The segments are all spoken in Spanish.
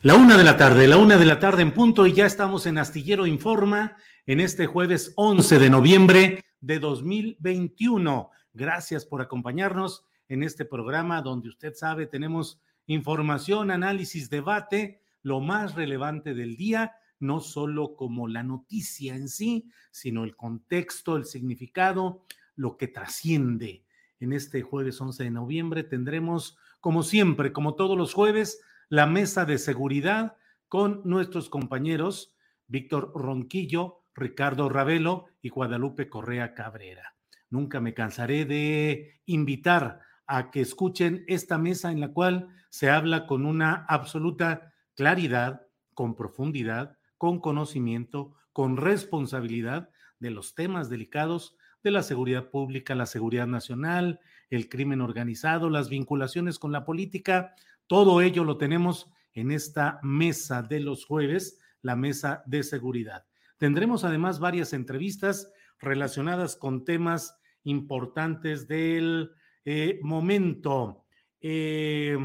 La una de la tarde, la una de la tarde en punto y ya estamos en Astillero Informa en este jueves 11 de noviembre de 2021. Gracias por acompañarnos en este programa donde usted sabe tenemos información, análisis, debate, lo más relevante del día, no solo como la noticia en sí, sino el contexto, el significado, lo que trasciende. En este jueves 11 de noviembre tendremos, como siempre, como todos los jueves, la mesa de seguridad con nuestros compañeros Víctor Ronquillo, Ricardo Ravelo y Guadalupe Correa Cabrera. Nunca me cansaré de invitar a que escuchen esta mesa en la cual se habla con una absoluta claridad, con profundidad, con conocimiento, con responsabilidad de los temas delicados de la seguridad pública, la seguridad nacional, el crimen organizado, las vinculaciones con la política, todo ello lo tenemos en esta mesa de los jueves, la mesa de seguridad. Tendremos además varias entrevistas relacionadas con temas importantes del eh, momento. Eh,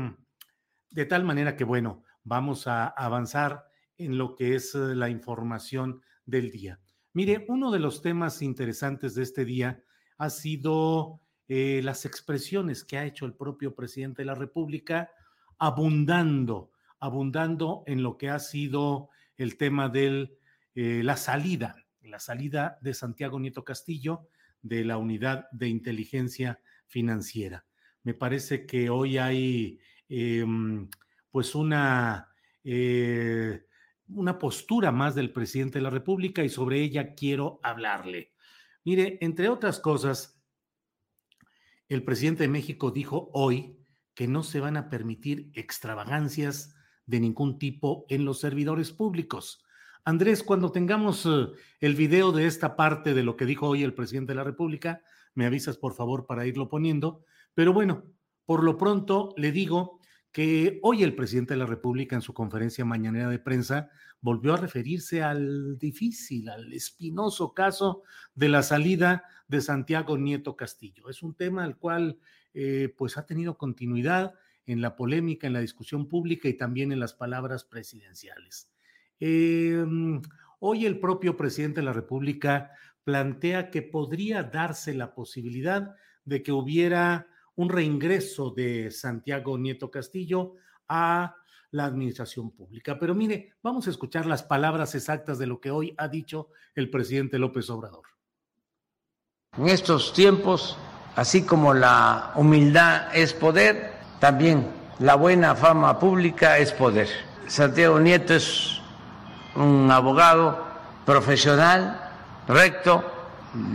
de tal manera que, bueno, vamos a avanzar en lo que es eh, la información del día. Mire, uno de los temas interesantes de este día ha sido las expresiones que ha hecho el propio presidente de la República abundando, abundando en lo que ha sido el tema de eh, la salida, la salida de Santiago Nieto Castillo de la unidad de inteligencia financiera. Me parece que hoy hay em, pues una, eh, una postura más del presidente de la República y sobre ella quiero hablarle. Mire, entre otras cosas, el presidente de México dijo hoy que no se van a permitir extravagancias de ningún tipo en los servidores públicos. Andrés, cuando tengamos eh, el video de esta parte de lo que dijo hoy el presidente de la República, me avisas por favor para irlo poniendo. Pero bueno, por lo pronto le digo que hoy el presidente de la República en su conferencia mañanera de prensa volvió a referirse al difícil, al espinoso caso de la salida de Santiago Nieto Castillo. Es un tema al cual eh, pues ha tenido continuidad en la polémica, en la discusión pública y también en las palabras presidenciales. Em, hoy el propio presidente de la República plantea que podría darse la posibilidad de que hubiera un reingreso de Santiago Nieto Castillo a la administración pública. Pero mire, vamos a escuchar las palabras exactas de lo que hoy ha dicho el presidente López Obrador. En estos tiempos Así como la humildad es poder, también la buena fama pública es poder. Santiago Nieto es un abogado profesional, recto,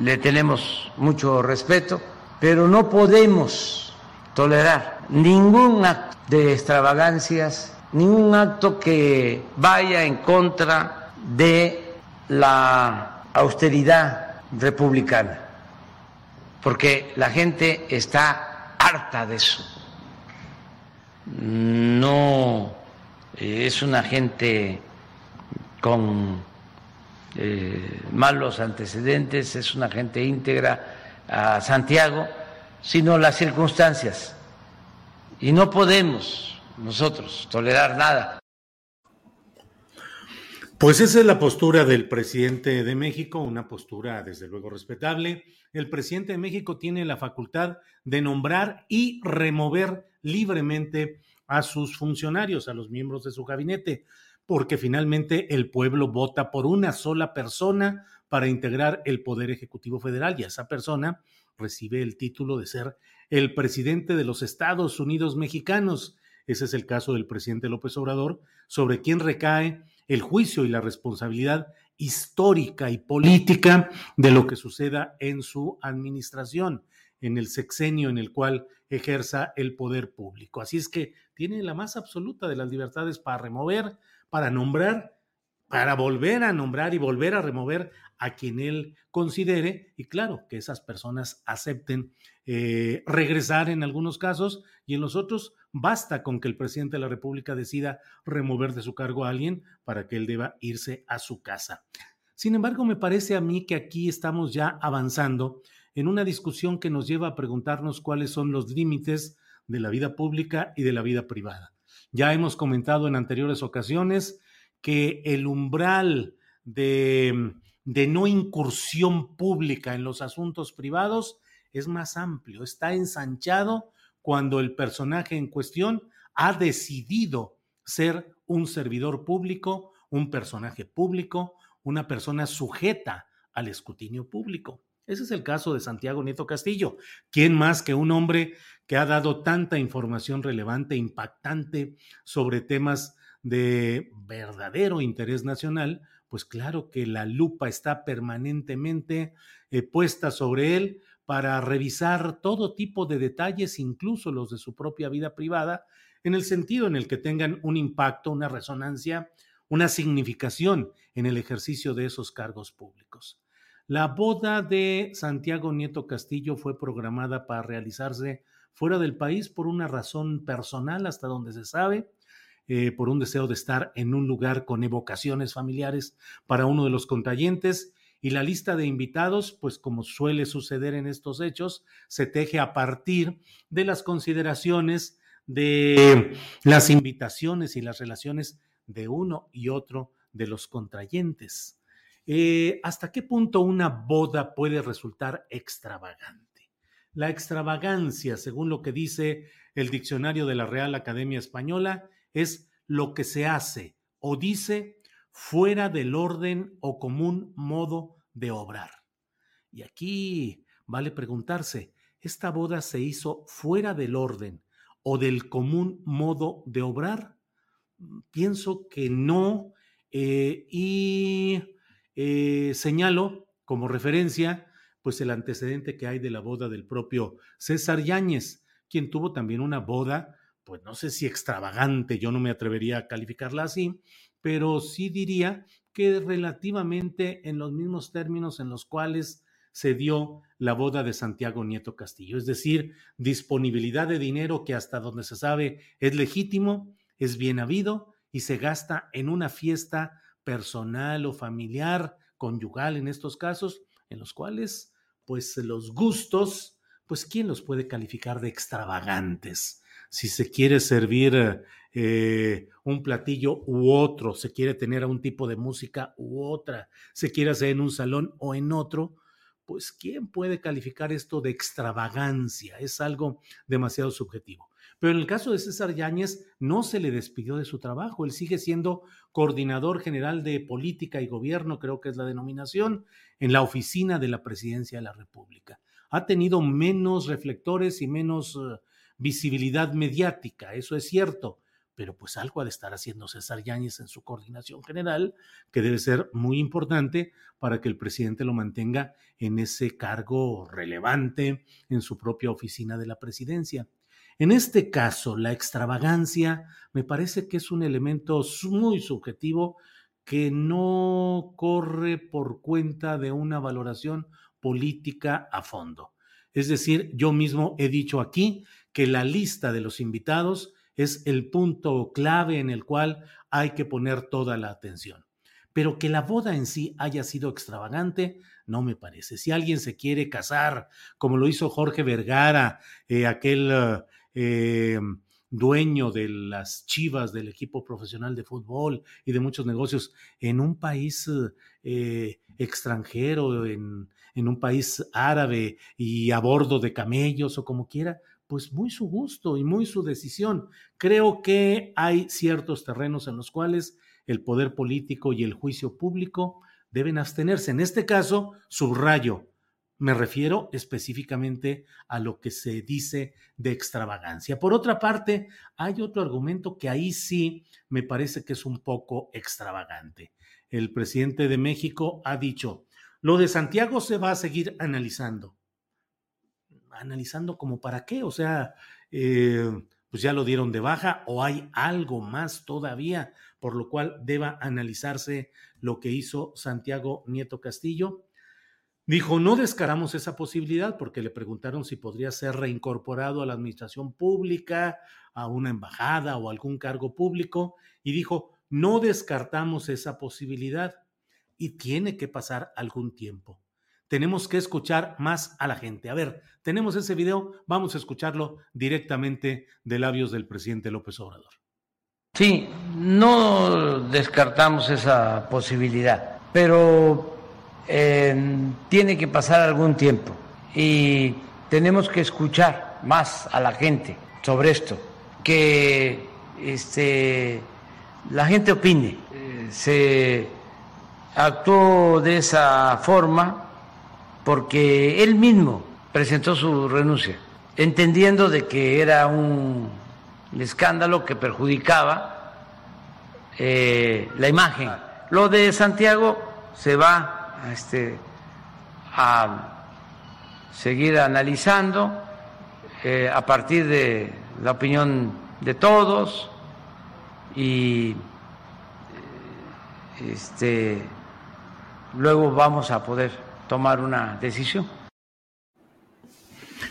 le tenemos mucho respeto, pero no podemos tolerar ningún acto de extravagancias, ningún acto que vaya en contra de la austeridad republicana porque la gente está harta de eso. No es una gente con eh, malos antecedentes, es una gente íntegra a Santiago, sino las circunstancias. Y no podemos nosotros tolerar nada. Pues esa es la postura del presidente de México, una postura desde luego respetable. El presidente de México tiene la facultad de nombrar y remover libremente a sus funcionarios, a los miembros de su gabinete, porque finalmente el pueblo vota por una sola persona para integrar el Poder Ejecutivo Federal y esa persona recibe el título de ser el presidente de los Estados Unidos mexicanos. Ese es el caso del presidente López Obrador, sobre quien recae el juicio y la responsabilidad histórica y política de lo que suceda en su administración, en el sexenio en el cual ejerza el poder público. Así es que tiene la más absoluta de las libertades para remover, para nombrar, para volver a nombrar y volver a remover a quien él considere y claro, que esas personas acepten eh, regresar en algunos casos y en los otros basta con que el presidente de la República decida remover de su cargo a alguien para que él deba irse a su casa. Sin embargo, me parece a mí que aquí estamos ya avanzando en una discusión que nos lleva a preguntarnos cuáles son los límites de la vida pública y de la vida privada. Ya hemos comentado en anteriores ocasiones que el umbral de, de no incursión pública en los asuntos privados es más amplio, está ensanchado cuando el personaje en cuestión ha decidido ser un servidor público, un personaje público, una persona sujeta al escrutinio público. Ese es el caso de Santiago Nieto Castillo. ¿Quién más que un hombre que ha dado tanta información relevante, impactante sobre temas de verdadero interés nacional? Pues claro que la lupa está permanentemente eh, puesta sobre él para revisar todo tipo de detalles, incluso los de su propia vida privada, en el sentido en el que tengan un impacto, una resonancia, una significación en el ejercicio de esos cargos públicos. La boda de Santiago Nieto Castillo fue programada para realizarse fuera del país por una razón personal, hasta donde se sabe, eh, por un deseo de estar en un lugar con evocaciones familiares para uno de los contrayentes y la lista de invitados, pues como suele suceder en estos hechos, se teje a partir de las consideraciones de las invitaciones y las relaciones de uno y otro de los contrayentes. Eh, ¿Hasta qué punto una boda puede resultar extravagante? La extravagancia, según lo que dice el diccionario de la Real Academia Española, es lo que se hace o dice fuera del orden o común modo de obrar. Y aquí vale preguntarse, ¿esta boda se hizo fuera del orden o del común modo de obrar? Pienso que no, eh, y eh, señalo como referencia pues el antecedente que hay de la boda del propio César Yáñez, quien tuvo también una boda, pues no sé si extravagante, yo no me atrevería a calificarla así, pero sí diría que relativamente en los mismos términos en los cuales se dio la boda de Santiago Nieto Castillo, es decir, disponibilidad de dinero que hasta donde se sabe es legítimo, es bien habido y se gasta en una fiesta personal o familiar, conyugal en estos casos, en los cuales pues los gustos, pues ¿quién los puede calificar de extravagantes? Si se quiere servir eh, un platillo u otro, se quiere tener a un tipo de música u otra, se quiere hacer en un salón o en otro, pues ¿quién puede calificar esto de extravagancia? Es algo demasiado subjetivo. Pero en el caso de César Yáñez, no se le despidió de su trabajo. Él sigue siendo coordinador general de política y gobierno, creo que es la denominación, en la oficina de la presidencia de la República. Ha tenido menos reflectores y menos uh, visibilidad mediática, eso es cierto, pero pues algo ha de estar haciendo César Yáñez en su coordinación general, que debe ser muy importante para que el presidente lo mantenga en ese cargo relevante en su propia oficina de la presidencia. En este caso, la extravagancia me parece que es un elemento muy subjetivo que no corre por cuenta de una valoración política a fondo. Es decir, yo mismo he dicho aquí que la lista de los invitados es el punto clave en el cual hay que poner toda la atención. pero que la boda en sí haya sido extravagante, no me parece. Si alguien se quiere casar, como lo hizo Jorge Vergara, eh, aquel eh, dueño de las chivas del equipo profesional de fútbol y de muchos negocios en un país eh, extranjero, en un país árabe y a bordo de camellos o como quiera, pues muy su gusto y muy su decisión. Creo que hay ciertos terrenos en los cuales el poder político y el juicio público deben abstenerse. En este caso, subrayo, me refiero específicamente a lo que se dice de extravagancia. Por otra parte, hay otro argumento que ahí sí me parece que es un poco extravagante. El presidente de México ha dicho, lo de Santiago se va a seguir analizando. ¿Analizando como para qué? O sea, eh, pues ya lo dieron de baja o hay algo más todavía, por lo cual deba analizarse lo que hizo Santiago Nieto Castillo Dijo, no descaramos esa posibilidad porque le preguntaron si podría ser reincorporado a la administración pública, a una embajada o algún cargo público, y dijo, no descartamos esa posibilidad y tiene que pasar algún tiempo. Tenemos que escuchar más a la gente. A ver, tenemos ese video, vamos a escucharlo directamente de labios del presidente López Obrador. Sí, no descartamos esa posibilidad, pero tiene que pasar algún tiempo y tenemos que escuchar más a la gente sobre esto, que este, la gente opine. se actuó de esa forma porque él mismo presentó su renuncia, entendiendo de que era un escándalo que perjudicaba eh, la imagen. Lo de Santiago se va este, a seguir analizando eh, a partir de la opinión de todos y este, luego vamos a poder tomar una decisión.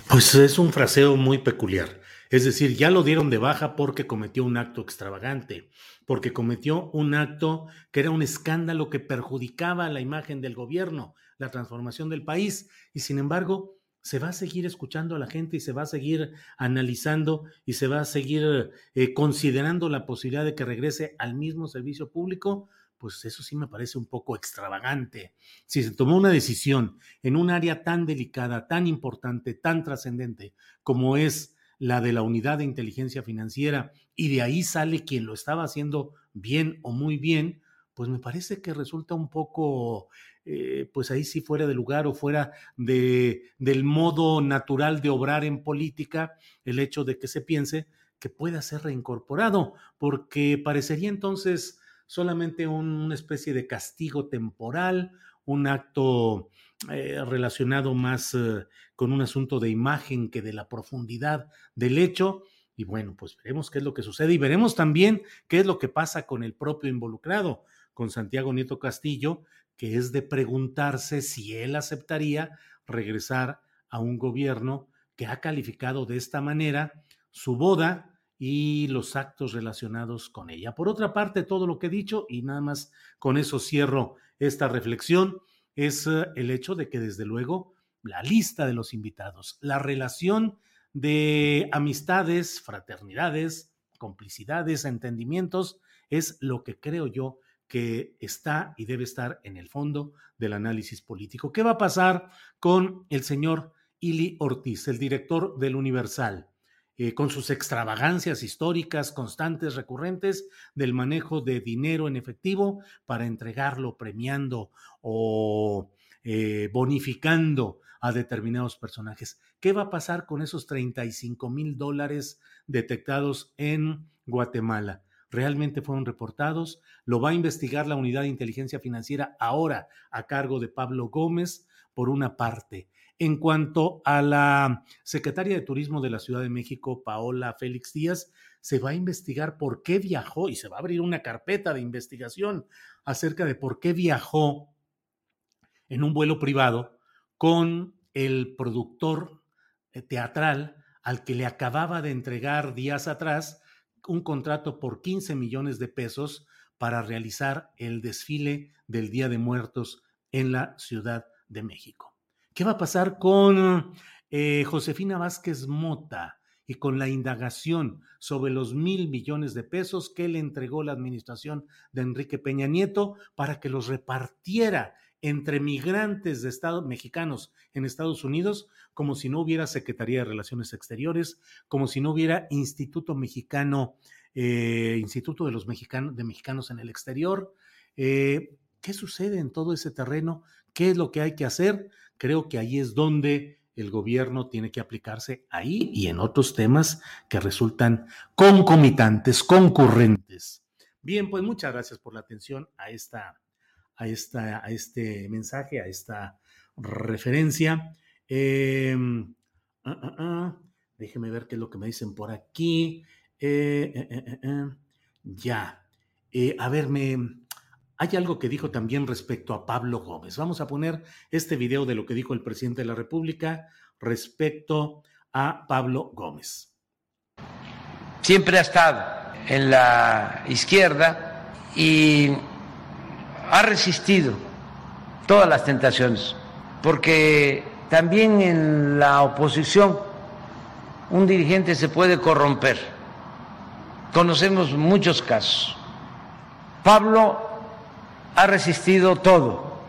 Pues es un fraseo muy peculiar. Es decir, ya lo dieron de baja porque cometió un acto extravagante, porque cometió un acto que era un escándalo que perjudicaba la imagen del gobierno, la transformación del país, y sin embargo se va a seguir escuchando a la gente y se va a seguir analizando y se va a seguir eh, considerando la posibilidad de que regrese al mismo servicio público, pues eso sí me parece un poco extravagante. Si se tomó una decisión en un área tan delicada, tan importante, tan trascendente como es la de la unidad de inteligencia financiera, y de ahí sale quien lo estaba haciendo bien o muy bien, pues me parece que resulta un poco, eh, pues ahí sí fuera de lugar o fuera de, del modo natural de obrar en política, el hecho de que se piense que pueda ser reincorporado, porque parecería entonces solamente una especie de castigo temporal, un acto eh, relacionado más eh, con un asunto de imagen que de la profundidad del hecho. Y bueno, pues veremos qué es lo que sucede y veremos también qué es lo que pasa con el propio involucrado, con Santiago Nieto Castillo, que es de preguntarse si él aceptaría regresar a un gobierno que ha calificado de esta manera su boda y los actos relacionados con ella. Por otra parte, todo lo que he dicho, y nada más con eso cierro esta reflexión, es eh, el hecho de que desde luego la lista de los invitados, la relación de amistades, fraternidades, complicidades, entendimientos, es lo que creo yo que está y debe estar en el fondo del análisis político. ¿Qué va a pasar con el señor Ili Ortiz, el director del Universal? Eh, con sus extravagancias históricas constantes, recurrentes, del manejo de dinero en efectivo para entregarlo premiando o eh, bonificando a determinados personajes. ¿Qué va a pasar con esos 35 mil dólares detectados en Guatemala? ¿Realmente fueron reportados? Lo va a investigar la Unidad de Inteligencia Financiera ahora a cargo de Pablo Gómez, por una parte. En cuanto a la secretaria de Turismo de la Ciudad de México, Paola Félix Díaz, se va a investigar por qué viajó y se va a abrir una carpeta de investigación acerca de por qué viajó en un vuelo privado con el productor eh, teatral al que le acababa de entregar días atrás un contrato por 15 millones de pesos para realizar el desfile del Día de Muertos en la Ciudad de México. ¿Qué va a pasar con eh, Josefina Vázquez Mota y con la indagación sobre los mil millones de pesos que le entregó la administración de Enrique Peña Nieto para que los repartiera entre migrantes de Estados mexicanos en Estados Unidos, como si no hubiera Secretaría de Relaciones Exteriores, como si no hubiera Instituto Mexicano, eh, Instituto de los Mexicanos, de Mexicanos en el Exterior. Eh, ¿Qué sucede en todo ese terreno? ¿Qué es lo que hay que hacer? Creo que ahí es donde el gobierno tiene que aplicarse ahí y en otros temas que resultan concomitantes, concurrentes. Bien, pues muchas gracias por la atención a esta, a esta, a este mensaje, a esta referencia. Ah, déjeme ver qué es lo que me dicen por aquí. Eh, eh, eh, ya. a ver, me, hay algo que dijo también respecto a Pablo Gómez. Vamos a poner este video de lo que dijo el presidente de la República respecto a Pablo Gómez. Siempre ha estado en la izquierda y ha resistido todas las tentaciones, porque también en la oposición un dirigente se puede corromper. Conocemos muchos casos. Pablo ha resistido todo.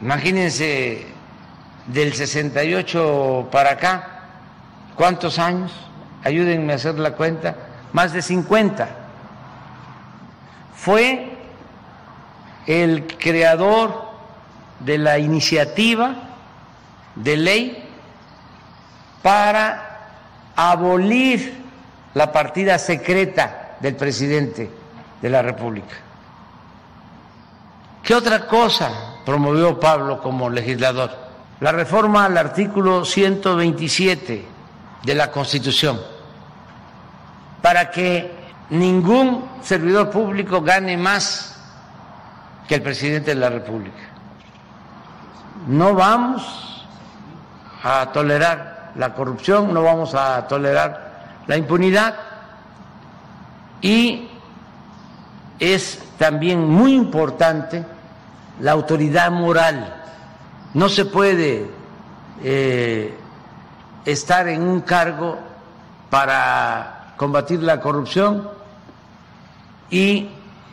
Imagínense del 68 para acá, ¿cuántos años? Ayúdenme a hacer la cuenta, más de 50. Fue el creador de la iniciativa de ley para abolir la partida secreta del presidente de la República. ¿Qué otra cosa promovió Pablo como legislador? La reforma al artículo 127 de la Constitución para que ningún servidor público gane más que el presidente de la República. No vamos a tolerar la corrupción, no vamos a tolerar la impunidad y es también muy importante la autoridad moral. No se puede eh, estar en un cargo para combatir la corrupción y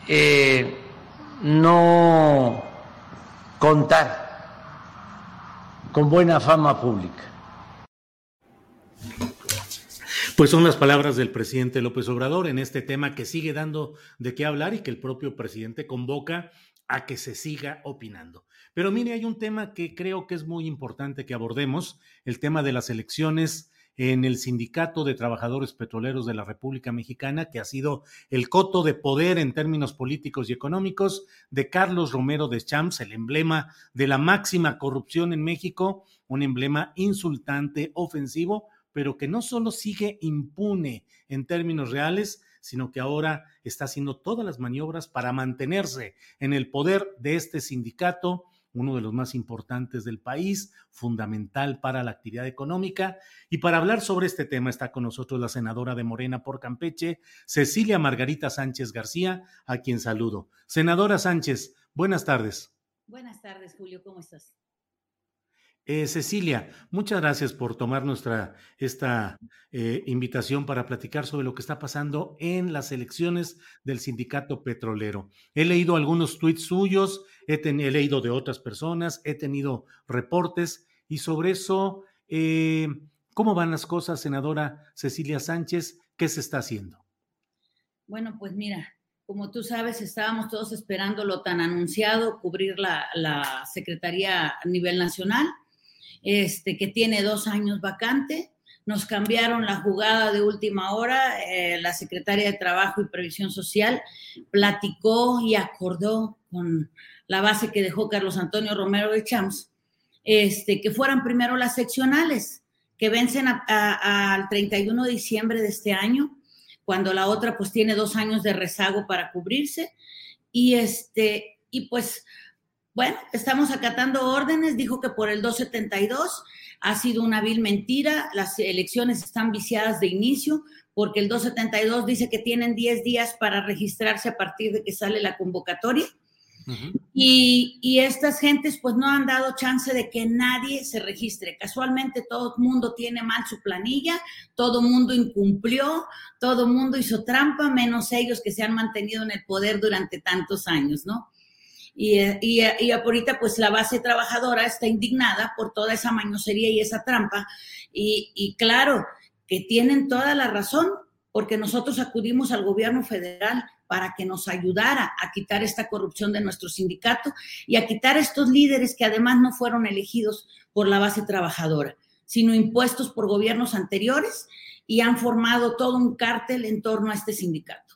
eh, no contar con buena fama pública. Pues son las palabras del presidente López Obrador en este tema que sigue dando de qué hablar y que el propio presidente convoca a que se siga opinando. Pero mire, hay un tema que creo que es muy importante que abordemos, el tema de las elecciones en el Sindicato de Trabajadores Petroleros de la República Mexicana, que ha sido el coto de poder en términos políticos y económicos de Carlos Romero de Champs, el emblema de la máxima corrupción en México, un emblema insultante, ofensivo, pero que no solo sigue impune en términos reales, sino que ahora está haciendo todas las maniobras para mantenerse en el poder de este sindicato, uno de los más importantes del país, fundamental para la actividad económica. Y para hablar sobre este tema está con nosotros la senadora de Morena por Campeche, Cecilia Margarita Sánchez García, a quien saludo. Senadora Sánchez, buenas tardes. Buenas tardes, Julio, ¿cómo estás? Eh, Cecilia, muchas gracias por tomar nuestra esta eh, invitación para platicar sobre lo que está pasando en las elecciones del sindicato petrolero. He leído algunos tweets suyos, he, leído de otras personas, he tenido reportes y sobre eso, eh, ¿cómo van las cosas, senadora Cecilia Sánchez? ¿Qué se está haciendo? Bueno, pues mira, como tú sabes, estábamos todos esperando lo tan anunciado, cubrir la, la Secretaría a nivel nacional este, que tiene dos años vacante. Nos cambiaron la jugada de última hora. Eh, la secretaria de Trabajo y Previsión Social platicó y acordó con la base que dejó Carlos Antonio Romero de Champs, este, que fueran primero las seccionales, que vencen al 31 de diciembre de este año, cuando la otra pues tiene dos años de rezago para cubrirse. Y, este, y pues bueno, estamos acatando órdenes, dijo que por el 272 ha sido una vil mentira, las elecciones están viciadas de inicio porque el 272 dice que tienen 10 días para registrarse a partir de que sale la convocatoria. y, y, estas gentes pues no han dado chance de que nadie se registre. Casualmente todo el mundo tiene mal su planilla, todo el mundo incumplió, todo el mundo hizo trampa, menos ellos que se han mantenido en el poder durante tantos años, ¿no? Y, y, y, ahorita pues la base trabajadora está indignada por toda esa mañosería y esa trampa. Y, y claro, que tienen toda la razón, porque nosotros acudimos al gobierno federal para que nos ayudara a quitar esta corrupción de nuestro sindicato y a quitar estos líderes que además no fueron elegidos por la base trabajadora, sino impuestos por gobiernos anteriores y han formado todo un cártel en torno a este sindicato.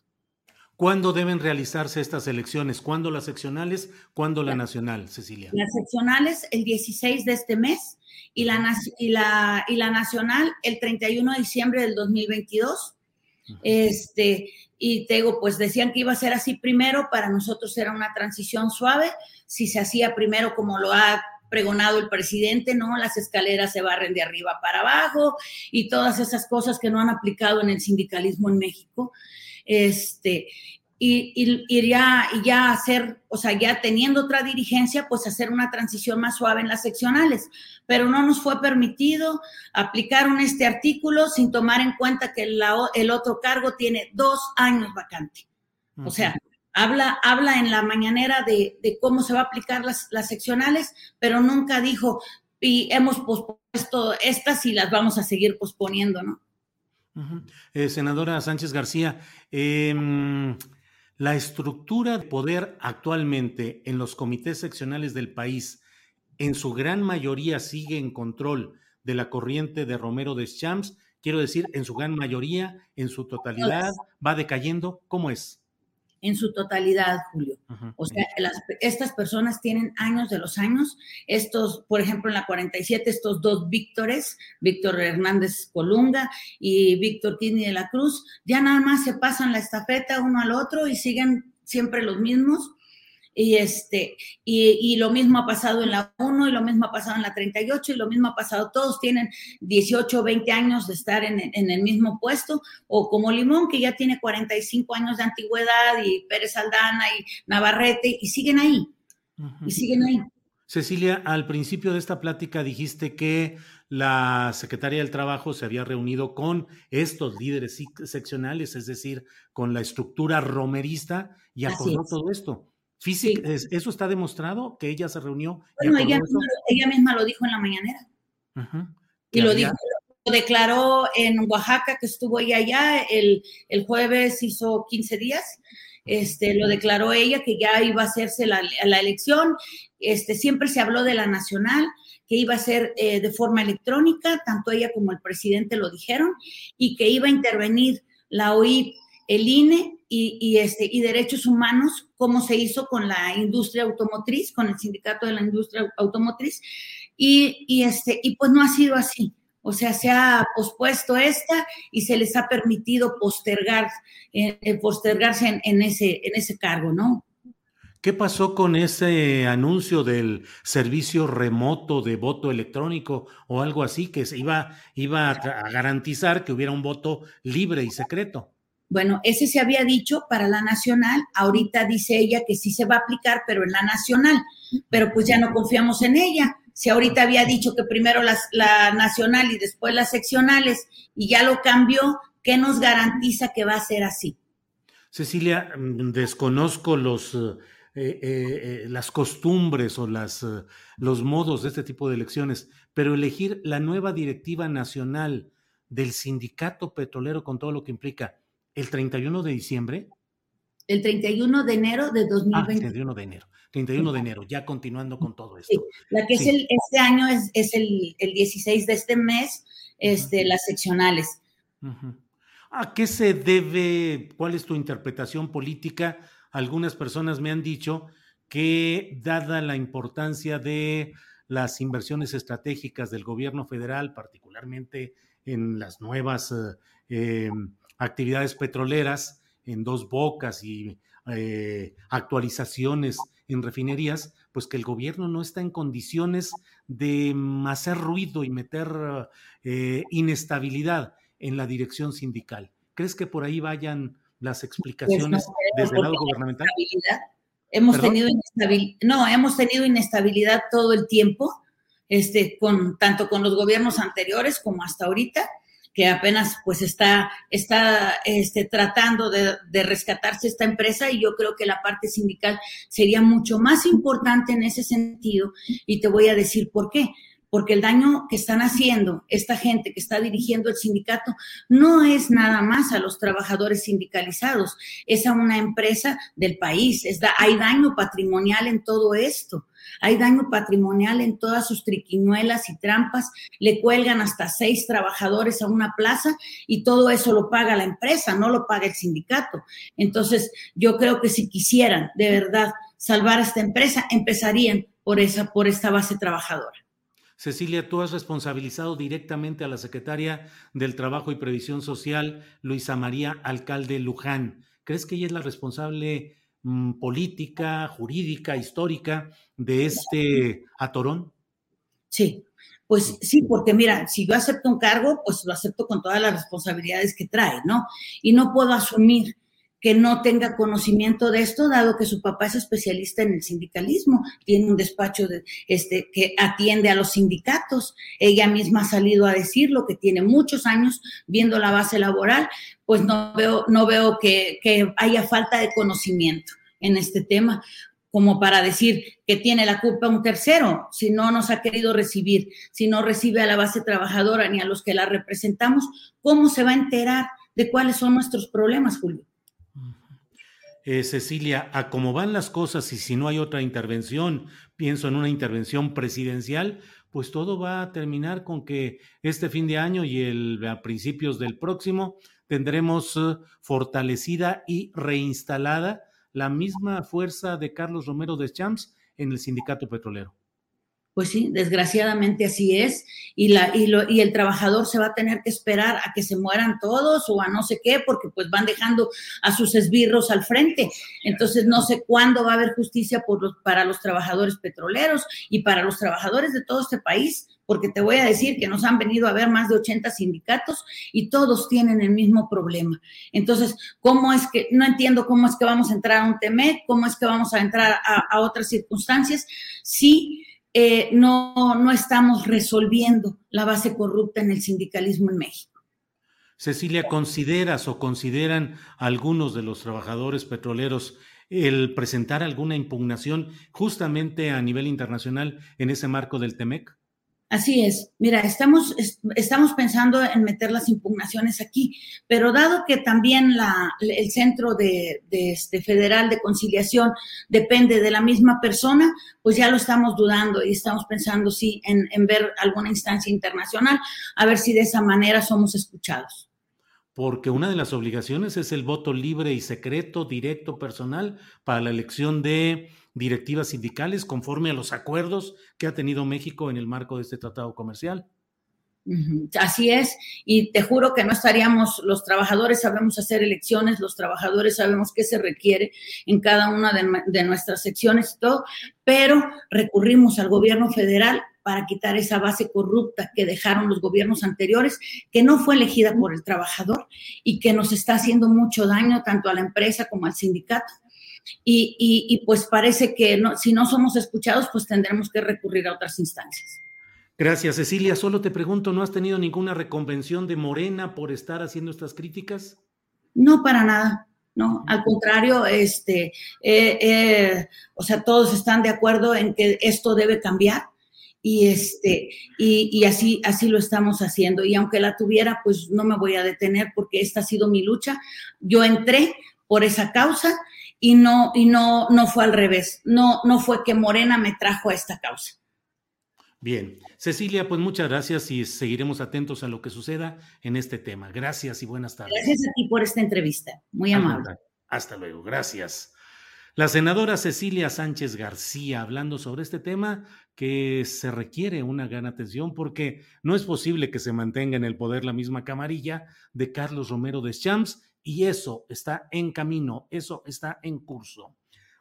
¿Cuándo deben realizarse estas elecciones? ¿Cuándo las seccionales? ¿Cuándo la nacional, Cecilia? Las seccionales el 16 de este mes y la, y la, y la nacional el 31 de diciembre del 2022. Este, y te digo, pues decían que iba a ser así primero, para nosotros era una transición suave, si se hacía primero como lo ha pregonado el presidente, ¿no? Las escaleras se barren de arriba para abajo y todas esas cosas que no han aplicado en el sindicalismo en México. Este, y, y, ya, y ya hacer, o sea, ya teniendo otra dirigencia, pues hacer una transición más suave en las seccionales. Pero no nos fue permitido aplicar un este artículo sin tomar en cuenta que el otro cargo tiene dos años vacante. O sea, habla, habla en la mañanera de, de, cómo se va a aplicar las, las seccionales, pero nunca dijo, y hemos pospuesto estas y las vamos a seguir posponiendo, ¿no? Eh, senadora Sánchez García, eh, la estructura de poder actualmente en los comités seccionales del país, en su gran mayoría sigue en control de la corriente de Romero de Champs, quiero decir, en su gran mayoría, en su totalidad, va decayendo, ¿cómo es? En su totalidad, Julio. O sea, estas personas tienen años de los años. Estos, por ejemplo, en la 47, estos dos Víctores, Víctor Hernández Colunga y Víctor Kidney de la Cruz, ya nada más se pasan la estafeta uno al otro y siguen siempre los mismos. Y, este, y, lo mismo ha pasado en la 1 y lo mismo ha pasado en la 38 y lo mismo ha pasado, todos tienen 18 o 20 años de estar en, en, el mismo puesto, o como Limón, que ya tiene 45 años de antigüedad, y Pérez Aldana y Navarrete, y siguen ahí, y siguen ahí. Cecilia, al principio de esta plática dijiste que la Secretaría del Trabajo se había reunido con estos líderes seccionales, es decir, con la estructura romerista, y acordó todo esto. Física, ¿Eso está demostrado que ella se reunió? Bueno, ella, ella, misma lo dijo en la mañanera. Y lo dijo, lo declaró en Oaxaca, que estuvo ella allá, el, el, jueves hizo 15 días. Este, lo declaró ella que ya iba a hacerse la, la elección. Este, siempre se habló de la nacional, que iba a ser eh, de forma electrónica, tanto ella como el presidente lo dijeron, y que iba a intervenir la OIP, el INE y, este, y derechos humanos, como se hizo con la industria automotriz, con el sindicato de la industria automotriz, y, y, este, y pues no ha sido así. O sea, se ha pospuesto esta y se les ha permitido postergar, eh, postergarse en, ese, en ese cargo, ¿no? ¿Qué pasó con ese anuncio del servicio remoto de voto electrónico o algo así que se iba, iba a garantizar que hubiera un voto libre y secreto? Bueno, ese se había dicho para la nacional, ahorita dice ella que sí se va a aplicar, pero en la nacional, pero pues ya no confiamos en ella. Si ahorita había dicho que primero las, la nacional y después las seccionales y ya lo cambió, ¿qué nos garantiza que va a ser así? Cecilia, mm, desconozco los, eh, eh, eh, las costumbres o las, los modos de este tipo de elecciones, pero elegir la nueva directiva nacional del sindicato petrolero con todo lo que implica, el 31 de diciembre. El 31 de enero de 2020. Ah, 31 de enero. 31 de enero, ya continuando con todo esto. Sí, la que es el, este año es, es el, el, 16 de este mes, este, las seccionales. ¿A qué se debe? ¿Cuál es tu interpretación política? Algunas personas me han dicho que, dada la importancia de las inversiones estratégicas del gobierno federal, particularmente en las nuevas eh, em, actividades petroleras en dos bocas y eh, actualizaciones en refinerías, pues que el gobierno no está en condiciones de hacer ruido y meter eh, inestabilidad en la dirección sindical. ¿Crees que por ahí vayan las pues explicaciones desde el lado gubernamental? Hemos tenido inestabilidad, no, hemos tenido inestabilidad todo el tiempo, este, con, tanto con los gobiernos anteriores como hasta ahorita, que apenas pues está, está este, tratando de, de, rescatarse esta empresa y yo creo que la parte sindical sería mucho más importante en ese sentido y te voy a decir por qué porque el daño que están haciendo esta gente que está dirigiendo el sindicato no es nada más a los trabajadores sindicalizados, es a una empresa del país. Es hay daño patrimonial en todo esto. Hay daño patrimonial en todas sus triquiñuelas y trampas. Le cuelgan hasta seis trabajadores a una plaza y todo eso lo paga la empresa, no lo paga el sindicato. Entonces, yo creo que si quisieran de verdad salvar a esta empresa, empezarían por esa, por esta base trabajadora. Cecilia, tú has responsabilizado directamente a la secretaria del Trabajo y Previsión Social, Luisa María Alcalde Luján. ¿Crees que ella es la responsable mm, política, jurídica, histórica de este atorón? Sí, pues sí, porque mira, si yo acepto un cargo, pues lo acepto con todas las responsabilidades que trae, ¿no? Y no puedo asumir que no tenga conocimiento de esto, dado que su papá es especialista en el sindicalismo, tiene un despacho de, este, que atiende a los sindicatos. Ella misma ha salido a decirlo, que tiene muchos años viendo la base laboral, pues no veo, no veo que, que haya falta de conocimiento en este tema como para decir que tiene la culpa un tercero, si no nos ha querido recibir, si no recibe a la base trabajadora ni a los que la representamos, ¿cómo se va a enterar de cuáles son nuestros problemas, Julio? Eh, Cecilia, a cómo van las cosas y si no hay otra intervención, pienso en una intervención presidencial, pues todo va a terminar con que este fin de año y el, a principios del próximo tendremos eh, fortalecida y reinstalada la misma fuerza de Carlos Romero de Champs en el sindicato petrolero. Pues sí, desgraciadamente así es. Y, la, y, lo, y el trabajador se va a tener que esperar a que se mueran todos o a no sé qué, porque pues van dejando a sus esbirros al frente. Entonces no sé cuándo va a haber justicia por los, para los trabajadores petroleros y para los trabajadores de todo este país, porque te voy a decir que nos han venido a ver más de 80 sindicatos y todos tienen el mismo problema. Entonces, ¿cómo es que, no entiendo cómo es que vamos a entrar a un TEMEC, cómo es que vamos a entrar a, a otras circunstancias? Sí eh, no, no estamos resolviendo la base corrupta en el sindicalismo en México. Cecilia, ¿consideras o consideran algunos de los trabajadores petroleros el presentar alguna impugnación justamente a nivel internacional en ese marco del TEMEC? Así es. Mira, estamos, estamos pensando en meter las impugnaciones aquí, pero dado que también la, el Centro de, este Federal de Conciliación depende de la misma persona, pues ya lo estamos dudando y estamos pensando, sí, en, en ver alguna instancia internacional, a ver si de esa manera somos escuchados porque una de las obligaciones es el voto libre y secreto, directo, personal, para la elección de directivas sindicales conforme a los acuerdos que ha tenido México en el marco de este tratado comercial. Así es, y te juro que no estaríamos, los trabajadores sabemos hacer elecciones, los trabajadores sabemos qué se requiere en cada una de, nuestras secciones y todo, pero recurrimos al gobierno federal para quitar esa base corrupta que dejaron los gobiernos anteriores, que no fue elegida por el trabajador y que nos está haciendo mucho daño tanto a la empresa como al sindicato y, pues parece que si no somos escuchados, pues tendremos que recurrir a otras instancias. Gracias, Cecilia. Solo te pregunto, ¿no has tenido ninguna reconvención de Morena por estar haciendo estas críticas? No, para nada. No, al contrario, este, eh, eh, o sea, todos están de acuerdo en que esto debe cambiar y este, y, y, así, así lo estamos haciendo. Y aunque la tuviera, pues no me voy a detener porque esta ha sido mi lucha. Yo entré por esa causa y no, y no, no fue al revés. No, no fue que Morena me trajo a esta causa. Bien, Cecilia, pues muchas gracias y seguiremos atentos a lo que suceda en este tema. Gracias y buenas tardes. Gracias a ti por esta entrevista. Muy amable. Hasta luego, gracias. La senadora Cecilia Sánchez García hablando sobre este tema que se requiere una gran atención porque no es posible que se mantenga en el poder la misma camarilla de Carlos Romero de Champs y eso está en camino, eso está en curso.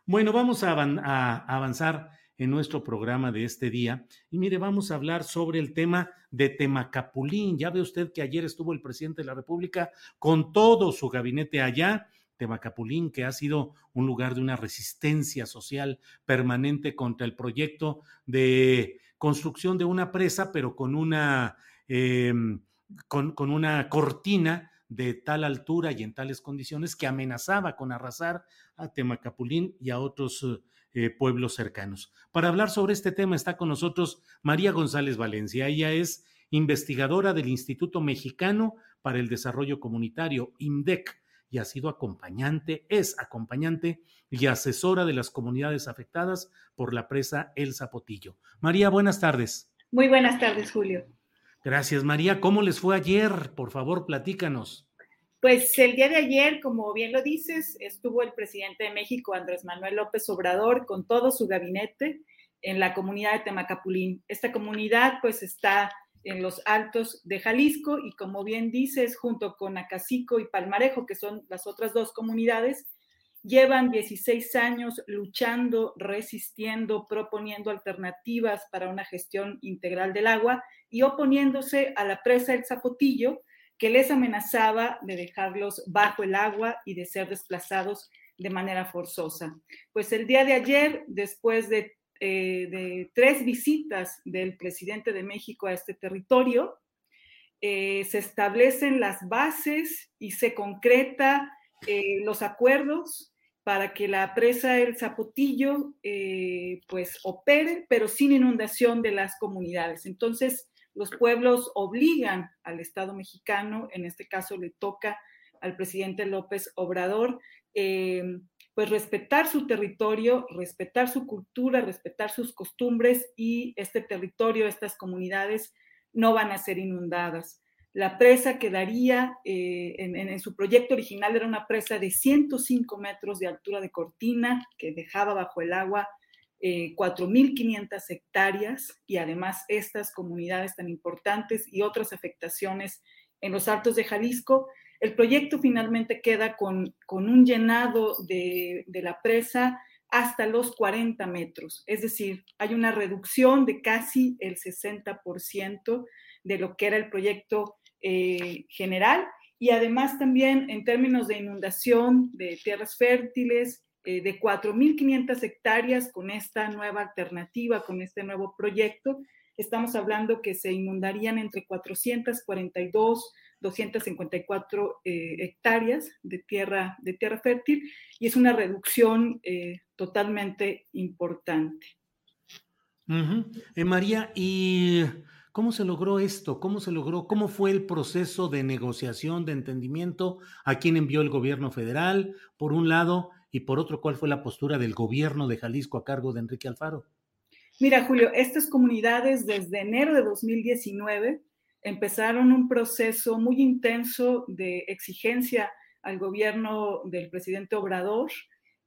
Bueno, vamos a, avanzar en nuestro programa de este día. Y mire, vamos a hablar sobre el tema de Temacapulín. Ya ve usted que ayer estuvo el presidente de la República con todo su gabinete allá. Temacapulín, que ha sido un lugar de una resistencia social permanente contra el proyecto de construcción de una presa, pero con una, em, con, una cortina de tal altura y en tales condiciones que amenazaba con arrasar a Temacapulín y a otros eh, pueblos cercanos. Para hablar sobre este tema está con nosotros María González Valencia. Ella es investigadora del Instituto Mexicano para el Desarrollo Comunitario, IMDEC, y ha sido acompañante, es acompañante y asesora de las comunidades afectadas por la presa El Zapotillo. María, buenas tardes. Muy buenas tardes, Julio. Gracias, María. ¿Cómo les fue ayer? Por favor, platícanos. Pues el día de ayer, como bien lo dices, estuvo el presidente de México, Andrés Manuel López Obrador, con todo su gabinete en la comunidad de Temacapulín. Esta comunidad pues está en los altos de Jalisco y como bien dices, junto con Acacico y Palmarejo, que son las otras dos comunidades, llevan 16 años luchando, resistiendo, proponiendo alternativas para una gestión integral del agua y oponiéndose a la presa del Zapotillo, que les amenazaba de dejarlos bajo el agua y de ser desplazados de manera forzosa. Pues el día de ayer, después de, eh, tres visitas del presidente de México a este territorio, eh, se establecen las bases y se concreta eh, los acuerdos para que la presa El Zapotillo pues opere, pero sin inundación de las comunidades. Entonces, los pueblos obligan al Estado mexicano, en este caso le toca al presidente López Obrador, pues respetar su territorio, respetar su cultura, respetar sus costumbres y este territorio, estas comunidades no van a ser inundadas. La presa quedaría, eh, en, su proyecto original era una presa de 105 metros de altura de cortina que dejaba bajo el agua 4.500 eh, hectáreas y además estas comunidades tan importantes y otras afectaciones en los altos de Jalisco. El proyecto finalmente queda con, con un llenado de, de la presa hasta los 40 metros, es decir, hay una reducción de casi el 60% de lo que era el proyecto eh, general. Y además también en términos de inundación de tierras fértiles, eh, de 4.500 hectáreas con esta nueva alternativa, con este nuevo proyecto, estamos hablando que se inundarían entre 442, 254 eh, hectáreas de tierra, de tierra fértil y es una reducción totalmente importante. María, y ¿Cómo se logró esto? ¿Cómo se logró? ¿Cómo fue el proceso de negociación, de entendimiento? ¿A quién envió el gobierno federal, por un lado? Y por otro, ¿cuál fue la postura del gobierno de Jalisco a cargo de Enrique Alfaro? Mira, Julio, estas comunidades desde enero de 2019 empezaron un proceso muy intenso de exigencia al gobierno del presidente Obrador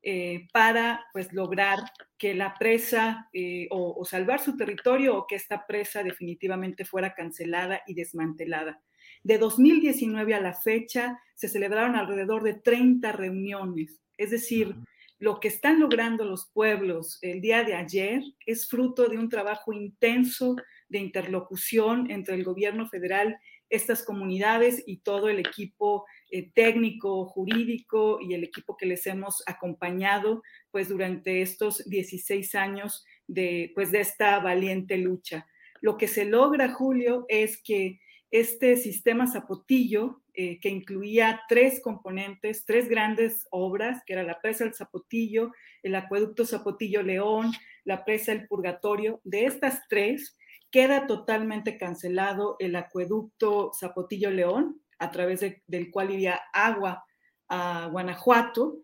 eh, para pues lograr que la presa eh, o, salvar su territorio o que esta presa definitivamente fuera cancelada y desmantelada. De 2019 a la fecha se celebraron alrededor de 30 reuniones, es decir, lo que están logrando los pueblos el día de ayer es fruto de un trabajo intenso de interlocución entre el gobierno federal, estas comunidades y todo el equipo eh, técnico, jurídico y el equipo que les hemos acompañado pues durante estos 16 años de, pues, de esta valiente lucha. Lo que se logra, Julio, es que este sistema Zapotillo, eh, que incluía tres componentes, tres grandes obras, que era la presa del Zapotillo, el acueducto Zapotillo León, la presa del Purgatorio, de estas tres queda totalmente cancelado el acueducto Zapotillo León, a través del cual iría agua a Guanajuato.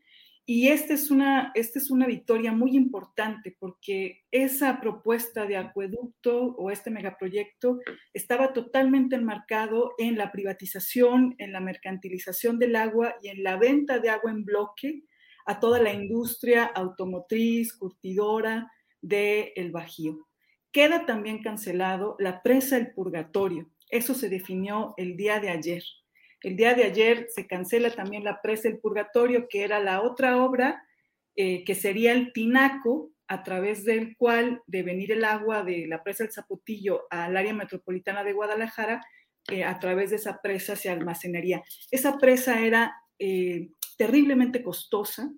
Y esta es, una, esta es una victoria muy importante porque esa propuesta de acueducto o este megaproyecto estaba totalmente enmarcado en la privatización, en la mercantilización del agua y en la venta de agua en bloque a toda la industria automotriz, curtidora del el Bajío. Queda también cancelado la presa del Purgatorio. Eso se definió el día de ayer. El día de ayer se cancela también la presa del Purgatorio, que era la otra obra, eh, que sería el tinaco a través del cual de venir el agua de la presa del Zapotillo al área metropolitana de Guadalajara, eh, a través de esa presa se almacenaría. Esa presa era eh, terriblemente costosa,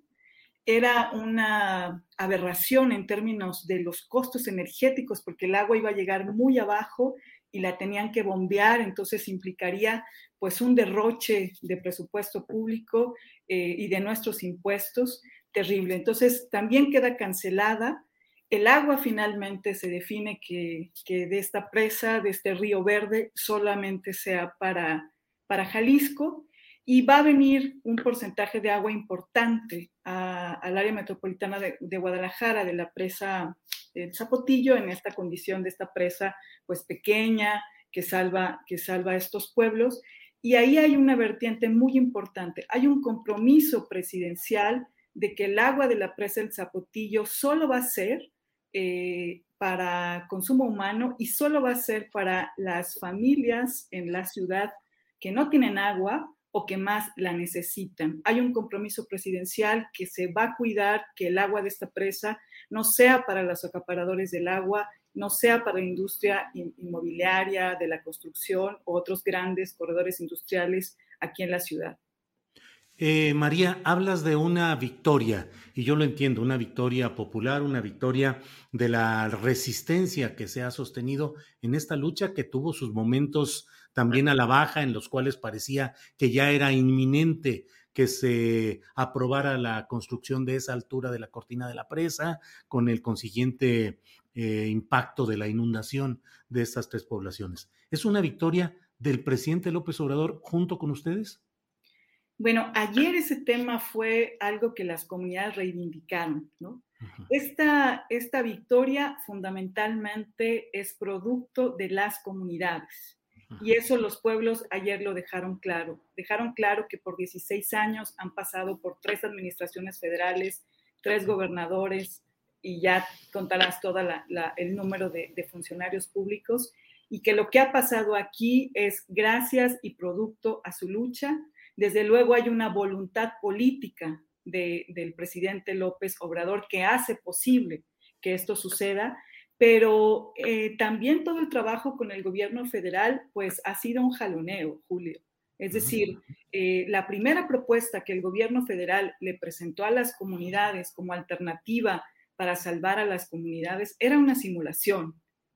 era una aberración en términos de los costos energéticos, porque el agua iba a llegar muy abajo y la tenían que bombear, entonces implicaría pues un derroche de presupuesto público eh, y de nuestros impuestos terrible. Entonces también queda cancelada. El agua finalmente se define que, de esta presa, de este río verde, solamente sea para, para Jalisco y va a venir un porcentaje de agua importante al área metropolitana de, Guadalajara, de la presa del Zapotillo, en esta condición de esta presa pues pequeña que salva, que salva a estos pueblos. Y ahí hay una vertiente muy importante. Hay un compromiso presidencial de que el agua de la presa del Zapotillo solo va a ser eh, para consumo humano y solo va a ser para las familias en la ciudad que no tienen agua o que más la necesitan. Hay un compromiso presidencial que se va a cuidar que el agua de esta presa no sea para los acaparadores del agua, no sea para la industria inmobiliaria, de la construcción o otros grandes corredores industriales aquí en la ciudad. Eh, María, hablas de una victoria, y yo lo entiendo, una victoria popular, una victoria de la resistencia que se ha sostenido en esta lucha que tuvo sus momentos también a la baja, en los cuales parecía que ya era inminente que se aprobara la construcción de esa altura de la cortina de la presa, con el consiguiente eh, impacto de la inundación de estas tres poblaciones. ¿Es una victoria del presidente López Obrador junto con ustedes? Bueno, ayer ese tema fue algo que las comunidades reivindicaron, ¿no? esta, esta victoria fundamentalmente es producto de las comunidades. Y eso los pueblos ayer lo dejaron claro. Dejaron claro que por 16 años han pasado por tres administraciones federales, tres gobernadores, y ya contarás todo el número de, de funcionarios públicos, y que lo que ha pasado aquí es gracias y producto a su lucha, desde luego hay una voluntad política del presidente López Obrador que hace posible que esto suceda, pero eh, también todo el trabajo con el gobierno federal pues ha sido un jaloneo, Julio. Es decir, eh, la primera propuesta que el gobierno federal le presentó a las comunidades como alternativa para salvar a las comunidades era una simulación,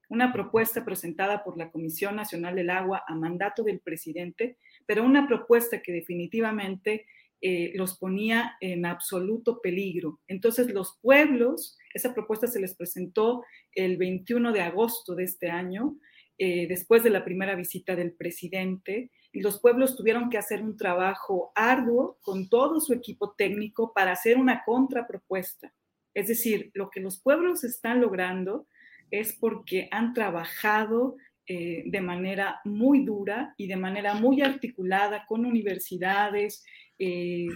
una propuesta presentada por la Comisión Nacional del Agua a mandato del presidente pero una propuesta que definitivamente eh, los ponía en absoluto peligro. Entonces los pueblos, esa propuesta se les presentó el 21 de agosto de este año, eh, después de la primera visita del presidente, y los pueblos tuvieron que hacer un trabajo arduo con todo su equipo técnico para hacer una contrapropuesta. Es decir, lo que los pueblos están logrando es porque han trabajado eh, de manera muy dura y de manera muy articulada con universidades, eh,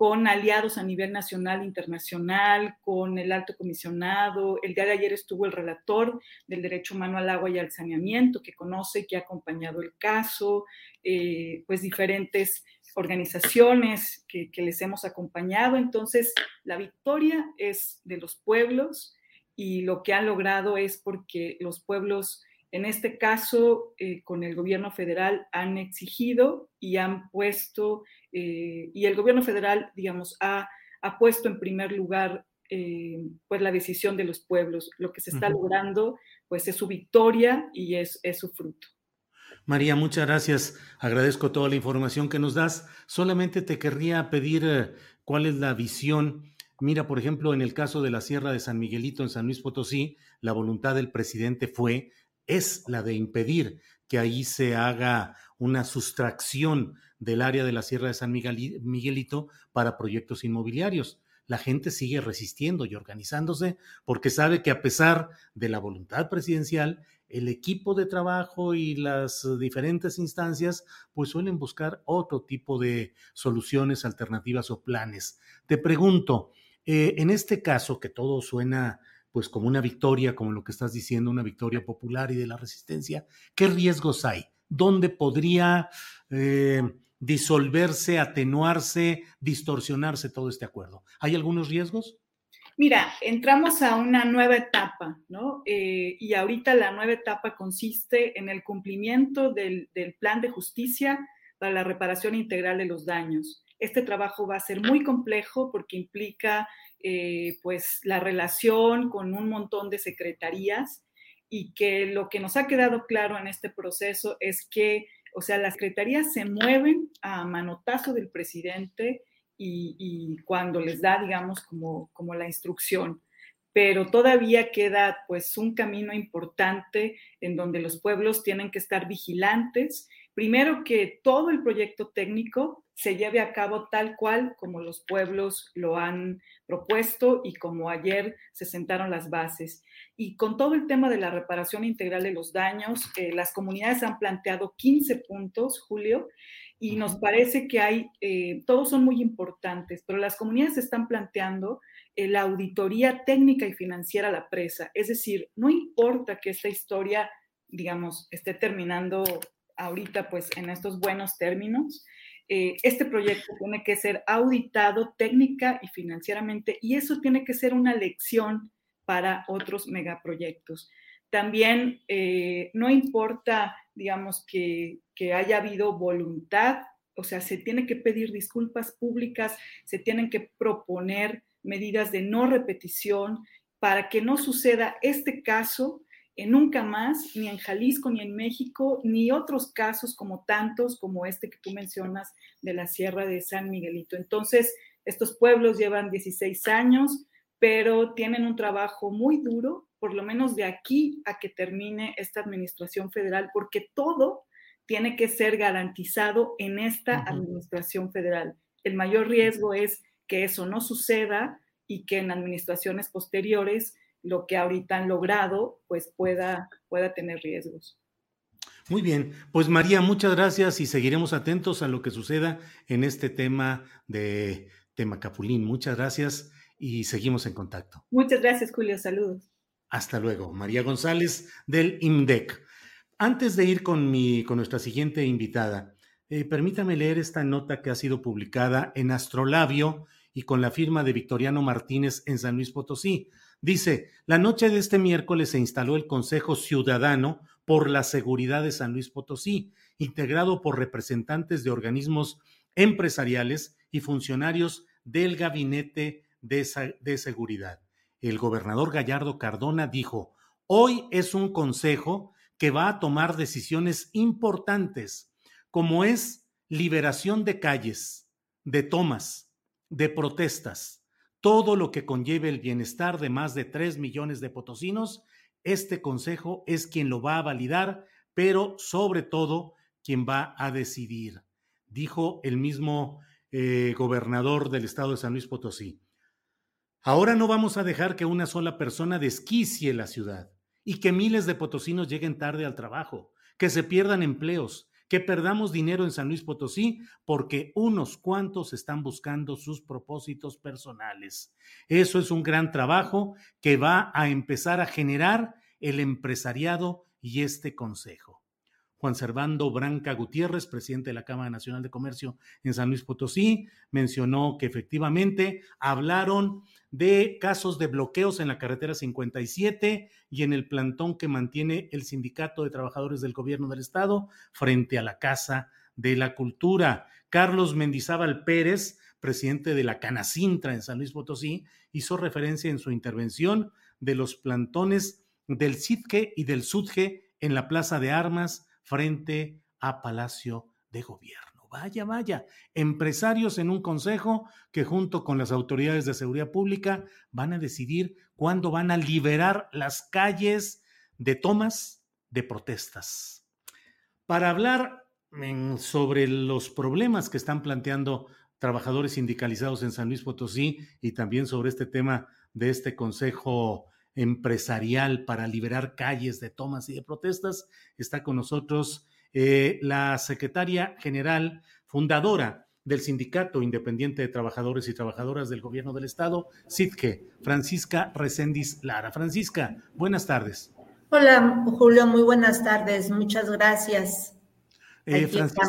con aliados a nivel nacional e internacional, con el alto comisionado. El día de ayer estuvo el relator del derecho humano al agua y al saneamiento, que conoce y que ha acompañado el caso, eh, pues diferentes organizaciones que, que les hemos acompañado. Entonces, la victoria es de los pueblos y lo que han logrado es porque los pueblos en este caso, eh, con el gobierno federal han exigido y han puesto, eh, y el gobierno federal, digamos, ha, puesto en primer lugar eh, pues la decisión de los pueblos. Lo que se está logrando, pues es su victoria y es, es su fruto. María, muchas gracias. Agradezco toda la información que nos das. Solamente te querría pedir cuál es la visión. Mira, por ejemplo, en el caso de la Sierra de San Miguelito en San Luis Potosí, la voluntad del presidente fue es la de impedir que ahí se haga una sustracción del área de la Sierra de San Miguelito para proyectos inmobiliarios. La gente sigue resistiendo y organizándose porque sabe que a pesar de la voluntad presidencial, el equipo de trabajo y las diferentes instancias pues suelen buscar otro tipo de soluciones alternativas o planes. Te pregunto, eh, en este caso que todo suena pues como una victoria, como lo que estás diciendo, una victoria popular y de la resistencia, ¿qué riesgos hay? ¿Dónde podría eh, disolverse, atenuarse, distorsionarse todo este acuerdo? ¿Hay algunos riesgos? Mira, entramos a una nueva etapa, ¿no? Eh, y ahorita la nueva etapa consiste en el cumplimiento del, plan de justicia para la reparación integral de los daños. Este trabajo va a ser muy complejo porque implica, eh, pues, la relación con un montón de secretarías y que lo que nos ha quedado claro en este proceso es que, o sea, las secretarías se mueven a manotazo del presidente y, cuando les da, digamos, como, como la instrucción. Pero todavía queda pues un camino importante en donde los pueblos tienen que estar vigilantes. Primero que todo el proyecto técnico se lleve a cabo tal cual como los pueblos lo han propuesto y como ayer se sentaron las bases. Y con todo el tema de la reparación integral de los daños, eh, las comunidades han planteado 15 puntos, Julio, y nos parece que hay, eh, todos son muy importantes, pero las comunidades están planteando eh, la auditoría técnica y financiera a la presa. Es decir, no importa que esta historia, digamos, esté terminando ahorita pues en estos buenos términos, eh, este proyecto tiene que ser auditado técnica y financieramente y eso tiene que ser una lección para otros megaproyectos. También no importa digamos, que, haya habido voluntad, o sea, se tiene que pedir disculpas públicas, se tienen que proponer medidas de no repetición para que no suceda este caso nunca más, ni en Jalisco, ni en México, ni otros casos como tantos como este que tú mencionas de la Sierra de San Miguelito. Entonces, estos pueblos llevan 16 años, pero tienen un trabajo muy duro por lo menos de aquí a que termine esta administración federal, porque todo tiene que ser garantizado en esta administración federal. El mayor riesgo es que eso no suceda y que en administraciones posteriores lo que ahorita han logrado pues pueda, pueda tener riesgos. Muy bien, pues María, muchas gracias y seguiremos atentos a lo que suceda en este tema de Temacapulín. Muchas gracias y seguimos en contacto. Muchas gracias, Julio. Saludos. Hasta luego. María González del IMDEC. Antes de ir con, mi, con nuestra siguiente invitada, eh, permítame leer esta nota que ha sido publicada en Astrolabio y con la firma de Victoriano Martínez en San Luis Potosí. Dice, la noche de este miércoles se instaló el Consejo Ciudadano por la Seguridad de San Luis Potosí, integrado por representantes de organismos empresariales y funcionarios del Gabinete de, Seguridad el gobernador Gallardo Cardona dijo, hoy es un consejo que va a tomar decisiones importantes, como es liberación de calles, de tomas, de protestas, todo lo que conlleve el bienestar de más de tres millones de potosinos. Este consejo es quien lo va a validar, pero sobre todo quien va a decidir, dijo el mismo eh, gobernador del estado de San Luis Potosí. Ahora no vamos a dejar que una sola persona desquicie la ciudad y que miles de potosinos lleguen tarde al trabajo, que se pierdan empleos, que perdamos dinero en San Luis Potosí porque unos cuantos están buscando sus propósitos personales. Eso es un gran trabajo que va a empezar a generar el empresariado y este consejo. Juan Servando Branca Gutiérrez, presidente de la Cámara Nacional de Comercio en San Luis Potosí, mencionó que efectivamente hablaron de casos de bloqueos en la carretera 57 y en el plantón que mantiene el Sindicato de Trabajadores del Gobierno del Estado frente a la Casa de la Cultura. Carlos Mendizábal Pérez, presidente de la Canacintra en San Luis Potosí, hizo referencia en su intervención de los plantones del CITGE y del SUDGE en la Plaza de Armas frente a Palacio de Gobierno. Vaya, vaya, empresarios en un consejo que junto con las autoridades de seguridad pública van a decidir cuándo van a liberar las calles de tomas de protestas. Para hablar sobre los problemas que están planteando trabajadores sindicalizados en San Luis Potosí y también sobre este tema de este consejo empresarial para liberar calles de tomas y de protestas, está con nosotros eh, la secretaria general fundadora del Sindicato Independiente de Trabajadores y Trabajadoras del Gobierno del Estado, SITGE, Francisca Recendis Lara. Francisca, buenas tardes. Hola, Julio, muy buenas tardes. Muchas gracias. Eh, Francisca,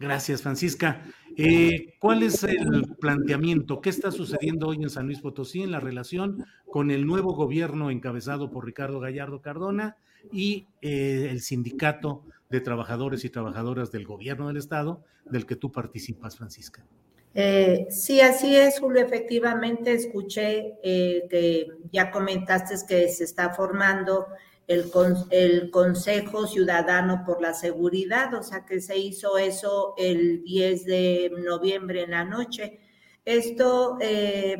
Gracias, Francisca. Eh, ¿Cuál es el planteamiento? ¿Qué está sucediendo hoy en San Luis Potosí en la relación con el nuevo gobierno encabezado por Ricardo Gallardo Cardona y eh, el sindicato de trabajadores y trabajadoras del gobierno del Estado del que tú participas, Francisca? Eh, sí, así es, Julio. Efectivamente, escuché que ya comentaste que se está formando el, Consejo Ciudadano por la Seguridad, o sea que se hizo eso el 10 de noviembre en la noche. Esto, eh,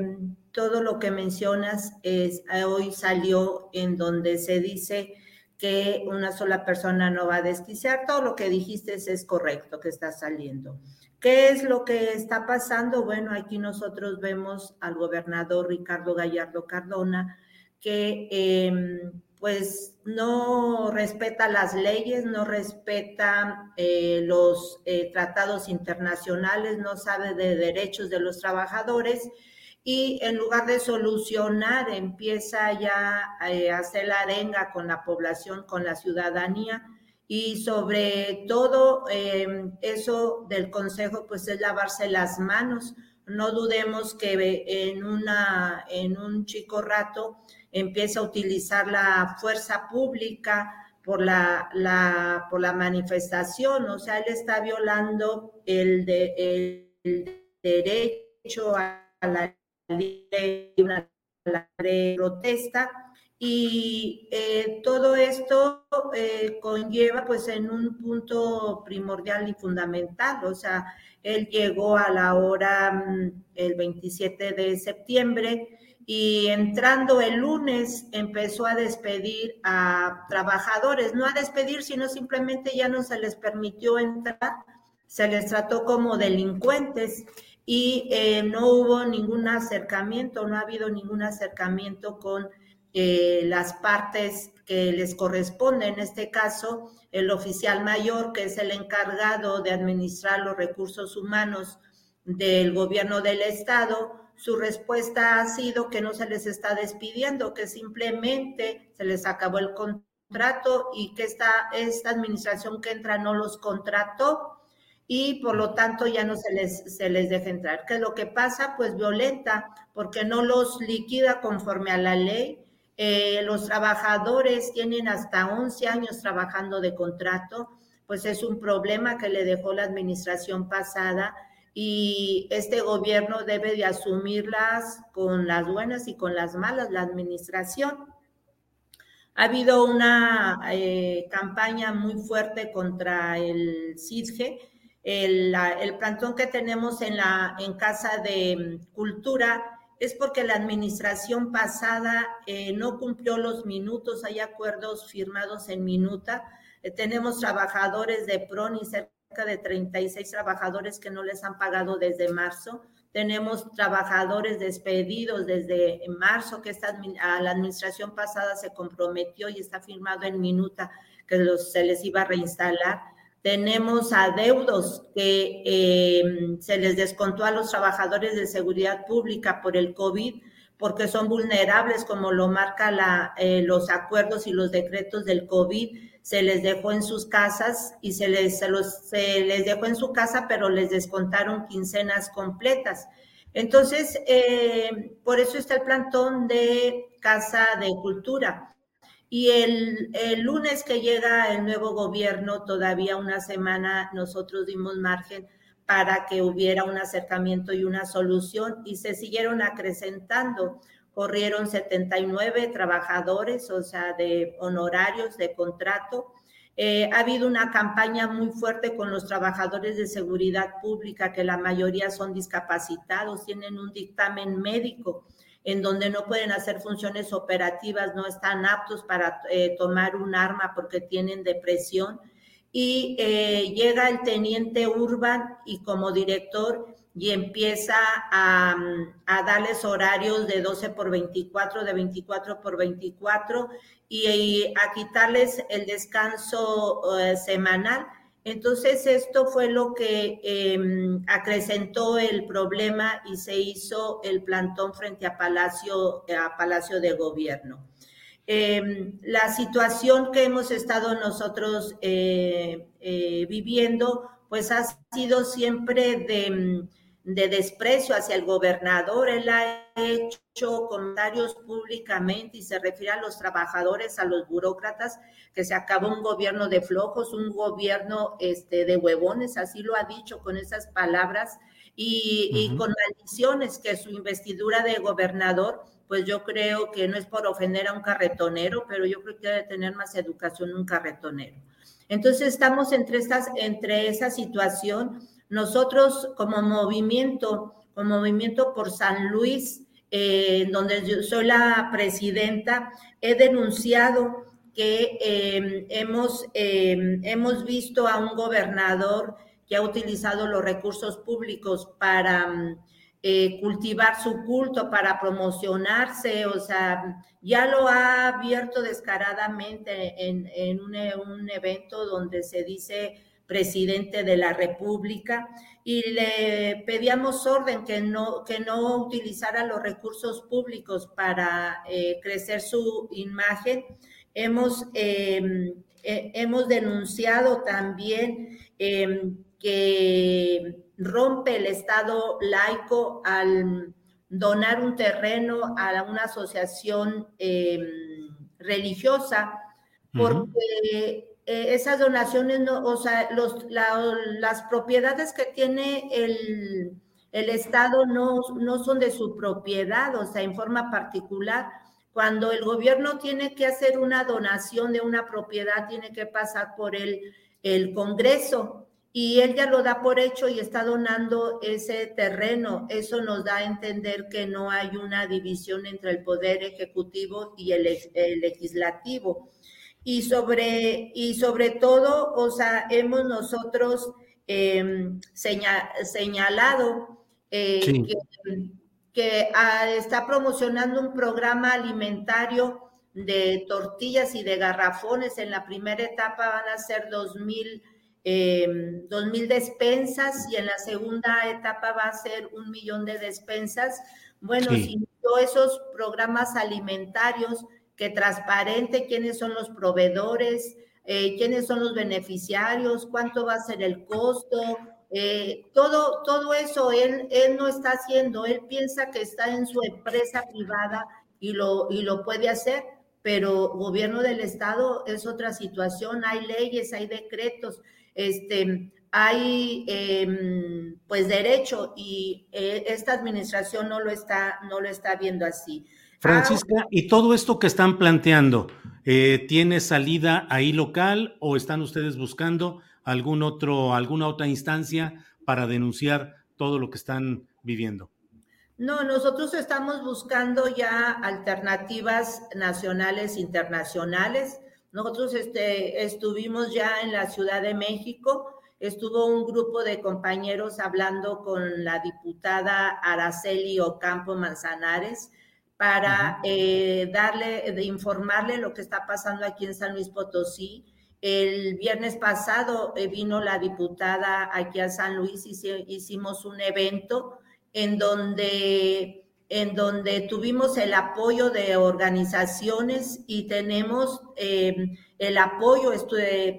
todo lo que mencionas, es, hoy salió en donde se dice que una sola persona no va a desquiciar. Todo lo que dijiste es correcto que está saliendo. ¿Qué es lo que está pasando? Bueno, aquí nosotros vemos al gobernador Ricardo Gallardo Cardona que em, pues no respeta las leyes, no respeta eh, los eh, tratados internacionales, no sabe de derechos de los trabajadores y en lugar de solucionar empieza ya eh, a hacer la arenga con la población, con la ciudadanía y sobre todo eso del consejo pues es lavarse las manos. No dudemos que en, una, en un chico rato empieza a utilizar la fuerza pública por la, por la manifestación, o sea, él está violando el, de, el derecho a la libre, protesta. Y eh, todo esto eh, conlleva pues en un punto primordial y fundamental, o sea, él llegó a la hora mm, el 27 de septiembre, y entrando el lunes empezó a despedir a trabajadores, no a despedir, sino simplemente ya no se les permitió entrar, se les trató como delincuentes y eh, no hubo ningún acercamiento, no ha habido ningún acercamiento con eh, las partes que les corresponde, en este caso el oficial mayor, que es el encargado de administrar los recursos humanos del gobierno del estado, su respuesta ha sido que no se les está despidiendo, que simplemente se les acabó el contrato y que esta, esta administración que entra no los contrató y por lo tanto ya no se les, se les deja entrar. ¿Qué es lo que pasa? Pues violenta, porque no los liquida conforme a la ley. Eh, los trabajadores tienen hasta 11 años trabajando de contrato, pues es un problema que le dejó la administración pasada y este gobierno debe de asumirlas con las buenas y con las malas, la administración. Ha habido una eh, campaña muy fuerte contra el CISGE. El, el, plantón que tenemos en, la, en Casa de Cultura es porque la administración pasada eh, no cumplió los minutos, hay acuerdos firmados en minuta. Eh, tenemos trabajadores de PRON y cerca de 36 trabajadores que no les han pagado desde marzo. Tenemos trabajadores despedidos desde marzo, que esta, a la administración pasada se comprometió y está firmado en minuta que se les iba a reinstalar. Tenemos adeudos que eh, se les descontó a los trabajadores de seguridad pública por el COVID, porque son vulnerables, como lo marca eh, los acuerdos y los decretos del COVID se les dejó en sus casas y se les, se se les dejó en su casa, pero les descontaron quincenas completas. Entonces, eh, por eso está el plantón de Casa de Cultura. Y el, el, lunes que llega el nuevo gobierno, todavía una semana, nosotros dimos margen para que hubiera un acercamiento y una solución y se siguieron acrecentando corrieron 79 trabajadores, o sea, de honorarios, de contrato. Eh, ha habido una campaña muy fuerte con los trabajadores de seguridad pública, que la mayoría son discapacitados, tienen un dictamen médico en donde no pueden hacer funciones operativas, no están aptos para eh, tomar un arma porque tienen depresión. Y eh, llega el teniente Urban y como director y empieza a, darles horarios de 12 por 24, de 24 por 24 y, a quitarles el descanso eh, semanal. Entonces, esto fue lo que em, acrecentó el problema y se hizo el plantón frente a Palacio, a Palacio de Gobierno. Em, la situación que hemos estado nosotros eh, eh, viviendo pues ha sido siempre de, de desprecio hacia el gobernador. Él ha hecho comentarios públicamente y se refiere a los trabajadores, a los burócratas, que se acabó un gobierno de flojos, un gobierno este, de huevones, así lo ha dicho con esas palabras, y, y con maldiciones que su investidura de gobernador pues yo creo que no es por ofender a un carretonero, pero yo creo que debe tener más educación un carretonero. Entonces estamos entre, estas, entre esa situación. Nosotros como movimiento, como movimiento por San Luis, eh, donde yo soy la presidenta, he denunciado que em, hemos, em, hemos visto a un gobernador que ha utilizado los recursos públicos para eh, cultivar su culto, para promocionarse, o sea, ya lo ha abierto descaradamente en, un, evento donde se dice presidente de la República y le pedíamos orden que no, que no utilizara los recursos públicos para eh, crecer su imagen. Hemos, em, eh, hemos denunciado también em, que rompe el Estado laico al donar un terreno a una asociación em, religiosa, porque eh, esas donaciones, no, o sea, los, las propiedades que tiene el, el Estado no, no son de su propiedad, o sea, en forma particular. Cuando el gobierno tiene que hacer una donación de una propiedad, tiene que pasar por el, el Congreso y él ya lo da por hecho y está donando ese terreno. Eso nos da a entender que no hay una división entre el poder ejecutivo y el, legislativo. Y sobre, y sobre todo, o sea, hemos nosotros em, señalado eh, que, que ah, está promocionando un programa alimentario de tortillas y de garrafones. En la primera etapa van a ser dos mil eh, dos mil despensas y en la segunda etapa va a ser un millón de despensas. Bueno, si todos esos programas alimentarios que transparente quiénes son los proveedores, eh, quiénes son los beneficiarios, cuánto va a ser el costo, eh, todo, todo eso él, él no está haciendo, él piensa que está en su empresa privada y lo, y lo puede hacer, pero gobierno del estado es otra situación, hay leyes, hay decretos este, hay em, pues derecho y eh, esta administración no lo está, no lo está viendo así. Francisca, ¿y todo esto que están planteando eh, tiene salida ahí local o están ustedes buscando algún otro, alguna otra instancia para denunciar todo lo que están viviendo? No, nosotros estamos buscando ya alternativas nacionales, internacionales. Nosotros este, estuvimos ya en la Ciudad de México, estuvo un grupo de compañeros hablando con la diputada Araceli Ocampo Manzanares para eh, darle, de informarle lo que está pasando aquí en San Luis Potosí. El viernes pasado eh, vino la diputada aquí a San Luis y hicimos un evento en donde en donde tuvimos el apoyo de organizaciones y tenemos eh, el apoyo,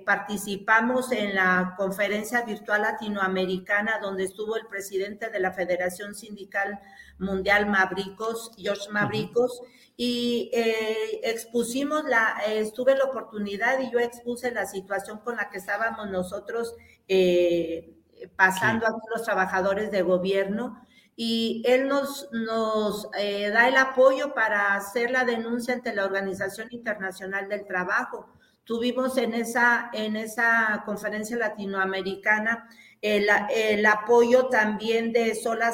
participamos en la conferencia virtual latinoamericana donde estuvo el presidente de la Federación Sindical Mundial Mabricos, Josh Mabricos, y eh, expusimos la, estuve la oportunidad y yo expuse la situación con la que estábamos nosotros eh, pasando a los trabajadores de gobierno y él nos, nos eh, da el apoyo para hacer la denuncia ante la Organización Internacional del Trabajo. Tuvimos en esa, en esa conferencia latinoamericana el, el apoyo también de Sola,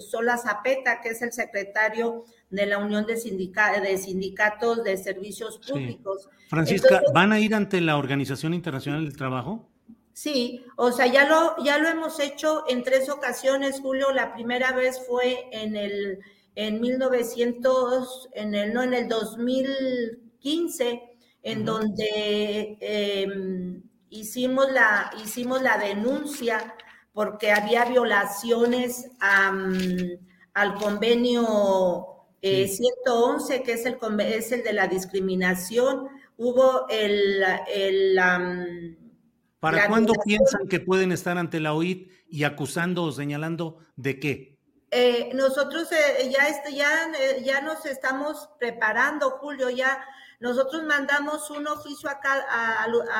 Sola Zapeta, que es el secretario de la Unión de, de Sindicatos de Servicios Públicos. Francisca, ¿van a ir ante la Organización Internacional del Trabajo? Sí, o sea, ya lo, ya lo hemos hecho en tres ocasiones, Julio. La primera vez fue en el en 1900, en el no en el 2015, en donde em, hicimos la hicimos la denuncia porque había violaciones al convenio 111, eh, que es el es el de la discriminación. Hubo el, el ¿Para cuándo piensan que pueden estar ante la OIT y acusando o señalando de qué? Eh, nosotros eh, ya, este, ya, eh, ya nos estamos preparando, Julio, ya nosotros mandamos un oficio acá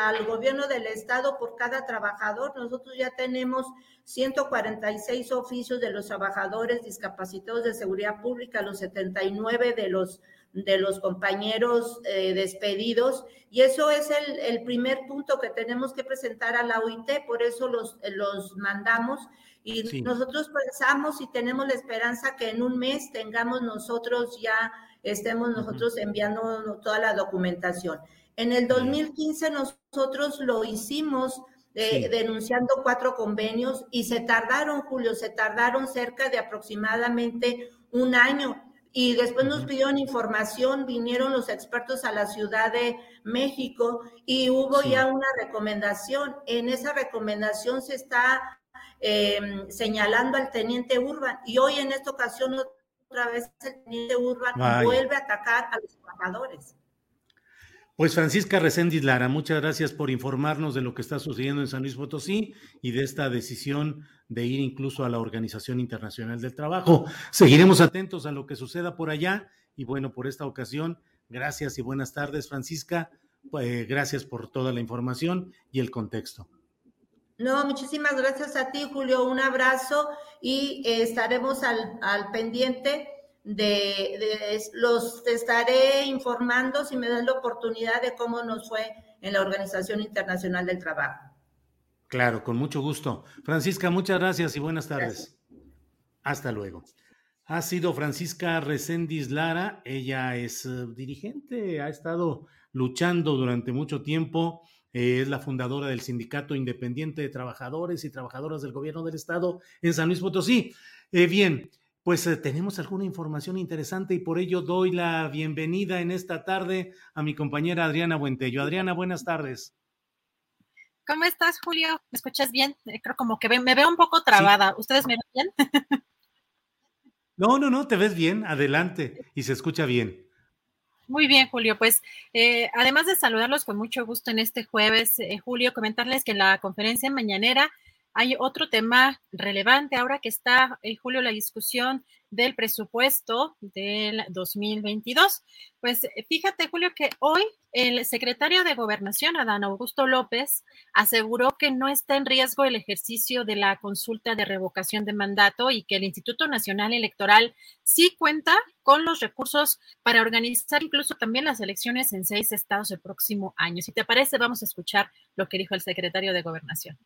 al gobierno del estado por cada trabajador. Nosotros ya tenemos 146 oficios de los trabajadores discapacitados de seguridad pública, los 79 de los de los compañeros eh, despedidos. Y eso es el, el, primer punto que tenemos que presentar a la OIT, por eso los, los mandamos. Y nosotros pensamos y tenemos la esperanza que en un mes tengamos nosotros ya, estemos nosotros enviando toda la documentación. En el 2015 nosotros lo hicimos eh, denunciando cuatro convenios y se tardaron, Julio, se tardaron cerca de aproximadamente un año. Y después nos pidieron información, vinieron los expertos a la Ciudad de México y hubo ya una recomendación. En esa recomendación se está em, señalando al teniente Urban y hoy en esta ocasión otra vez el teniente Urban vuelve a atacar a los trabajadores. Pues Francisca Reséndiz Lara, muchas gracias por informarnos de lo que está sucediendo en San Luis Potosí y de esta decisión de ir incluso a la Organización Internacional del Trabajo. Seguiremos atentos a lo que suceda por allá y bueno, por esta ocasión, gracias y buenas tardes, Francisca. Pues, gracias por toda la información y el contexto. No, muchísimas gracias a ti, Julio. Un abrazo y eh, estaremos al, al pendiente de, los estaré informando si me dan la oportunidad de cómo nos fue en la Organización Internacional del Trabajo. Claro, con mucho gusto. Francisca, muchas gracias y buenas tardes. Hasta luego. Ha sido Francisca Reséndiz Lara, ella es eh, dirigente, ha estado luchando durante mucho tiempo, eh, es la fundadora del Sindicato Independiente de Trabajadores y Trabajadoras del Gobierno del Estado en San Luis Potosí. Eh, bien, pues tenemos alguna información interesante y por ello doy la bienvenida en esta tarde a mi compañera Adriana Buentello. Adriana, buenas tardes. ¿Cómo estás, Julio? ¿Me escuchas bien? Eh, creo como que me veo un poco trabada. ¿Ustedes me ven bien? no, no, no, te ves bien, adelante, y se escucha bien. Muy bien, Julio. Pues eh, además de saludarlos con mucho gusto en este jueves, eh, Julio, comentarles que la conferencia mañanera hay otro tema relevante ahora que está, en Julio, la discusión del presupuesto del 2022. Pues eh, fíjate, Julio, que hoy el secretario de Gobernación, Adán Augusto López, aseguró que no está en riesgo el ejercicio de la consulta de revocación de mandato y que el Instituto Nacional Electoral sí cuenta con los recursos para organizar incluso también las elecciones en seis estados el próximo año. Si te parece, vamos a escuchar lo que dijo el secretario de Gobernación.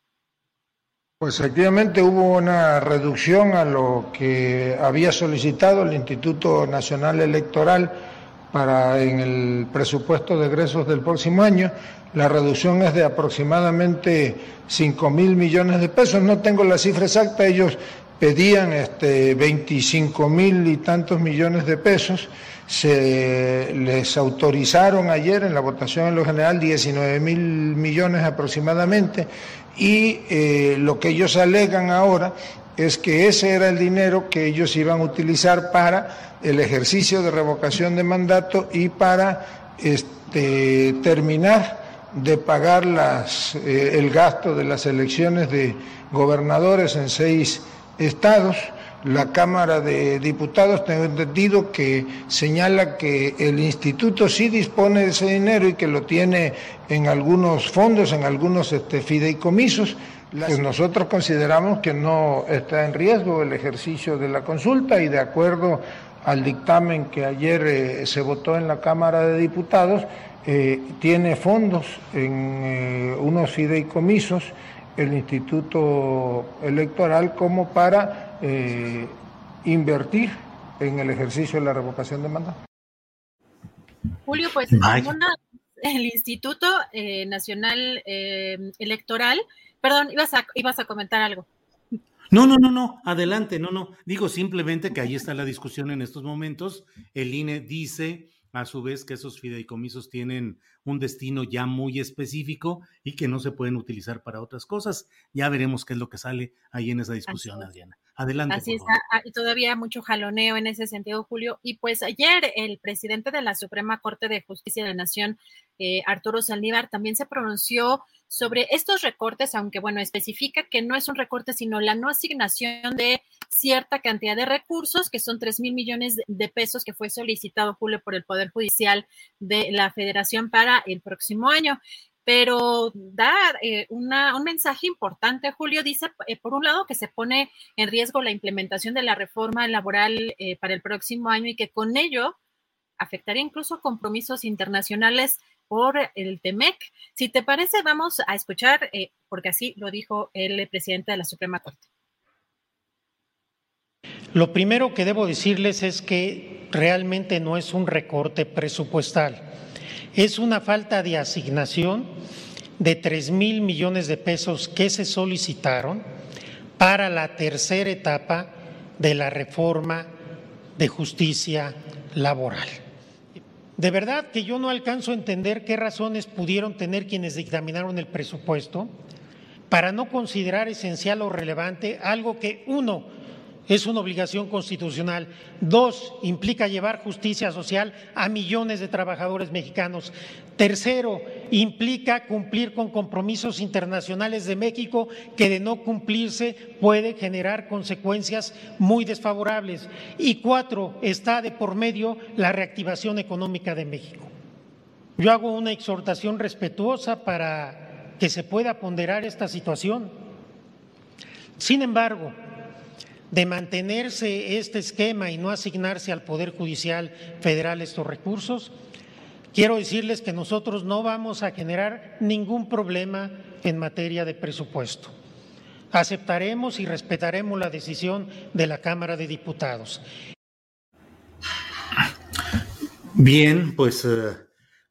Pues efectivamente hubo una reducción a lo que había solicitado el Instituto Nacional Electoral para en el presupuesto de egresos del próximo año. La reducción es de aproximadamente 5 mil millones de pesos. No tengo la cifra exacta, ellos pedían este, 25 mil y tantos millones de pesos. Se les autorizaron ayer en la votación en lo general 19 mil millones aproximadamente y eh, lo que ellos alegan ahora es que ese era el dinero que ellos iban a utilizar para el ejercicio de revocación de mandato y para este, terminar de pagar las, eh, el gasto de las elecciones de gobernadores en seis estados. La Cámara de Diputados, tengo entendido que señala que el instituto sí dispone de ese dinero y que lo tiene en algunos fondos, en algunos este, fideicomisos. Pues nosotros consideramos que no está en riesgo el ejercicio de la consulta y de acuerdo al dictamen que ayer eh, se votó en la Cámara de Diputados, eh, tiene fondos en eh, unos fideicomisos el Instituto Electoral como para eh, invertir en el ejercicio de la revocación de mandato. Julio, pues el Instituto eh, Nacional eh, Electoral, perdón, ibas a, ibas a comentar algo. No, no, no, no, adelante, no, no. Digo simplemente que ahí está la discusión en estos momentos. El INE dice a su vez que esos fideicomisos tienen un destino ya muy específico y que no se pueden utilizar para otras cosas. Ya veremos qué es lo que sale ahí en esa discusión, Adriana. Adelante. Así es, ah, y todavía mucho jaloneo en ese sentido, Julio. Y pues ayer el presidente de la Suprema Corte de Justicia de la Nación, eh, Arturo Saldívar, también se pronunció sobre estos recortes, aunque bueno, especifica que no es un recorte, sino la no asignación de cierta cantidad de recursos, que son 3 mil millones de pesos que fue solicitado, Julio, por el Poder Judicial de la Federación para el próximo año. Pero da eh, un mensaje importante, Julio, dice, eh, por un lado, que se pone en riesgo la implementación de la reforma laboral para el próximo año y que con ello afectaría incluso compromisos internacionales por el TEMEC. Si te parece, vamos a escuchar, porque así lo dijo el presidente de la Suprema Corte. Lo primero que debo decirles es que realmente no es un recorte presupuestal es una falta de asignación de tres mil millones de pesos que se solicitaron para la tercera etapa de la reforma de justicia laboral. De verdad que yo no alcanzo a entender qué razones pudieron tener quienes dictaminaron el presupuesto para no considerar esencial o relevante algo que, uno, es una obligación constitucional. Dos, implica llevar justicia social a millones de trabajadores mexicanos. Tercero, implica cumplir con compromisos internacionales de México que de no cumplirse puede generar consecuencias muy desfavorables. Y cuatro, está de por medio la reactivación económica de México. Yo hago una exhortación respetuosa para que se pueda ponderar esta situación. Sin embargo, de mantenerse este esquema y no asignarse al Poder Judicial Federal estos recursos, quiero decirles que nosotros no vamos a generar ningún problema en materia de presupuesto. Aceptaremos y respetaremos la decisión de la Cámara de Diputados. Bien, pues eh,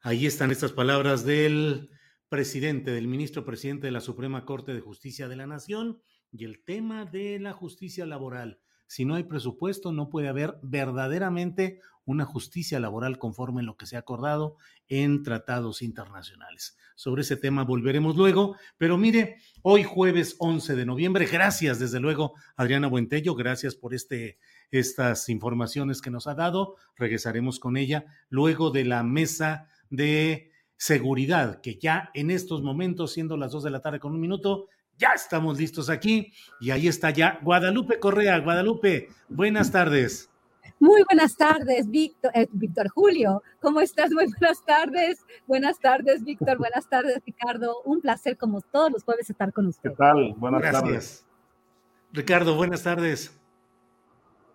ahí están estas palabras del presidente, del ministro presidente de la Suprema Corte de Justicia de la Nación y el tema de la justicia laboral. Si no hay presupuesto, no puede haber verdaderamente una justicia laboral conforme a lo que se ha acordado en tratados internacionales. Sobre ese tema volveremos luego, pero mire, hoy jueves 11 de noviembre, gracias desde luego Adriana Buentello, gracias por este, estas informaciones que nos ha dado. Regresaremos con ella luego de la mesa de seguridad, que ya en estos momentos, siendo las dos de la tarde con un minuto, ya estamos listos aquí y ahí está ya Guadalupe Correa. Guadalupe, buenas tardes. Muy buenas tardes, Víctor, eh, Víctor Julio. ¿Cómo estás? Muy buenas tardes. Buenas tardes, Víctor. Buenas tardes, Ricardo. Un placer, como todos los jueves, estar con usted. ¿Qué tal? Buenas tardes. Ricardo, buenas tardes.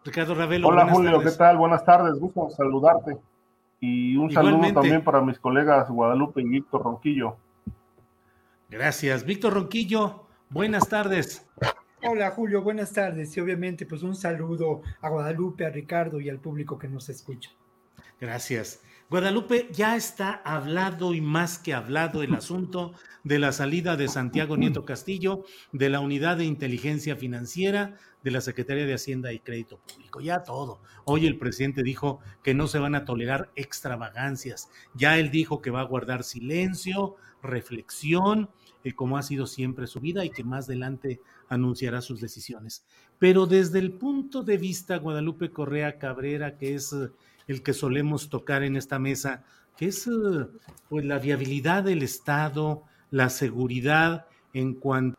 Ricardo Ravelo. Hola, Julio. ¿Qué tal? Buenas tardes. Gusto saludarte. Y un saludo también para mis colegas Guadalupe y Víctor Ronquillo. Gracias. Víctor Ronquillo, Buenas tardes. Hola Julio, buenas tardes y obviamente pues un saludo a Guadalupe, a Ricardo y al público que nos escucha. Gracias. Guadalupe, ya está hablado y más que hablado el asunto de la salida de Santiago Nieto Castillo de la Unidad de Inteligencia Financiera de la Secretaría de Hacienda y Crédito Público. Ya todo. Hoy el presidente dijo que no se van a tolerar extravagancias. Ya él dijo que va a guardar silencio, reflexión como ha sido siempre su vida y que más adelante anunciará sus decisiones. Pero desde el punto de vista Guadalupe Correa Cabrera, que es eh, el que solemos tocar en esta mesa, que es eh, pues la viabilidad del Estado, la seguridad en cuanto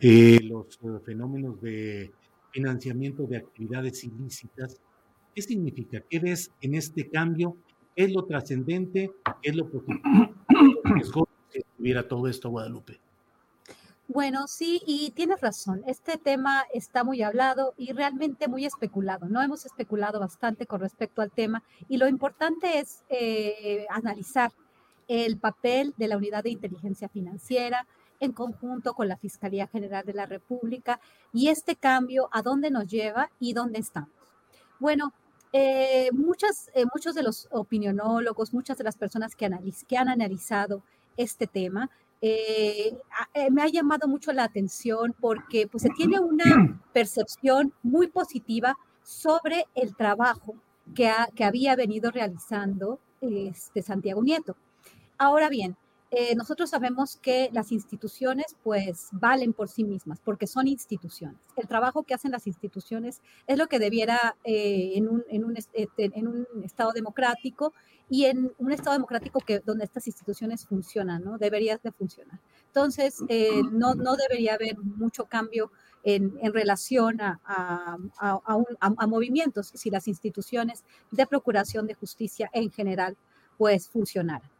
eh, los fenómenos de financiamiento de actividades ilícitas. ¿Qué significa? ¿Qué ves en este cambio es lo trascendente, es lo positivo, es que estuviera todo esto, Guadalupe. Bueno, sí, y tienes razón. Este tema está muy hablado y realmente muy especulado. No hemos especulado bastante con respecto al tema y lo importante es eh, analizar el papel de la Unidad de Inteligencia Financiera en conjunto con la Fiscalía General de la República y este cambio a dónde nos lleva y dónde estamos. Bueno, eh, muchas, eh, muchos de los opinionólogos, muchas de las personas que, que han analizado este tema, eh, me ha llamado mucho la atención porque pues, se tiene una percepción muy positiva sobre el trabajo que, que había venido realizando este, Santiago Nieto. Ahora bien, eh, nosotros sabemos que las instituciones pues valen por sí mismas porque son instituciones. El trabajo que hacen las instituciones es lo que debiera eh, en, un, en, un, este, en, un, Estado democrático y en un Estado democrático que, donde estas instituciones funcionan, ¿no? Deberían de funcionar. Entonces, eh, no, no debería haber mucho cambio en, en relación a, a, a, a, movimientos si las instituciones de procuración de justicia en general pues funcionaran.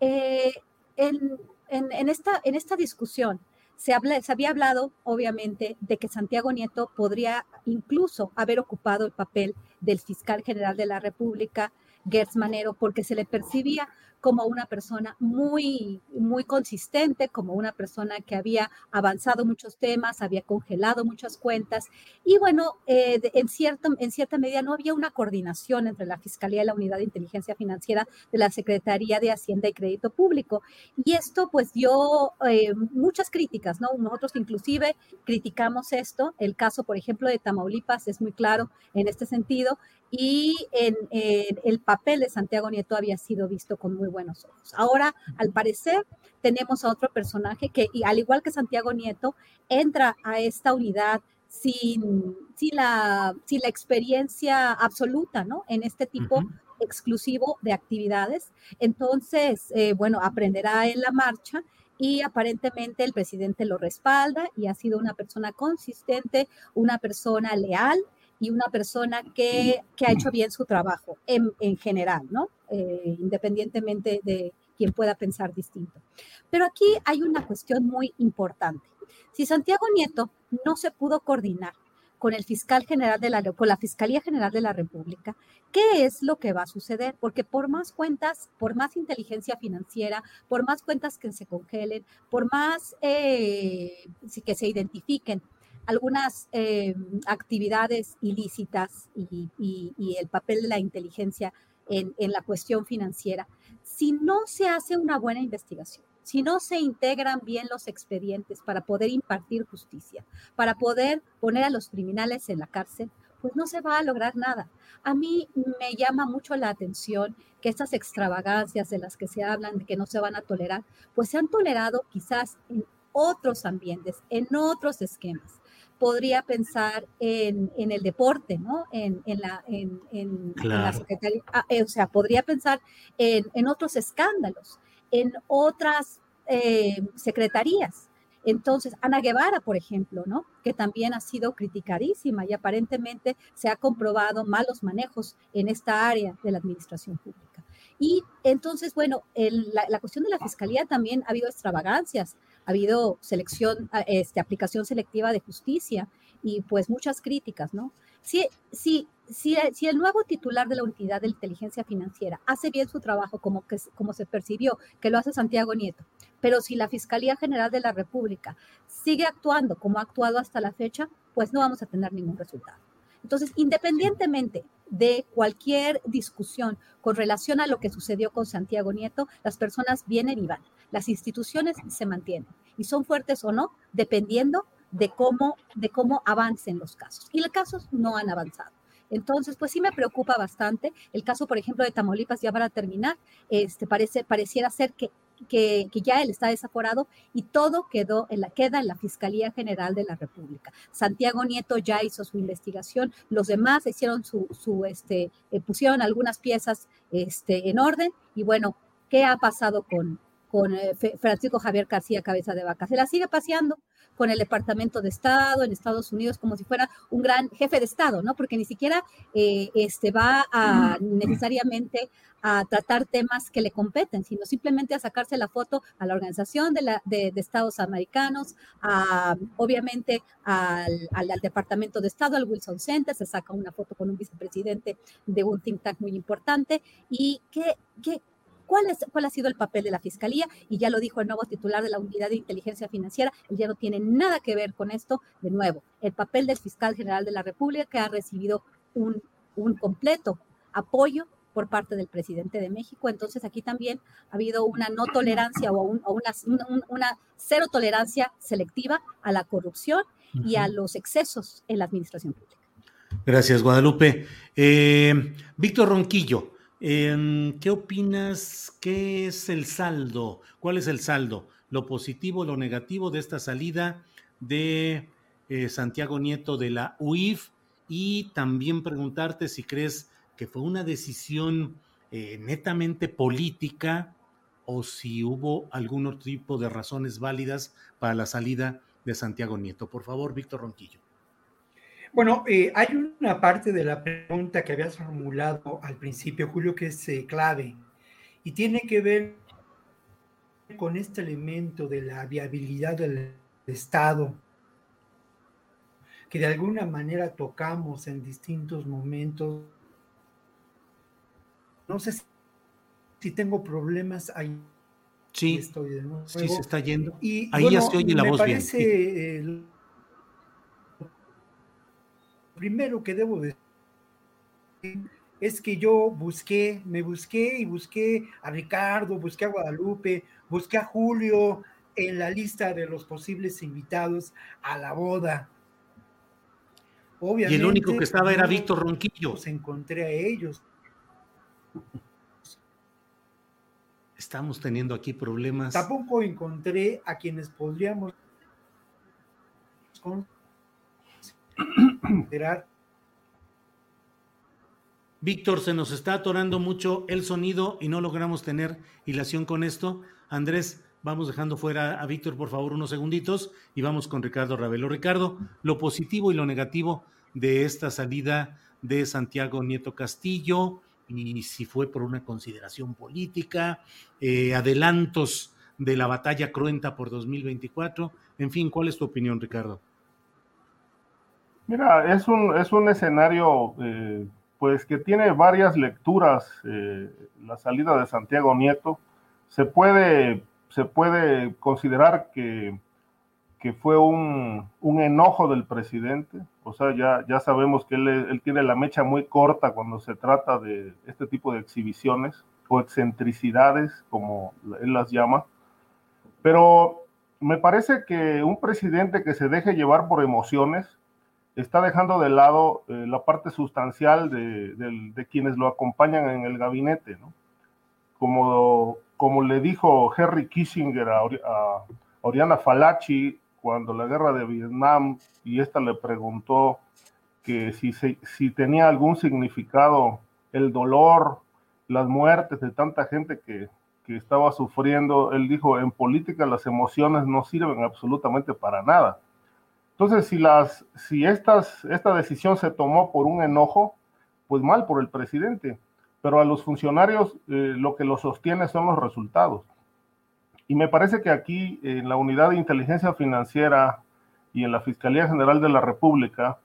Eh, en, en, esta, en esta discusión se, se había hablado, obviamente, de que Santiago Nieto podría incluso haber ocupado el papel del fiscal general de la República, Gertz Manero, porque se le percibía como una persona muy, muy consistente, como una persona que había avanzado muchos temas, había congelado muchas cuentas y bueno, eh, en, cierto, en cierta medida no había una coordinación entre la Fiscalía y la Unidad de Inteligencia Financiera de la Secretaría de Hacienda y Crédito Público. Y esto pues dio eh, muchas críticas, ¿no? Nosotros inclusive criticamos esto, el caso por ejemplo de Tamaulipas es muy claro en este sentido y en, en el papel de Santiago Nieto había sido visto con muy buenos ojos. Ahora, al parecer, tenemos a otro personaje que, al igual que Santiago Nieto, entra a esta unidad sin, sin, la, sin la experiencia absoluta, ¿no? En este tipo exclusivo de actividades. Entonces, eh, bueno, aprenderá en la marcha y aparentemente el presidente lo respalda y ha sido una persona consistente, una persona leal y una persona que, que ha hecho bien su trabajo en, en general, ¿no? Eh, independientemente de quien pueda pensar distinto. Pero aquí hay una cuestión muy importante. Si Santiago Nieto no se pudo coordinar con el fiscal general de la con la Fiscalía General de la República, ¿qué es lo que va a suceder? Porque por más cuentas, por más inteligencia financiera, por más cuentas que se congelen, por más eh, que se identifiquen algunas eh, actividades ilícitas y, y, el papel de la inteligencia en, la cuestión financiera, si no se hace una buena investigación, si no se integran bien los expedientes para poder impartir justicia, para poder poner a los criminales en la cárcel, pues no se va a lograr nada. A mí me llama mucho la atención que estas extravagancias de las que se hablan, de que no se van a tolerar, pues se han tolerado quizás en otros ambientes, en otros esquemas podría pensar en, en el deporte, ¿no? En, en la, en, en la Secretaría, ah, eh, o sea, podría pensar en, otros escándalos, en otras eh, secretarías. Entonces, Ana Guevara, por ejemplo, ¿no? Que también ha sido criticadísima y aparentemente se ha comprobado malos manejos en esta área de la administración pública. Y entonces, bueno, la, la, cuestión de la fiscalía también ha habido extravagancias ha habido selección, ah, este, aplicación selectiva de justicia y pues muchas críticas, ¿no? Si, si, si, si, el nuevo titular de la unidad de inteligencia financiera hace bien su trabajo como, que, como se percibió, que lo hace Santiago Nieto, pero si la Fiscalía General de la República sigue actuando como ha actuado hasta la fecha, pues no vamos a tener ningún resultado. Entonces, independientemente de cualquier discusión con relación a lo que sucedió con Santiago Nieto, las personas vienen y van. Las instituciones se mantienen y son fuertes o no, dependiendo de cómo, de cómo avancen los casos. Y los casos no han avanzado. Entonces, pues sí me preocupa bastante. El caso, por ejemplo, de Tamaulipas, ya para terminar, este, parece, pareciera ser que que, ya él está desaforado y todo quedó en la, queda en la Fiscalía General de la República. Santiago Nieto ya hizo su investigación, los demás hicieron su, su este, eh, pusieron algunas piezas este, en orden y bueno, ¿qué ha pasado con, con eh, Francisco Javier García Cabeza de Vaca? Se la sigue paseando con el Departamento de Estado en Estados Unidos como si fuera un gran jefe de Estado, ¿no? Porque ni siquiera eh, este, va a necesariamente a tratar temas que le competen, sino simplemente a sacarse la foto a la Organización de, la, de, Estados Americanos, a, obviamente al, al, Departamento de Estado, al Wilson Center, se saca una foto con un vicepresidente de un think tank muy importante. ¿Y qué, qué, ¿Cuál, es, ¿Cuál ha sido el papel de la Fiscalía? Y ya lo dijo el nuevo titular de la Unidad de Inteligencia Financiera, él ya no tiene nada que ver con esto. De nuevo, el papel del fiscal general de la República que ha recibido un, un completo apoyo por parte del presidente de México. Entonces aquí también ha habido una no tolerancia o, una, cero tolerancia selectiva a la corrupción y a los excesos en la administración pública. Gracias, Guadalupe. Eh, Víctor Ronquillo, em, ¿qué opinas? ¿Qué es el saldo? ¿Cuál es el saldo? ¿Lo positivo, lo negativo de esta salida de eh, Santiago Nieto de la UIF? Y también preguntarte si crees que fue una decisión eh, netamente política o si hubo algún otro tipo de razones válidas para la salida de Santiago Nieto. Por favor, Víctor Ronquillo. Bueno, eh, hay una parte de la pregunta que habías formulado al principio, Julio, que es eh, clave y tiene que ver con este elemento de la viabilidad del Estado que de alguna manera tocamos en distintos momentos. No sé si tengo problemas ahí. Sí, estoy de nuevo. sí se está yendo. Y, ahí ya se oye la voz parece, bien primero que debo decir es que yo busqué, me busqué y busqué a Ricardo, busqué a Guadalupe, busqué a Julio en la lista de los posibles invitados a la boda. Obviamente, y el único que estaba era Víctor Ronquillo. Los encontré a ellos. Estamos teniendo aquí problemas. Tampoco encontré a quienes podríamos Víctor, se nos está atorando mucho el sonido y no logramos tener hilación con esto. Andrés, vamos dejando fuera a Víctor, por favor, unos segunditos y vamos con Ricardo Ravelo. Ricardo, lo positivo y lo negativo de esta salida de Santiago Nieto Castillo y si fue por una consideración política, eh, adelantos de la batalla cruenta por 2024. En fin, ¿cuál es tu opinión, Ricardo? Mira, es un, es un escenario eh, pues que tiene varias lecturas. Eh, la salida de Santiago Nieto se puede, se puede considerar que, que fue un, un, enojo del presidente. O sea, ya, ya sabemos que él, él, tiene la mecha muy corta cuando se trata de este tipo de exhibiciones o excentricidades, como él las llama. Pero me parece que un presidente que se deje llevar por emociones, está dejando de lado eh, la parte sustancial de, quienes lo acompañan en el gabinete, ¿no? Como, como le dijo Henry Kissinger a, Oriana Falachi cuando la guerra de Vietnam y esta le preguntó que si, si tenía algún significado el dolor, las muertes de tanta gente que, que estaba sufriendo, él dijo, en política las emociones no sirven absolutamente para nada entonces, si, las, si estas, esta decisión se tomó por un enojo, pues mal por el presidente, pero a los funcionarios eh, lo que lo sostiene son los resultados. Y me parece que aquí en la unidad de inteligencia financiera y en la Fiscalía General de la República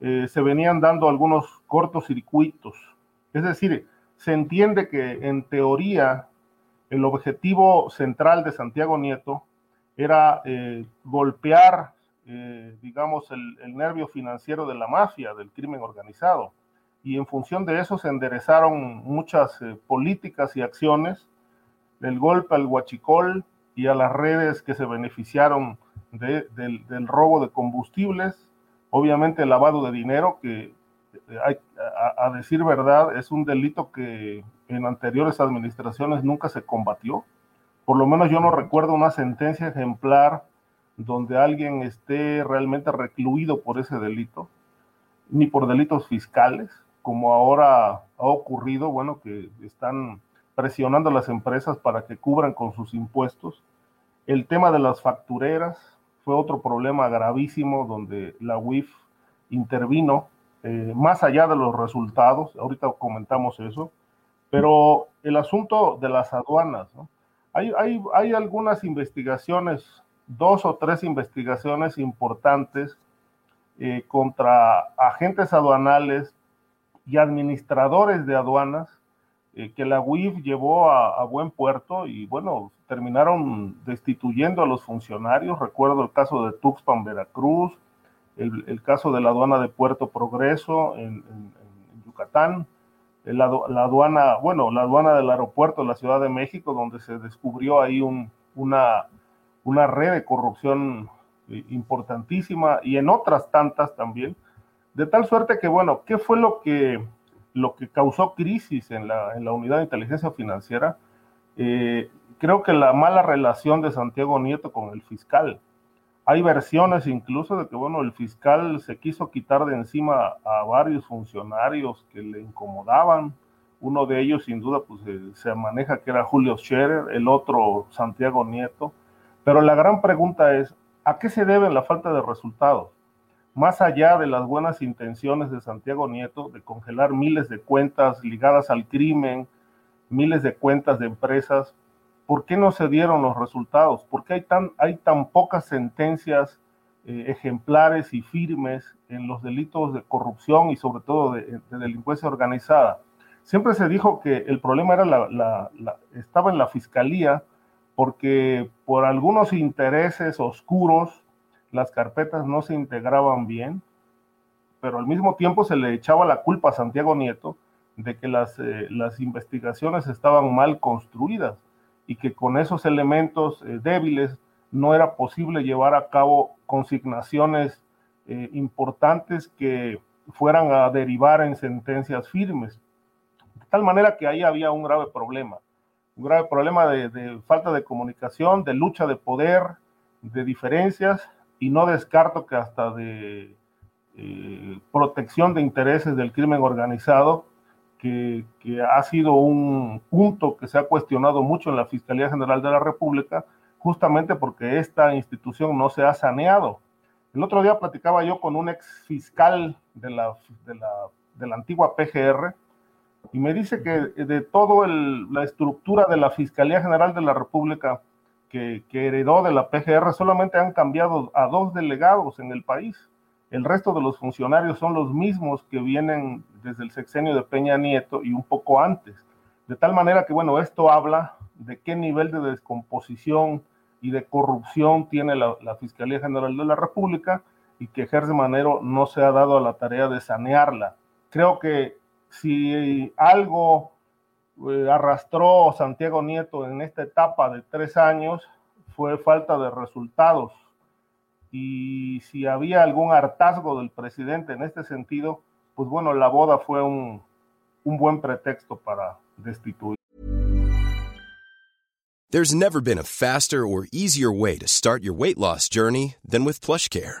eh, se venían dando algunos cortocircuitos. Es decir, se entiende que en teoría el objetivo central de Santiago Nieto era eh, golpear eh, digamos, el, nervio financiero de la mafia, del crimen organizado. Y en función de eso se enderezaron muchas eh, políticas y acciones, del golpe al huachicol y a las redes que se beneficiaron del, robo de combustibles, obviamente el lavado de dinero, que eh, hay, a, decir verdad es un delito que en anteriores administraciones nunca se combatió. Por lo menos yo no recuerdo una sentencia ejemplar donde alguien esté realmente recluido por ese delito, ni por delitos fiscales, como ahora ha ocurrido, bueno, que están presionando a las empresas para que cubran con sus impuestos. El tema de las factureras fue otro problema gravísimo donde la UIF intervino eh, más allá de los resultados, ahorita comentamos eso, pero el asunto de las aduanas, ¿no? hay, hay, hay algunas investigaciones dos o tres investigaciones importantes eh, contra agentes aduanales y administradores de aduanas eh, que la UIF llevó a, buen puerto y bueno, terminaron destituyendo a los funcionarios. Recuerdo el caso de Tuxpan, Veracruz, el, caso de la aduana de Puerto Progreso en, Yucatán, la, aduana, bueno, la aduana del aeropuerto de la Ciudad de México, donde se descubrió ahí un, una una red de corrupción eh, importantísima y en otras tantas también. De tal suerte que, bueno, ¿qué fue lo que, lo que causó crisis en la, en la unidad de inteligencia financiera? Eh, creo que la mala relación de Santiago Nieto con el fiscal. Hay versiones incluso de que, bueno, el fiscal se quiso quitar de encima a varios funcionarios que le incomodaban. Uno de ellos, sin duda, pues eh, se maneja que era Julio Scherer, el otro Santiago Nieto. Pero la gran pregunta es, ¿a qué se debe la falta de resultados? Más allá de las buenas intenciones de Santiago Nieto de congelar miles de cuentas ligadas al crimen, miles de cuentas de empresas, ¿por qué no se dieron los resultados? ¿Por qué hay tan, hay tan pocas sentencias eh, ejemplares y firmes en los delitos de corrupción y sobre todo de, delincuencia organizada? Siempre se dijo que el problema era la, estaba en la fiscalía porque por algunos intereses oscuros las carpetas no se integraban bien, pero al mismo tiempo se le echaba la culpa a Santiago Nieto de que las, eh, las investigaciones estaban mal construidas y que con esos elementos eh, débiles no era posible llevar a cabo consignaciones eh, importantes que fueran a derivar en sentencias firmes. De tal manera que ahí había un grave problema, un grave problema de, falta de comunicación, de lucha de poder, de diferencias, y no descarto que hasta de eh, protección de intereses del crimen organizado que, ha sido un punto que se ha cuestionado mucho en la Fiscalía General de la República, justamente porque esta institución no se ha saneado. El otro día platicaba yo con un ex fiscal de la, de la, de la antigua PGR y me dice que de toda la estructura de la Fiscalía General de la República que, heredó de la PGR solamente han cambiado a dos delegados en el país el resto de los funcionarios son los mismos que vienen desde el sexenio de Peña Nieto y un poco antes. De tal manera que, bueno, esto habla de qué nivel de descomposición y de corrupción tiene la, Fiscalía General de la República y que Ejerce Manero no se ha dado a la tarea de sanearla. Creo que si algo eh, arrastró Santiago Nieto en esta etapa de tres años fue falta de resultados y si había algún hartazgo del presidente en este sentido, pues bueno, la boda fue un, un buen pretexto para destituir. There's never been a faster or easier way to start your weight loss journey than with PlushCare.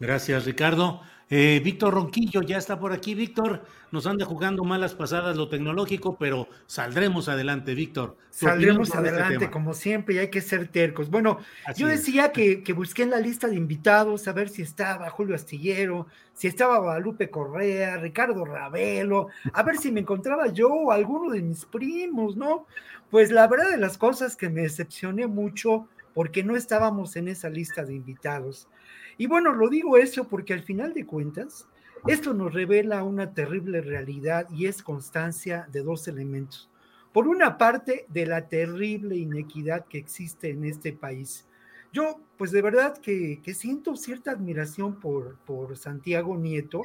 Gracias, Ricardo. Eh, Víctor Ronquillo ya está por aquí. Víctor, nos anda jugando malas pasadas lo tecnológico, pero saldremos adelante, Víctor. Saldremos este adelante, como siempre, y hay que ser tercos. Bueno, yo decía que, que, busqué en la lista de invitados a ver si estaba Julio Astillero, si estaba Guadalupe Correa, Ricardo Ravelo, a ver si me encontraba yo o alguno de mis primos, ¿no? Pues la verdad de las cosas que me decepcioné mucho porque no estábamos en esa lista de invitados. Y bueno, lo digo eso porque al final de cuentas, esto nos revela una terrible realidad y es constancia de dos elementos. Por una parte, de la terrible inequidad que existe en este país. Yo, pues de verdad que, siento cierta admiración por, por Santiago Nieto,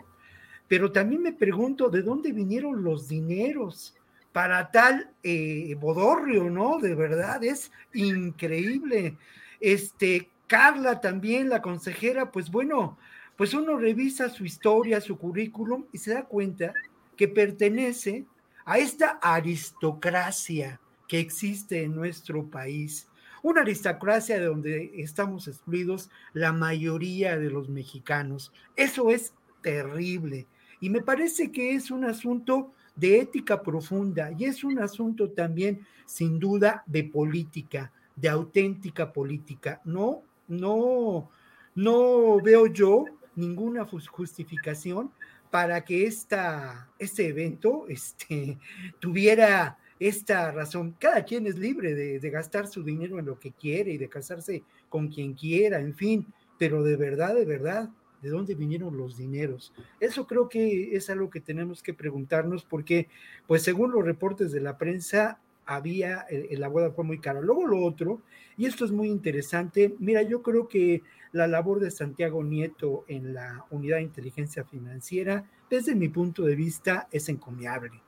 pero también me pregunto de dónde vinieron los dineros para tal eh, bodorrio, ¿no? De verdad, es increíble. Este, Carla también, la consejera, pues bueno, pues uno revisa su historia, su currículum y se da cuenta que pertenece a esta aristocracia que existe en nuestro país. Una aristocracia de donde estamos excluidos la mayoría de los mexicanos. Eso es terrible. Y me parece que es un asunto de ética profunda y es un asunto también, sin duda, de política, de auténtica política. No, no, no veo yo ninguna justificación para que esta, este evento este, tuviera esta razón. Cada quien es libre de, de, gastar su dinero en lo que quiere y de casarse con quien quiera, en fin, pero de verdad, de verdad, ¿de dónde vinieron los dineros? Eso creo que es algo que tenemos que preguntarnos porque, pues según los reportes de la prensa, había, eh, la boda fue muy cara. Luego lo otro, y esto es muy interesante, mira, yo creo que la labor de Santiago Nieto en la unidad de inteligencia financiera, desde mi punto de vista, es encomiable.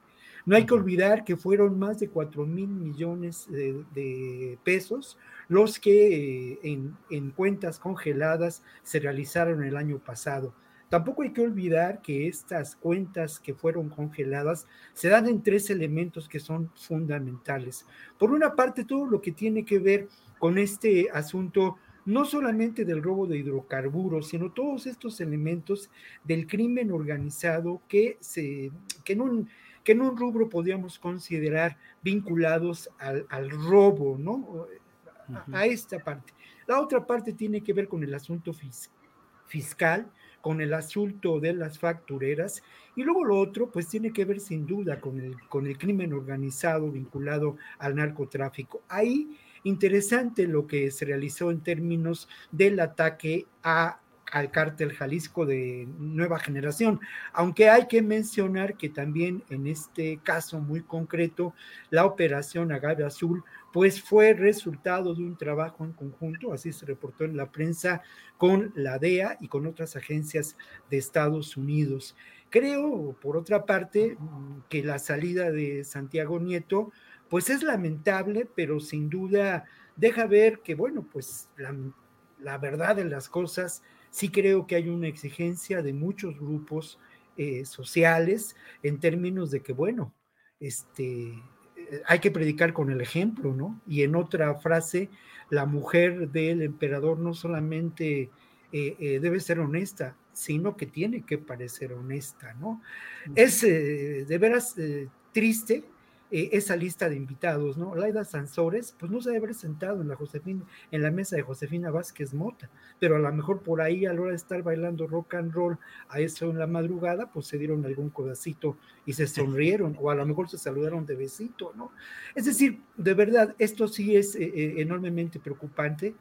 No hay que olvidar que fueron más de 4 mil millones de, pesos los que eh, en, en cuentas congeladas se realizaron el año pasado. Tampoco hay que olvidar que estas cuentas que fueron congeladas se dan en tres elementos que son fundamentales. Por una parte, todo lo que tiene que ver con este asunto no solamente del robo de hidrocarburos, sino todos estos elementos del crimen organizado que, se, que, en, un, que en un rubro podríamos considerar vinculados al, robo, ¿no? A, esta parte. La otra parte tiene que ver con el asunto fiscal, con el asunto de las factureras y luego lo otro pues tiene que ver sin duda con el, con el crimen organizado vinculado al narcotráfico. Ahí interesante lo que se realizó en términos del ataque a al cártel Jalisco de nueva generación, aunque hay que mencionar que también en este caso muy concreto, la operación Agave Azul, pues fue resultado de un trabajo en conjunto, así se reportó en la prensa, con la DEA y con otras agencias de Estados Unidos. Creo, por otra parte, que la salida de Santiago Nieto, pues es lamentable, pero sin duda deja ver que, bueno, pues la, la verdad de las cosas sí creo que hay una exigencia de muchos grupos eh, sociales en términos de que, bueno, este, eh, hay que predicar con el ejemplo, ¿no? Y en otra frase, la mujer del emperador no solamente eh, debe ser honesta, sino que tiene que parecer honesta, ¿no? Es de veras triste eh, esa lista de invitados, ¿no? Laida Sansores, pues no se debe haber sentado en la Josefina, en la mesa de Josefina Vázquez Mota, pero a lo mejor por ahí a la hora de estar bailando rock and roll a eso en la madrugada, pues se dieron algún codacito y se sonrieron, o a lo mejor se saludaron de besito, ¿no? Es decir, de verdad, esto sí es eh, eh, enormemente preocupante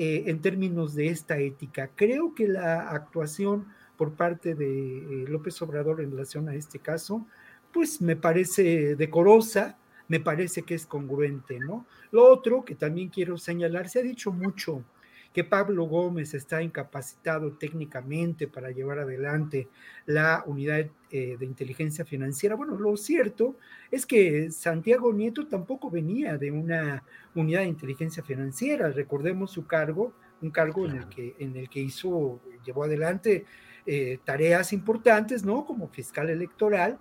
en términos de esta ética. Creo que la actuación por parte de López Obrador en relación a este caso, pues me parece decorosa, me parece que es congruente, ¿no? Lo otro que también quiero señalar, se ha dicho mucho que Pablo Gómez está incapacitado técnicamente para llevar adelante la unidad eh, de inteligencia financiera. Bueno, lo cierto es que Santiago Nieto tampoco venía de una unidad de inteligencia financiera. Recordemos su cargo, un cargo en el que, en el que hizo, llevó adelante eh, tareas importantes, ¿no? Como fiscal electoral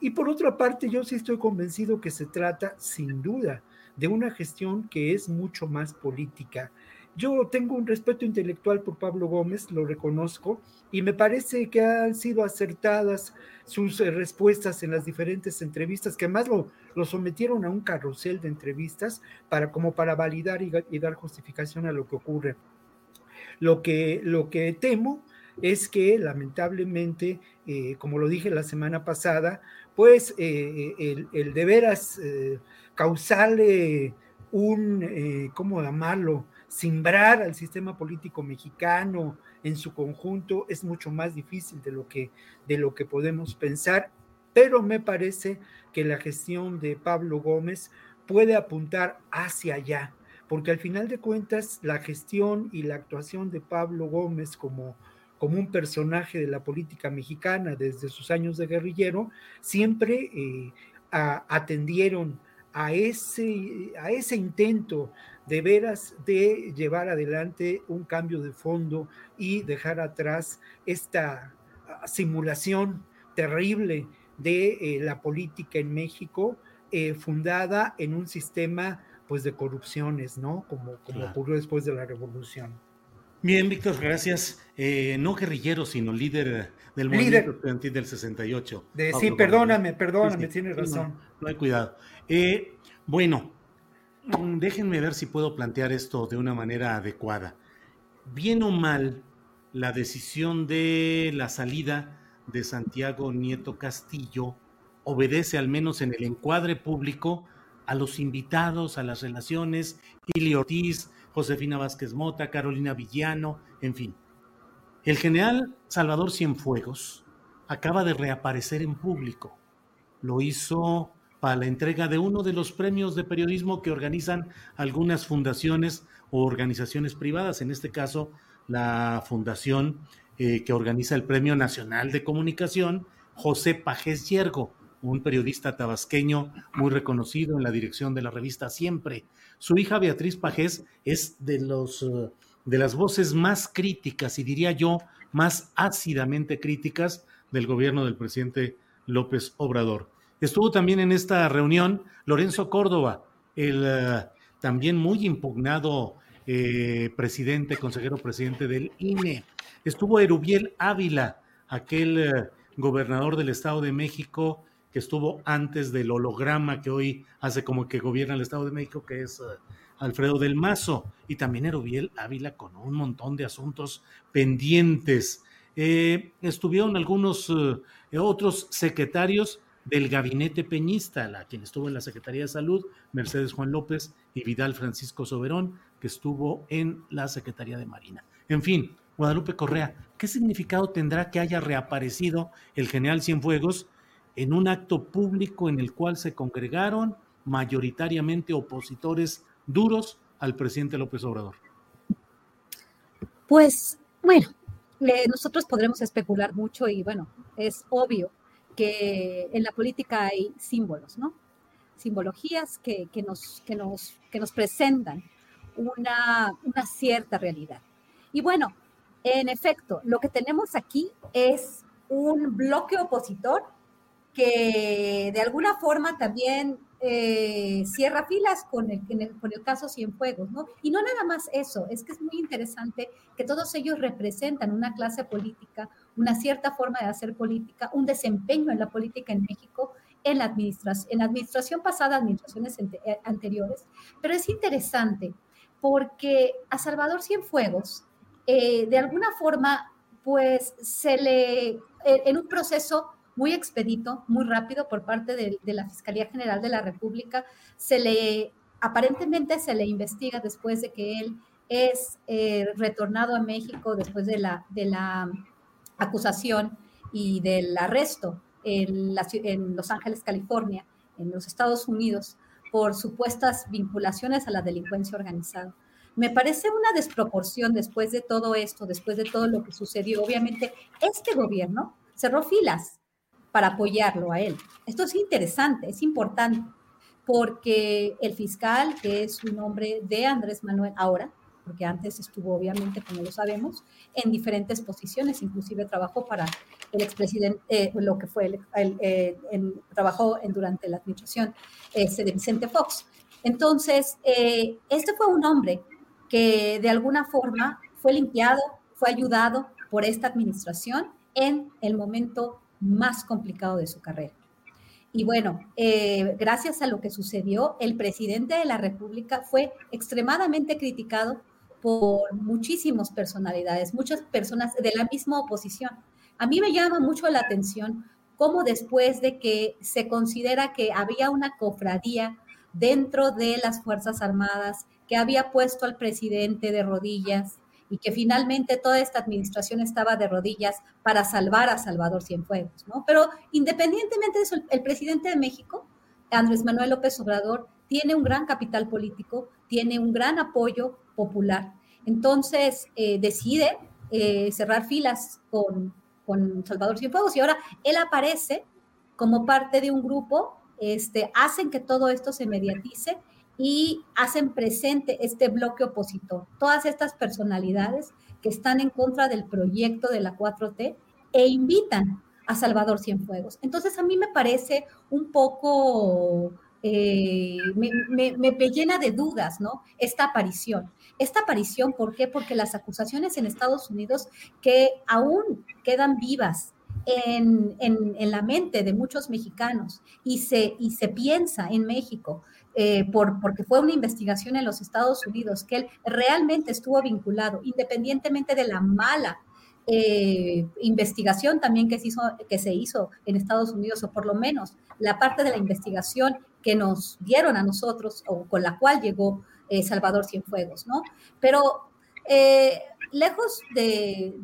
y por otra parte, yo sí estoy convencido que se trata, sin duda, de una gestión que es mucho más política. Yo tengo un respeto intelectual por Pablo Gómez, lo reconozco, y me parece que han sido acertadas sus eh, respuestas en las diferentes entrevistas, que además lo, lo sometieron a un carrusel de entrevistas para, como para validar y, dar justificación a lo que ocurre. Lo que, lo que temo es que lamentablemente, eh, como lo dije la semana pasada, pues eh, el, el, de veras eh, causarle un, eh, ¿cómo llamarlo? Simbrar al sistema político mexicano en su conjunto es mucho más difícil de lo que, de lo que podemos pensar, pero me parece que la gestión de Pablo Gómez puede apuntar hacia allá, porque al final de cuentas la gestión y la actuación de Pablo Gómez como como un personaje de la política mexicana desde sus años de guerrillero, siempre eh, atendieron a ese, a ese intento de veras de llevar adelante un cambio de fondo y dejar atrás esta ah, simulación terrible de eh, la política en México, eh, fundada en un sistema pues de corrupciones, ¿no? Como, como ocurrió después de la revolución. Bien, Víctor, gracias. eh, no guerrillero, sino líder del movimiento estudiantil del 68. sí, perdóname, perdóname, tienes razón. No, hay cuidado. Eh, bueno, mm, déjenme ver si puedo plantear esto de una manera adecuada. Bien o mal, la decisión de la salida de Santiago Nieto Castillo obedece, al menos en el encuadre público, a los invitados, a las relaciones, Ili Ortiz, Josefina Vázquez Mota, Carolina Villano, en fin. El general Salvador Cienfuegos acaba de reaparecer en público. Lo hizo para la entrega de uno de los premios de periodismo que organizan algunas fundaciones o organizaciones privadas, en este caso la fundación eh, que organiza el Premio Nacional de Comunicación, José Pajés Yergo, un periodista tabasqueño muy reconocido en la dirección de la revista Siempre. Su hija Beatriz Pajés es de, los, eh, de las voces más críticas y diría yo más ácidamente críticas del gobierno del presidente López Obrador. Estuvo también en esta reunión Lorenzo Córdoba, el eh, también muy impugnado eh, presidente, consejero presidente del INE. Estuvo Erubiel Ávila, aquel gobernador del Estado de México que estuvo antes del holograma que hoy hace como que gobierna el Estado de México, que es eh, Alfredo del Mazo, y también Erubiel Ávila con un montón de asuntos pendientes. Eh, estuvieron algunos eh, otros secretarios del gabinete peñista, la, quien estuvo en la Secretaría de Salud, Mercedes Juan López y Vidal Francisco Soberón, que estuvo en la Secretaría de Marina. En fin, Guadalupe Correa, ¿qué significado tendrá que haya reaparecido el general Cienfuegos en un acto público en el cual se congregaron mayoritariamente opositores duros al presidente López Obrador? Pues bueno, nosotros podremos especular mucho y bueno, es obvio que en la política hay símbolos, ¿no? Simbologías que, nos, que, nos, que nos presentan una, una cierta realidad. Y bueno, en efecto, lo que tenemos aquí es un bloque opositor que de alguna forma también eh, cierra filas con el, con el caso Cienfuegos, ¿no? Y no nada más eso, es que es muy interesante que todos ellos representan una clase política, una cierta forma de hacer política, un desempeño en la política en México, en la administración, en la administración pasada, administraciones eh, anteriores, pero es interesante porque a Salvador Cienfuegos, eh, de alguna forma, pues se le, en un proceso muy expedito, muy rápido por parte de, la Fiscalía General de la República. Se le, aparentemente se le investiga después de que él es eh, retornado a México después de la, de la acusación y del arresto en, en Los Ángeles, California, en los Estados Unidos, por supuestas vinculaciones a la delincuencia organizada. Me parece una desproporción después de todo esto, después de todo lo que sucedió. Obviamente, este gobierno cerró filas para apoyarlo a él. Esto es interesante, es importante, porque el fiscal, que es un hombre de Andrés Manuel ahora, porque antes estuvo obviamente, como lo sabemos, en diferentes posiciones, inclusive trabajó para el expresidente, eh, lo que fue, el, eh, trabajó en, durante la administración este, de Vicente Fox. Entonces, eh, este fue un hombre que de alguna forma fue limpiado, fue ayudado por esta administración en el momento más complicado de su carrera. Y bueno, eh, gracias a lo que sucedió, el presidente de la República fue extremadamente criticado por muchísimas personalidades, muchas personas de la misma oposición. A mí me llama mucho la atención cómo después de que se considera que había una cofradía dentro de las Fuerzas Armadas que había puesto al presidente de rodillas, y que finalmente toda esta administración estaba de rodillas para salvar a Salvador Cienfuegos, ¿no? Pero independientemente de eso, el presidente de México, Andrés Manuel López Obrador, tiene un gran capital político, tiene un gran apoyo popular. Entonces, eh, decide eh, cerrar filas con, con Salvador Cienfuegos y ahora él aparece como parte de un grupo, este, hacen que todo esto se mediatice y hacen presente este bloque opositor, todas estas personalidades que están en contra del proyecto de la 4T e invitan a Salvador Cienfuegos. Entonces a mí me parece un poco eh, me, me, llena de dudas, ¿no? Esta aparición. Esta aparición, ¿por qué? Porque las acusaciones en Estados Unidos que aún quedan vivas en, en, la mente de muchos mexicanos y se, y se piensa en México, eh, por, porque fue una investigación en los Estados Unidos, que él realmente estuvo vinculado, independientemente de la mala eh, investigación también que se, hizo, que se hizo en Estados Unidos, o por lo menos la parte de la investigación que nos dieron a nosotros o con la cual llegó eh, Salvador Cienfuegos, ¿no? Pero lejos de,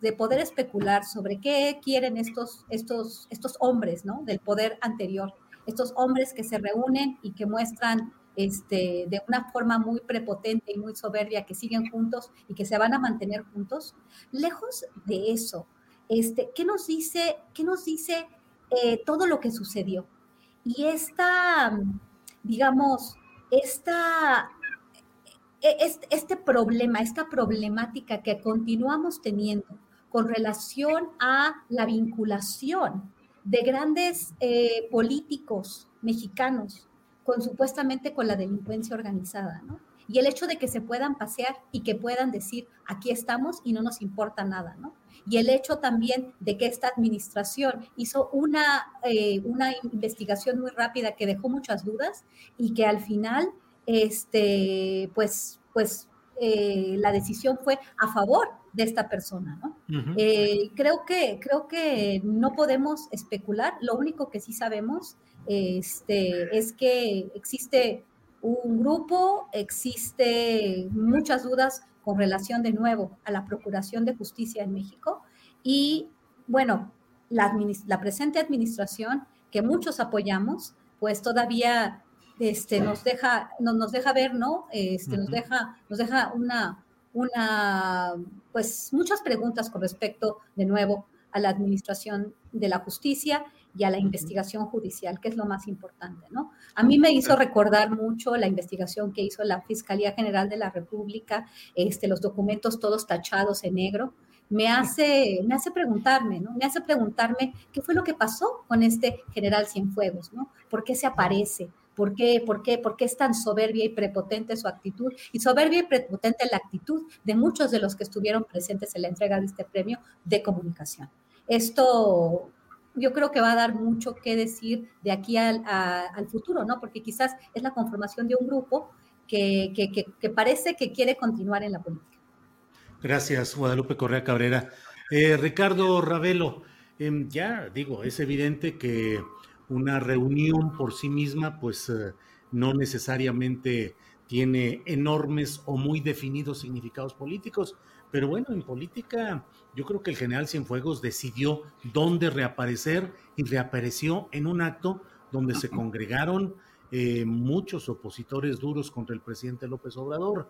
de, poder especular sobre qué quieren estos, estos, estos hombres, ¿no? Del poder anterior, estos hombres que se reúnen y que muestran este, de una forma muy prepotente y muy soberbia, que siguen juntos y que se van a mantener juntos. Lejos de eso, este, ¿qué nos dice, qué nos dice eh, todo lo que sucedió? Y esta, digamos, esta, e, este problema, esta problemática que continuamos teniendo con relación a la vinculación de grandes eh, políticos mexicanos con supuestamente con la delincuencia organizada, ¿no? Y el hecho de que se puedan pasear y que puedan decir, aquí estamos y no nos importa nada, ¿no? Y el hecho también de que esta administración hizo una, eh, una investigación muy rápida que dejó muchas dudas y que al final, este, pues, pues eh, la decisión fue a favor de esta persona, ¿no? Eh, creo, que, creo que no podemos especular, lo único que sí sabemos este, es que existe un grupo, existe muchas dudas con relación de nuevo a la Procuración de Justicia en México y bueno, la, la presente administración que muchos apoyamos, pues todavía este, nos deja, nos deja ver, ¿no? Este, nos deja, nos deja una, una, pues muchas preguntas con respecto de nuevo a la administración de la justicia y a la investigación judicial, que es lo más importante, ¿no? A mí me hizo recordar mucho la investigación que hizo la Fiscalía General de la República, este, los documentos todos tachados en negro, me hace, me hace preguntarme, ¿no? Me hace preguntarme qué fue lo que pasó con este general Cienfuegos, ¿no? ¿Por qué se aparece? ¿Por qué, por, qué, ¿Por qué es tan soberbia y prepotente su actitud? Y soberbia y prepotente la actitud de muchos de los que estuvieron presentes en la entrega de este premio de comunicación. Esto yo creo que va a dar mucho que decir de aquí al, futuro, ¿no? Porque quizás es la conformación de un grupo que, parece que quiere continuar en la política. Gracias, Guadalupe Correa Cabrera. Eh, Ricardo Ravelo, em, ya digo, es evidente que una reunión por sí misma, pues eh, no necesariamente tiene enormes o muy definidos significados políticos, pero bueno, en política yo creo que el general Cienfuegos decidió dónde reaparecer y reapareció en un acto donde se congregaron eh, muchos opositores duros contra el presidente López Obrador.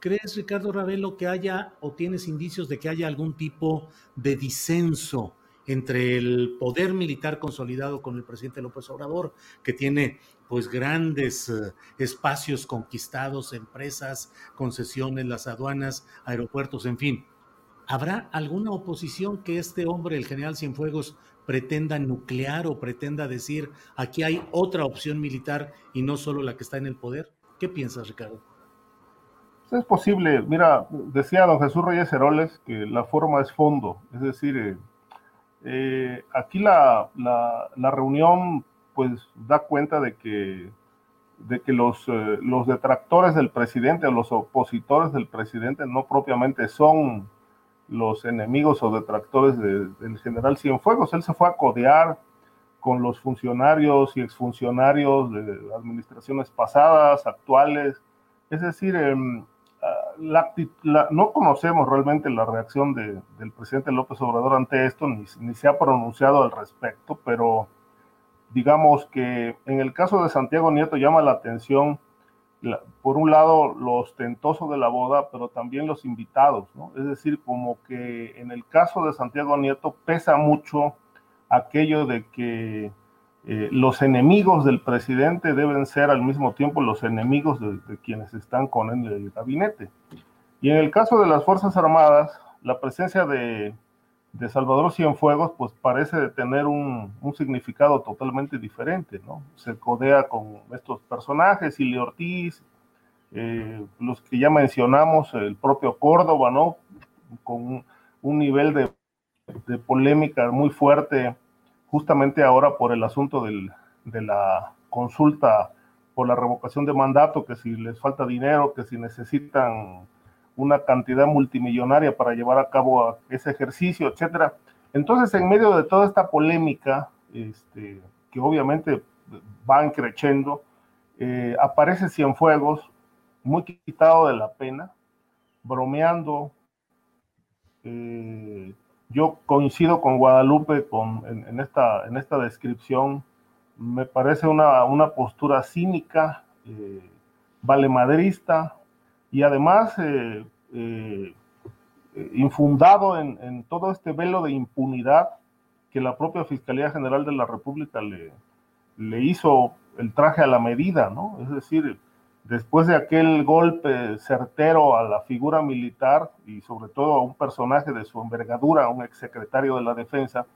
¿Crees, Ricardo Ravelo, que haya o tienes indicios de que haya algún tipo de disenso entre el poder militar consolidado con el presidente López Obrador, que tiene pues grandes eh, espacios conquistados, empresas, concesiones, las aduanas, aeropuertos, en fin. ¿Habrá alguna oposición que este hombre, el general Cienfuegos, pretenda nuclear o pretenda decir aquí hay otra opción militar y no solo la que está en el poder? ¿Qué piensas, Ricardo? Es posible. Mira, decía don Jesús Reyes Heroles que la forma es fondo, es decir, eh, eh, aquí la, la, reunión pues da cuenta de que, de que los, eh, los detractores del presidente o los opositores del presidente no propiamente son los enemigos o detractores del general Cienfuegos. Él se fue a codear con los funcionarios y exfuncionarios de administraciones pasadas, actuales. Es decir, no conocemos realmente la reacción del presidente López Obrador ante esto, ni, se ha pronunciado al respecto, pero digamos que en el caso de Santiago Nieto llama la atención, por un lado, lo ostentoso de la boda, pero también los invitados, ¿no? Es decir, como que en el caso de Santiago Nieto pesa mucho aquello de que eh, los enemigos del presidente deben ser al mismo tiempo los enemigos de, quienes están con él en el gabinete. Y en el caso de las Fuerzas Armadas, la presencia de, de Salvador Cienfuegos, pues parece tener un, significado totalmente diferente, ¿no? Se codea con estos personajes, Ili Ortiz, eh, los que ya mencionamos, el propio Córdoba, ¿no? Con un, nivel de, polémica muy fuerte, justamente ahora por el asunto de la consulta por la revocación de mandato, que si les falta dinero, que si necesitan una cantidad multimillonaria para llevar a cabo ese ejercicio, etcétera. Entonces, en medio de toda esta polémica, este, que obviamente van creciendo, eh, aparece Cienfuegos, muy quitado de la pena, bromeando. Eh, yo coincido con Guadalupe con, en, esta, en esta descripción. Me parece una, una postura cínica, eh, valemadrista, y además eh, eh, infundado en, todo este velo de impunidad que la propia Fiscalía General de la República le, le hizo el traje a la medida, ¿no? Es decir, después de aquel golpe certero a la figura militar y sobre todo a un personaje de su envergadura, un exsecretario de la Defensa,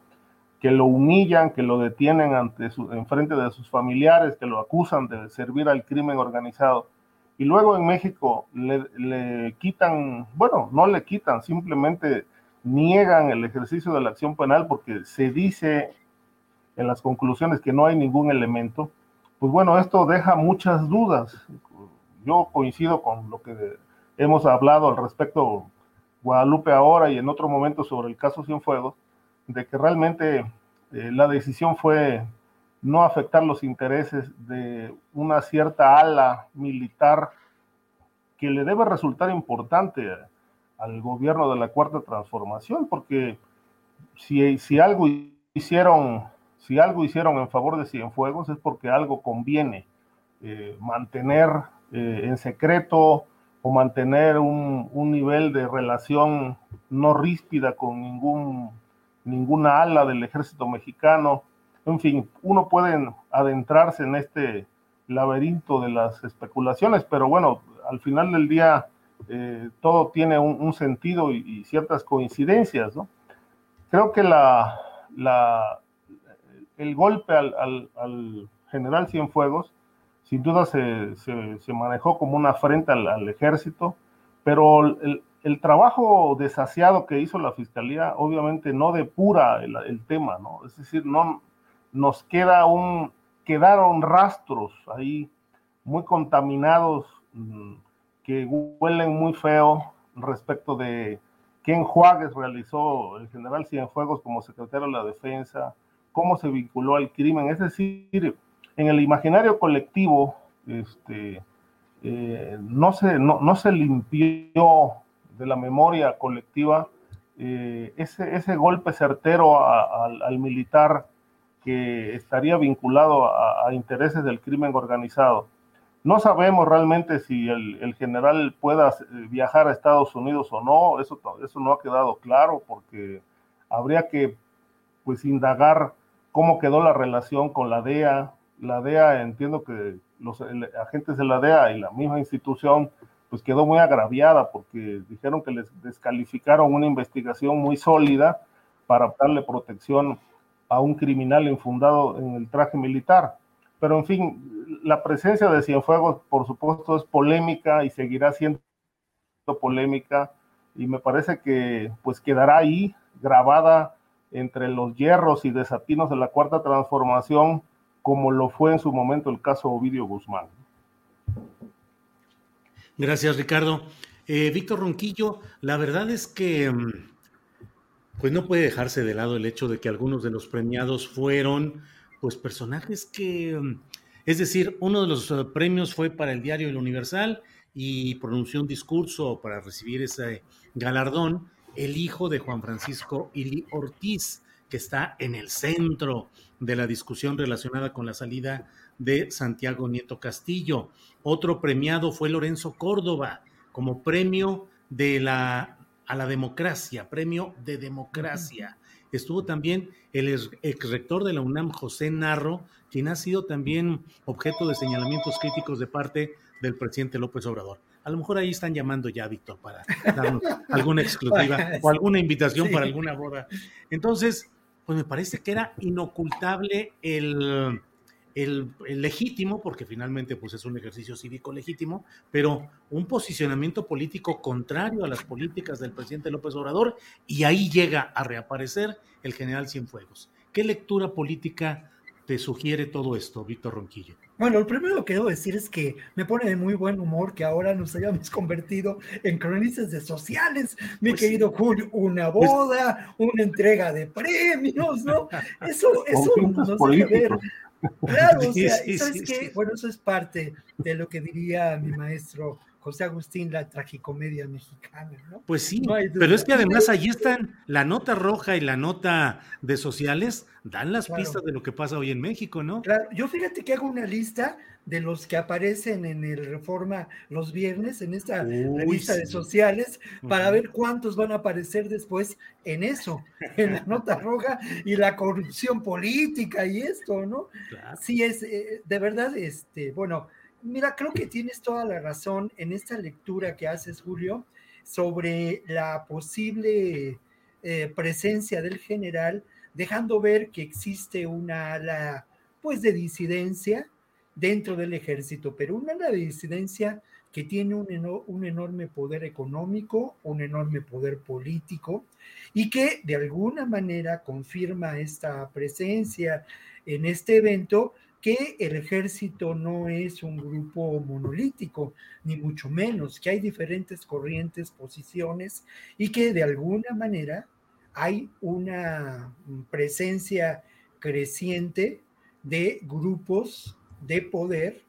que lo humillan, que lo detienen ante su, en frente de sus familiares, que lo acusan de servir al crimen organizado y luego en México le, quitan, bueno, no le quitan, simplemente niegan el ejercicio de la acción penal porque se dice en las conclusiones que no hay ningún elemento, pues bueno, esto deja muchas dudas. Yo coincido con lo que hemos hablado al respecto Guadalupe ahora y en otro momento sobre el caso Cienfuegos, de que realmente eh, la decisión fue no afectar los intereses de una cierta ala militar que le debe resultar importante al gobierno de la Cuarta Transformación, porque si, si algo hicieron, si algo hicieron en favor de Cienfuegos es porque algo conviene eh, mantener eh, en secreto o mantener un, un, nivel de relación no ríspida con ningún, ninguna ala del ejército mexicano en fin, uno puede adentrarse en este laberinto de las especulaciones, pero bueno, al final del día eh, todo tiene un, sentido y, ciertas coincidencias, ¿no? Creo que la, la el golpe al, general Cienfuegos sin duda se, se, manejó como una afrenta al, ejército, pero el, el, trabajo desasiado que hizo la fiscalía obviamente no depura el, el tema, ¿no? Es decir, no, nos queda un, quedaron rastros ahí muy contaminados mm, que huelen muy feo respecto de qué enjuagues realizó el general Cienfuegos como secretario de la defensa, cómo se vinculó al crimen, es decir, en el imaginario colectivo, este, eh, no, se, no, se limpió de la memoria colectiva eh, ese, ese golpe certero al militar que estaría vinculado a, intereses del crimen organizado. No sabemos realmente si el, general pueda viajar a Estados Unidos o no, eso, eso no ha quedado claro porque habría que pues indagar cómo quedó la relación con la DEA. La DEA, entiendo que los agentes de la DEA y la misma institución pues quedó muy agraviada porque dijeron que les descalificaron una investigación muy sólida para darle protección a un criminal infundado en el traje militar. Pero en fin, la presencia de Cienfuegos, por supuesto, es polémica y seguirá siendo polémica y me parece que pues quedará ahí grabada entre los hierros y desatinos de la cuarta transformación, como lo fue en su momento el caso Ovidio Guzmán. Gracias, Ricardo. Eh, Víctor Ronquillo, la verdad es que mm, pues no puede dejarse de lado el hecho de que algunos de los premiados fueron pues personajes que, mm, es decir, uno de los eh, premios fue para el diario El Universal y pronunció un discurso para recibir ese galardón el hijo de Juan Francisco Ili Ortiz, que está en el centro de la discusión relacionada con la salida de Santiago Nieto Castillo. Otro premiado fue Lorenzo Córdoba como premio de la a la democracia, premio de democracia. Estuvo también el ex rector de la UNAM, José Narro, quien ha sido también objeto de señalamientos críticos de parte del presidente López Obrador. A lo mejor ahí están llamando ya, Víctor, para darnos alguna exclusiva o alguna invitación para alguna boda. Entonces, pues me parece que era inocultable el, el, legítimo, porque finalmente pues es un ejercicio cívico legítimo, pero un posicionamiento político contrario a las políticas del presidente López Obrador, y ahí llega a reaparecer el general Cienfuegos. ¿Qué lectura política te sugiere todo esto, Víctor Ronquillo? Bueno, lo primero que debo decir es que me pone de muy buen humor que ahora nos hayamos convertido en cronistas de sociales, mi pues querido Julio, una pues boda, una entrega de premios, ¿no? Eso, eso nos debe ver. Claro, o sea, ¿sabes qué? Bueno, eso es parte de lo que diría mi maestro José Agustín, la tragicomedia mexicana, ¿no? Pues sí, pero es que además allí están la nota roja y la nota de sociales, dan las pistas de lo que pasa hoy en México, ¿no? Claro, yo fíjate que hago una lista de los que aparecen en el Reforma los viernes, en esta lista de sociales, para ver cuántos van a aparecer después en eso, en la nota roja y la corrupción política y esto, ¿no? Sí, es, eh, de verdad, este, bueno, Mira, creo que tienes toda la razón en esta lectura que haces, Julio, sobre la posible eh, presencia del general, dejando ver que existe una ala, pues, de disidencia dentro del ejército, pero una ala de disidencia que tiene un, un enorme poder económico, un enorme poder político, y que de alguna manera confirma esta presencia en este evento, que el ejército no es un grupo monolítico, ni mucho menos, que hay diferentes corrientes, posiciones y que de alguna manera hay una presencia creciente de grupos de poder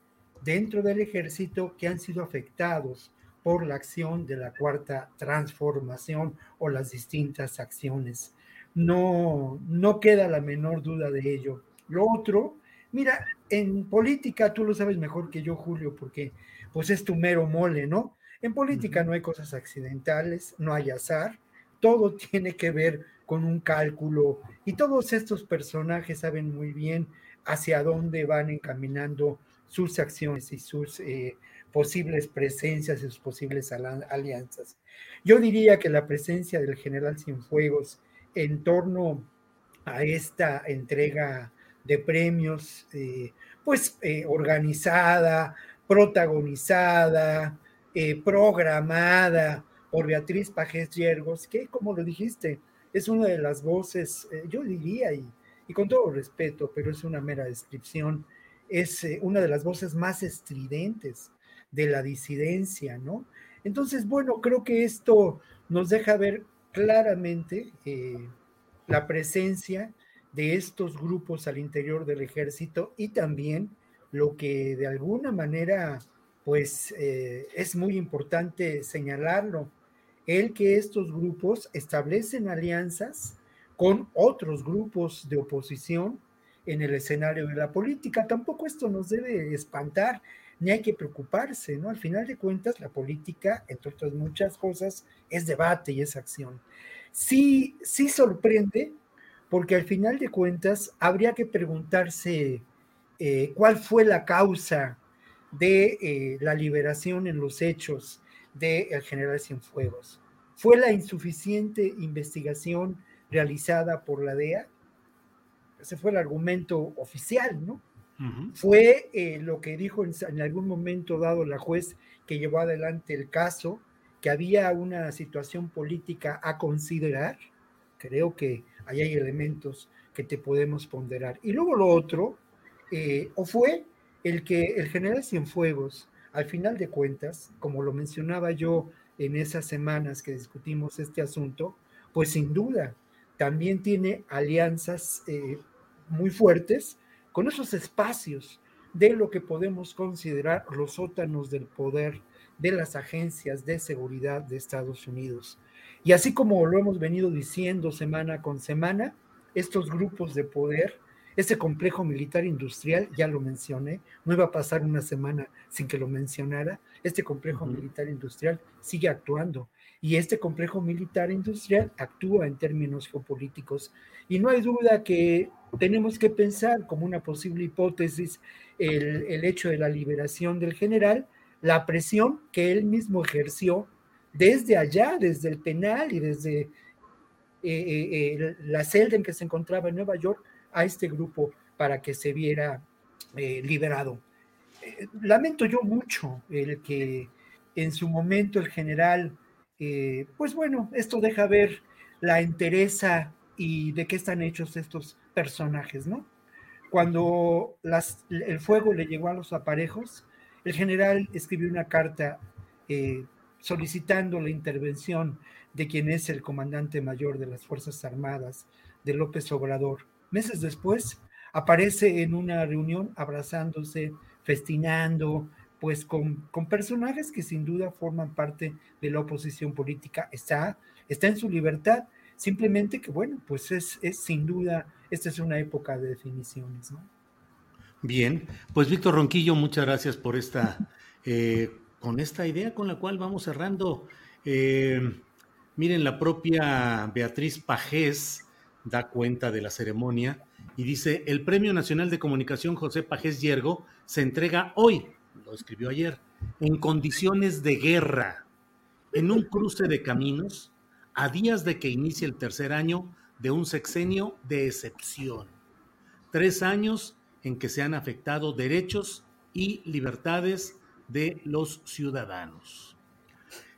dentro del ejército que han sido afectados por la acción de la cuarta transformación o las distintas acciones. No, no queda la menor duda de ello. Lo otro Mira, en política tú lo sabes mejor que yo, Julio, porque pues es tu mero mole, ¿no? En política no hay cosas accidentales, no hay azar, todo tiene que ver con un cálculo y todos estos personajes saben muy bien hacia dónde van encaminando sus acciones y sus eh, posibles presencias y sus posibles alianzas. Yo diría que la presencia del general Cienfuegos en torno a esta entrega de premios, eh, pues eh, organizada, protagonizada, eh, programada por Beatriz Pajés Yergos, que como lo dijiste, es una de las voces, yo diría, y, y, con todo respeto, pero es una mera descripción, es una de las voces más estridentes de la disidencia, ¿no? Entonces, bueno, creo que esto nos deja ver claramente la presencia de estos grupos al interior del ejército y también lo que de alguna manera pues eh, es muy importante señalarlo, el que estos grupos establecen alianzas con otros grupos de oposición en el escenario de la política. Tampoco esto nos debe espantar, ni hay que preocuparse, ¿no? Al final de cuentas, la política, entre otras muchas cosas, es debate y es acción. Sí, sí sorprende porque al final de cuentas habría que preguntarse eh, cuál fue la causa de eh, la liberación en los hechos del general Cienfuegos. ¿Fue la insuficiente investigación realizada por la DEA? Ese fue el argumento oficial, ¿no? Fue eh, lo que dijo en, en, algún momento dado la juez que llevó adelante el caso, que había una situación política a considerar. Creo que ahí hay elementos que te podemos ponderar. Y luego lo otro, eh, o fue el que el general Cienfuegos, al final de cuentas, como lo mencionaba yo en esas semanas que discutimos este asunto, pues sin duda también tiene alianzas eh, muy fuertes con esos espacios de lo que podemos considerar los sótanos del poder de las agencias de seguridad de Estados Unidos. Y así como lo hemos venido diciendo semana con semana, estos grupos de poder, ese complejo militar industrial, ya lo mencioné, no iba a pasar una semana sin que lo mencionara, este complejo militar industrial sigue actuando y este complejo militar industrial actúa en términos geopolíticos. Y no hay duda que tenemos que pensar como una posible hipótesis el, el hecho de la liberación del general, la presión que él mismo ejerció desde allá, desde el penal y desde eh, eh, eh, la celda en que se encontraba en Nueva York a este grupo para que se viera liberado. lamento yo mucho el que en su momento el general, pues bueno, esto deja ver la entereza y de qué están hechos estos personajes, ¿no? Cuando el fuego le llegó a los aparejos, el general escribió una carta solicitando la intervención de quien es el comandante mayor de las Fuerzas Armadas, de López Obrador. Meses después, aparece en una reunión abrazándose, festinando, pues con, con, personajes que sin duda forman parte de la oposición política. Está, está en su libertad, simplemente que, bueno, pues es, es sin duda esta es una época de definiciones. Bien, pues Víctor Ronquillo, muchas gracias por esta, eh, con esta idea con la cual vamos cerrando. Eh, miren, la propia Beatriz Pajés da cuenta de la ceremonia y dice, el Premio Nacional de Comunicación José Pajés Yergo se entrega hoy, lo escribió ayer, en condiciones de guerra, en un cruce de caminos, a días de que inicie el tercer año de un sexenio de excepción. Tres años en que se han afectado derechos y libertades de los ciudadanos.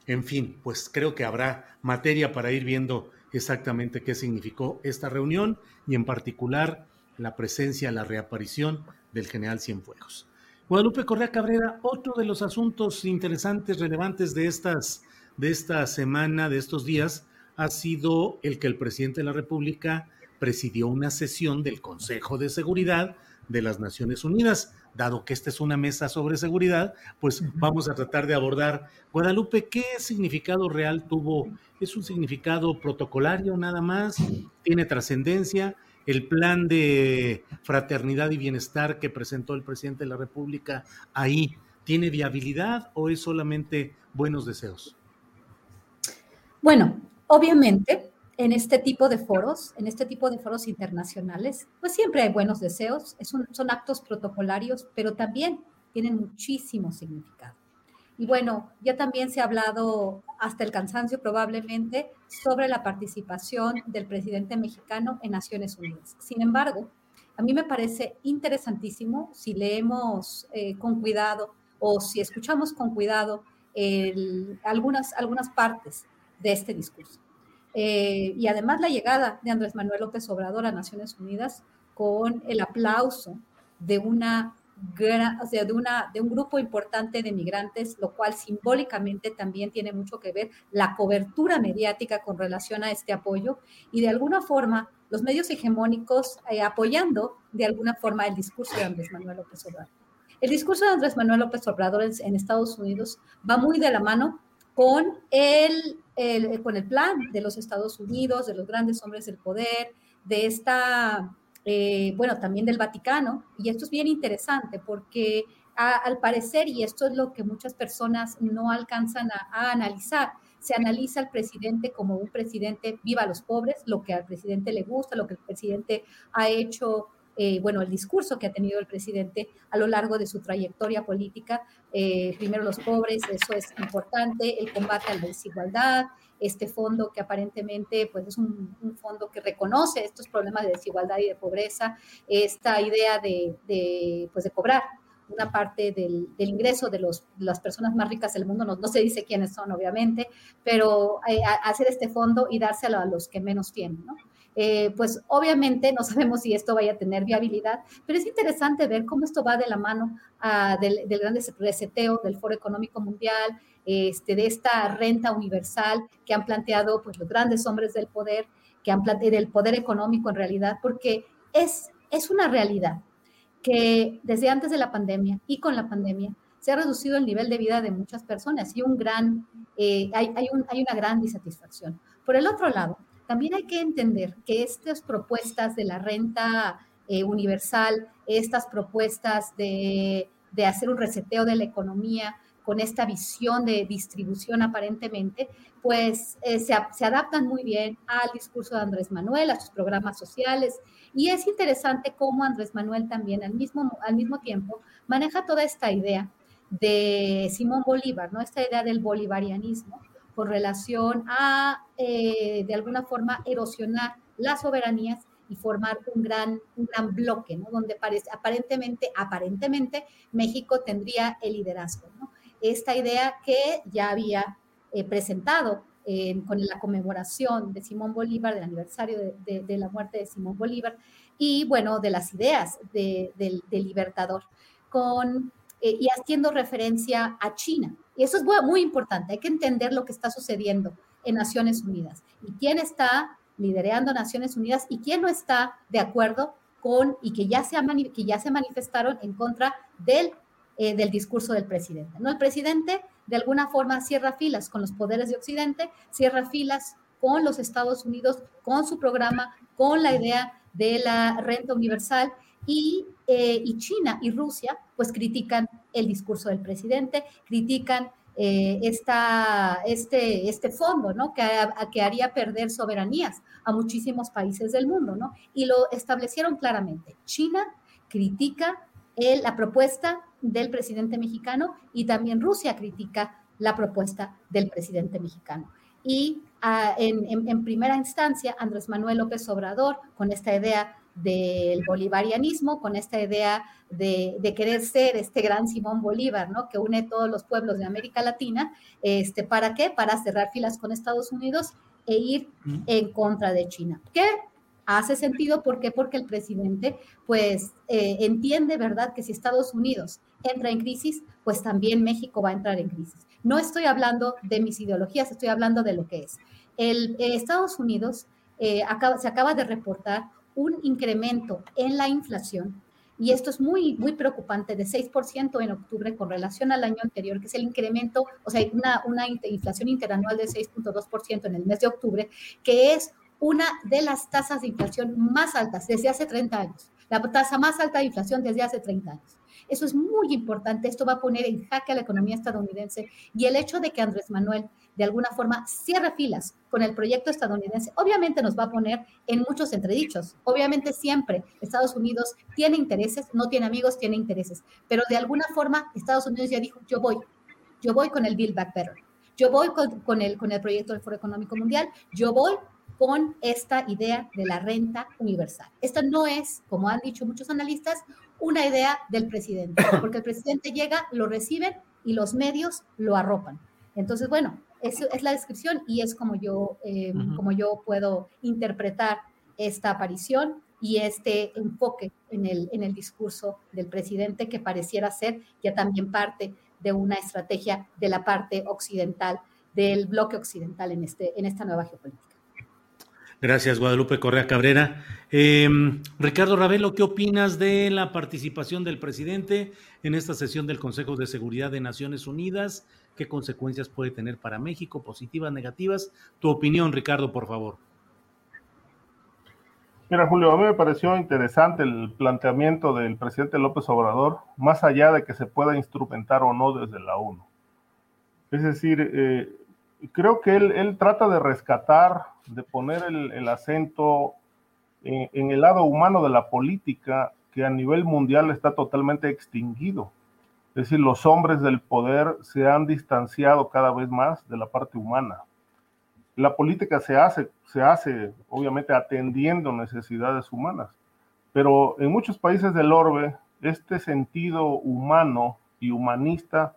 En fin, pues creo que habrá materia para ir viendo exactamente qué significó esta reunión y en particular la presencia, la reaparición del general Cienfuegos. Guadalupe Correa Cabrera, otro de los asuntos interesantes, relevantes de, estas, de esta semana, de estos días, ha sido el que el presidente de la República presidió una sesión del Consejo de Seguridad de las Naciones Unidas. Dado que esta es una mesa sobre seguridad, pues vamos a tratar de abordar. Guadalupe, ¿qué significado real tuvo? ¿Es un significado protocolario nada más? ¿Tiene trascendencia? ¿El plan de fraternidad y bienestar que presentó el presidente de la República ahí tiene viabilidad o es solamente buenos deseos? Bueno, Obviamente, en este tipo de foros, en este tipo de foros internacionales, pues siempre hay buenos deseos, son actos protocolarios, pero también tienen muchísimo significado. Y bueno, ya también se ha hablado hasta el cansancio probablemente sobre la participación del presidente mexicano en Naciones Unidas. Sin embargo, a mí me parece interesantísimo si leemos eh, con cuidado o si escuchamos con cuidado algunas, algunas partes de este discurso. Eh, y además la llegada de Andrés Manuel López Obrador a Naciones Unidas con el aplauso de una de, una, de un grupo importante de migrantes, lo cual simbólicamente también tiene mucho que ver la cobertura mediática con relación a este apoyo y de alguna forma los medios hegemónicos eh, apoyando de alguna forma el discurso de Andrés Manuel López Obrador. El discurso de Andrés Manuel López Obrador en Estados Unidos va muy de la mano con el, con el plan de los Estados Unidos, de los grandes hombres del poder, de esta, eh, bueno, también del Vaticano. Y esto es bien interesante porque al parecer, y esto es lo que muchas personas no alcanzan a, analizar, se analiza al presidente como un presidente viva los pobres, lo que al presidente le gusta, lo que el presidente ha hecho eh, bueno, el discurso que ha tenido el presidente a lo largo de su trayectoria política. Eh, primero los pobres, eso es importante, el combate a la desigualdad, este fondo que aparentemente pues, es un, fondo que reconoce estos problemas de desigualdad y de pobreza, esta idea de, pues, de cobrar una parte del, ingreso de, los, las personas más ricas del mundo, no, se dice quiénes son obviamente, pero eh, hacer este fondo y dárselo a los que menos tienen, ¿no? Eh, pues obviamente no sabemos si esto vaya a tener viabilidad, pero es interesante ver cómo esto va de la mano ah, del, del, gran reseteo del Foro Económico Mundial, este, de esta renta universal que han planteado pues, los grandes hombres del poder, que han planteado del poder económico en realidad, porque es, es una realidad que desde antes de la pandemia y con la pandemia se ha reducido el nivel de vida de muchas personas y un gran, eh, hay, hay, un, hay una gran disatisfacción. Por el otro lado, también hay que entender que estas propuestas de la renta eh, universal, estas propuestas de, hacer un reseteo de la economía con esta visión de distribución aparentemente, pues eh, se, adaptan muy bien al discurso de Andrés Manuel, a sus programas sociales. Y es interesante cómo Andrés Manuel también al mismo, al mismo tiempo maneja toda esta idea de Simón Bolívar, ¿no? Esta idea del bolivarianismo con relación a, eh, de alguna forma, erosionar las soberanías y formar un gran, un gran bloque, ¿no? Donde parece, aparentemente, aparentemente, México tendría el liderazgo. Esta idea que ya había eh, presentado con la conmemoración de Simón Bolívar, del aniversario de, la muerte de Simón Bolívar, y bueno, de las ideas del libertador, con, eh, y haciendo referencia a China. Y eso es muy, importante, hay que entender lo que está sucediendo en Naciones Unidas y quién está liderando Naciones Unidas y quién no está de acuerdo con y que ya se, que ya se manifestaron en contra del, eh, del discurso del presidente. ¿no? El presidente de alguna forma cierra filas con los poderes de Occidente, cierra filas con los Estados Unidos, con su programa, con la idea de la renta universal y, eh, China y Rusia pues critican el discurso del presidente, critican eh, esta, este, este fondo, ¿no? Que, que haría perder soberanías a muchísimos países del mundo, ¿no? Y lo establecieron claramente. China critica la propuesta del presidente mexicano y también Rusia critica la propuesta del presidente mexicano. Y ah, en, primera instancia, Andrés Manuel López Obrador, con esta idea del bolivarianismo, con esta idea de, querer ser este gran Simón Bolívar, ¿no? Que une todos los pueblos de América Latina, este, ¿para qué? Para cerrar filas con Estados Unidos e ir en contra de China. ¿Qué? hace sentido, ¿por qué? Porque el presidente pues eh, entiende, ¿verdad?, que si Estados Unidos entra en crisis, pues también México va a entrar en crisis. No estoy hablando de mis ideologías, estoy hablando de lo que es. El, eh, Estados Unidos eh, se acaba de reportar un incremento en la inflación y esto es muy, muy preocupante, de 6% en octubre con relación al año anterior, que es el incremento, o sea, una, una inflación interanual de 6.2% en el mes de octubre, que es una de las tasas de inflación más altas desde hace 30 años, la tasa más alta de inflación desde hace 30 años. Eso es muy importante, esto va a poner en jaque a la economía estadounidense y el hecho de que Andrés Manuel de alguna forma cierre filas con el proyecto estadounidense, obviamente nos va a poner en muchos entredichos. Obviamente siempre Estados Unidos tiene intereses, no tiene amigos, tiene intereses, pero de alguna forma Estados Unidos ya dijo, yo voy, yo voy con el Build Back Better, yo voy con, el, con el proyecto del Foro Económico Mundial, yo voy con esta idea de la renta universal. Esta no es, como han dicho muchos analistas, una idea del presidente, porque el presidente llega, lo reciben y los medios lo arropan. Entonces, bueno, es la descripción y es como yo, eh, como yo puedo interpretar esta aparición y este enfoque en el, en el discurso del presidente que pareciera ser ya también parte de una estrategia de la parte occidental, del bloque occidental en, este, en esta nueva geopolítica. Gracias, Guadalupe Correa Cabrera. Em, Ricardo Ravelo, ¿qué opinas de la participación del presidente en esta sesión del Consejo de Seguridad de Naciones Unidas? ¿Qué consecuencias puede tener para México, positivas, negativas? Tu opinión, Ricardo, por favor. Mira, Julio, a mí me pareció interesante el planteamiento del presidente López Obrador, más allá de que se pueda instrumentar o no desde la ONU. Es decir, eh, creo que él, trata de rescatar, de poner el, acento en, el lado humano de la política que a nivel mundial está totalmente extinguido. Es decir, los hombres del poder se han distanciado cada vez más de la parte humana. La política se hace, se hace obviamente atendiendo necesidades humanas, pero en muchos países del orbe este sentido humano y humanista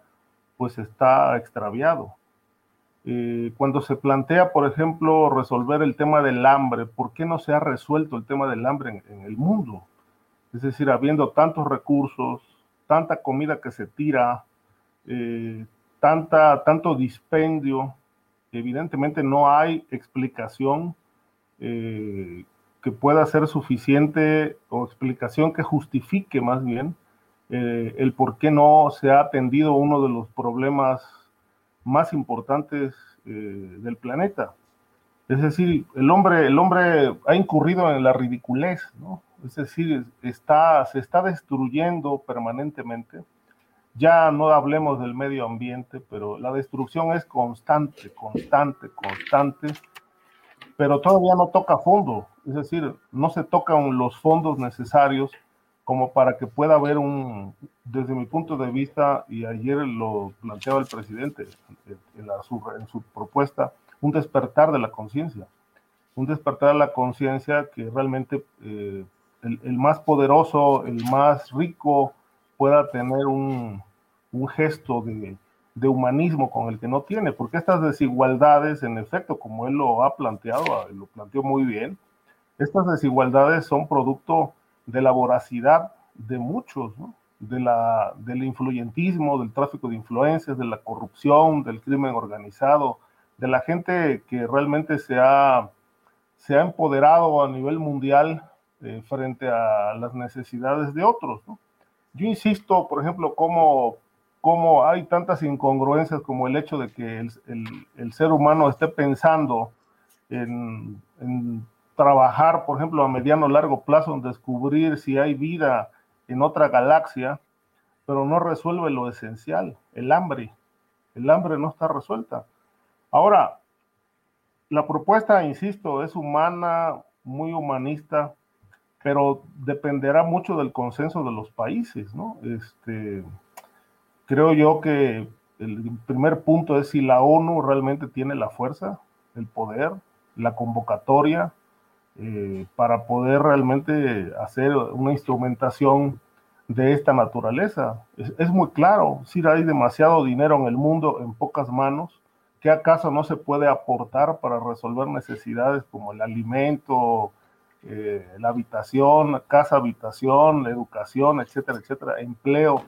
pues está extraviado. Eh, cuando se plantea, por ejemplo, resolver el tema del hambre, ¿por qué no se ha resuelto el tema del hambre en, el mundo? Es decir, habiendo tantos recursos, tanta comida que se tira, eh, tanta, tanto dispendio, evidentemente no hay explicación eh, que pueda ser suficiente o explicación que justifique más bien el por qué no se ha atendido uno de los problemas más importantes eh, del planeta. Es decir, el hombre, el hombre ha incurrido en la ridiculez, ¿no? Es decir, está, se está destruyendo permanentemente. Ya no hablemos del medio ambiente, pero la destrucción es constante, constante, constante, pero todavía no toca fondo. Es decir, no se tocan los fondos necesarios como para que pueda haber un, desde mi punto de vista, y ayer lo planteaba el presidente en, su, propuesta, un despertar de la conciencia, un despertar de la conciencia que realmente eh, el, más poderoso, el más rico, pueda tener un, un gesto de, de, humanismo con el que no tiene, porque estas desigualdades, en efecto, como él lo ha planteado, lo planteó muy bien, estas desigualdades son producto de la voracidad de muchos, de la, del influyentismo, del tráfico de influencias, de la corrupción, del crimen organizado, de la gente que realmente se ha, se ha empoderado a nivel mundial eh, frente a las necesidades de otros. Yo insisto, por ejemplo, cómo, cómo, hay tantas incongruencias como el hecho de que el, el, ser humano esté pensando en, en trabajar, por ejemplo, a mediano o largo plazo en descubrir si hay vida en otra galaxia, pero no resuelve lo esencial, el hambre. El hambre no está resuelta. Ahora, la propuesta, insisto, es humana, muy humanista, pero dependerá mucho del consenso de los países, ¿no? Este, creo yo que el primer punto es si la ONU realmente tiene la fuerza, el poder, la convocatoria, eh, para poder realmente hacer una instrumentación de esta naturaleza. Es, muy claro, si hay demasiado dinero en el mundo en pocas manos, ¿qué acaso no se puede aportar para resolver necesidades como el alimento, eh, la habitación, casa, habitación, la educación, etcétera, etcétera, empleo?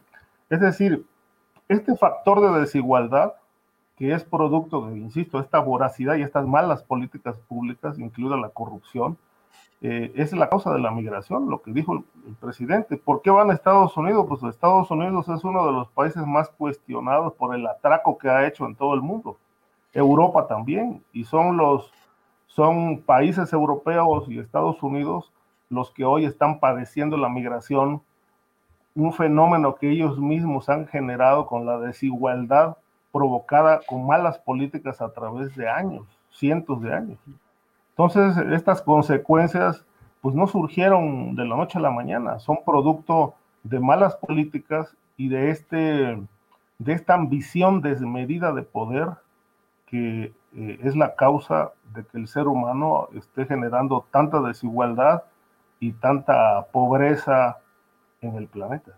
Es decir, este factor de desigualdad que es producto de, insisto, esta voracidad y estas malas políticas públicas, incluida la corrupción, eh, es la causa de la migración, lo que dijo el, presidente. ¿Por qué van a Estados Unidos? Pues Estados Unidos es uno de los países más cuestionados por el atraco que ha hecho en todo el mundo. Europa también, y son los son países europeos y Estados Unidos los que hoy están padeciendo la migración, un fenómeno que ellos mismos han generado con la desigualdad provocada con malas políticas a través de años, cientos de años. Entonces, estas consecuencias pues no surgieron de la noche a la mañana, son producto de malas políticas y de, este, de esta ambición desmedida de poder que eh, es la causa de que el ser humano esté generando tanta desigualdad y tanta pobreza en el planeta.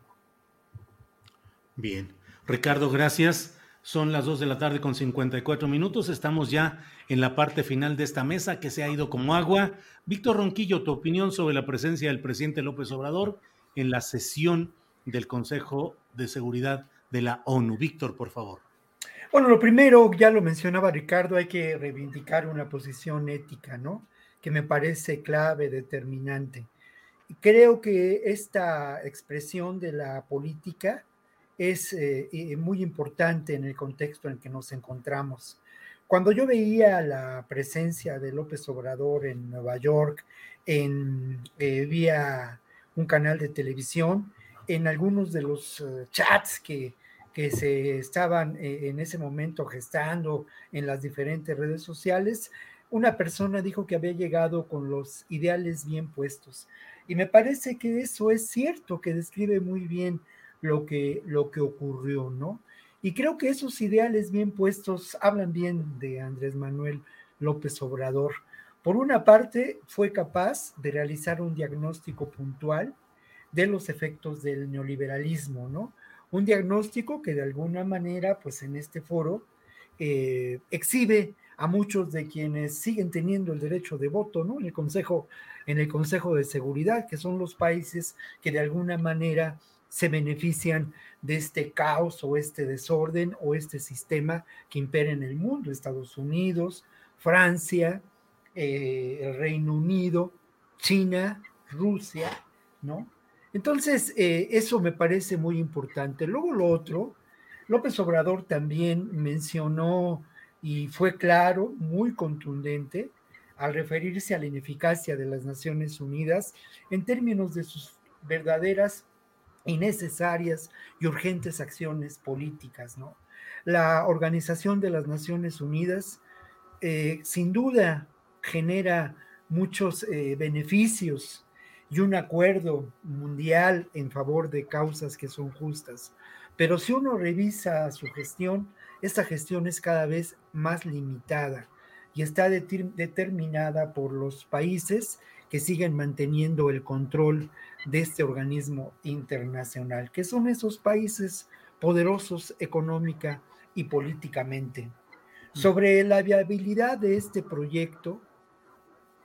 Bien, Ricardo, gracias. Son las 2 de la tarde con 54 minutos. Estamos ya en la parte final de esta mesa que se ha ido como agua. Víctor Ronquillo, tu opinión sobre la presencia del presidente López Obrador en la sesión del Consejo de Seguridad de la ONU. Víctor, por favor. Bueno, lo primero, ya lo mencionaba Ricardo, hay que reivindicar una posición ética, ¿no? Que me parece clave, determinante. Creo que esta expresión de la política es eh, muy importante en el contexto en el que nos encontramos. Cuando yo veía la presencia de López Obrador en Nueva York, en, eh, vía un canal de televisión, en algunos de los eh, chats que, que se estaban en ese momento gestando en las diferentes redes sociales, una persona dijo que había llegado con los ideales bien puestos. Y me parece que eso es cierto, que describe muy bien lo que, lo que ocurrió, ¿no? Y creo que esos ideales bien puestos hablan bien de Andrés Manuel López Obrador. Por una parte, fue capaz de realizar un diagnóstico puntual de los efectos del neoliberalismo, ¿no? Un diagnóstico que de alguna manera, pues en este foro, eh, exhibe a muchos de quienes siguen teniendo el derecho de voto, ¿no? En el Consejo, en el Consejo de Seguridad, que son los países que de alguna manera se benefician de este caos o este desorden o este sistema que impera en el mundo, Estados Unidos, Francia, eh, el Reino Unido, China, Rusia, ¿no? Entonces, eh, eso me parece muy importante. Luego lo otro, López Obrador también mencionó y fue claro, muy contundente, al referirse a la ineficacia de las Naciones Unidas en términos de sus verdaderas y necesarias y urgentes acciones políticas, ¿no? La Organización de las Naciones Unidas eh, sin duda genera muchos eh, beneficios y un acuerdo mundial en favor de causas que son justas. Pero si uno revisa su gestión, esta gestión es cada vez más limitada y está determinada por los países que siguen manteniendo el control de este organismo internacional, que son esos países poderosos económica y políticamente. Mm. Sobre la viabilidad de este proyecto,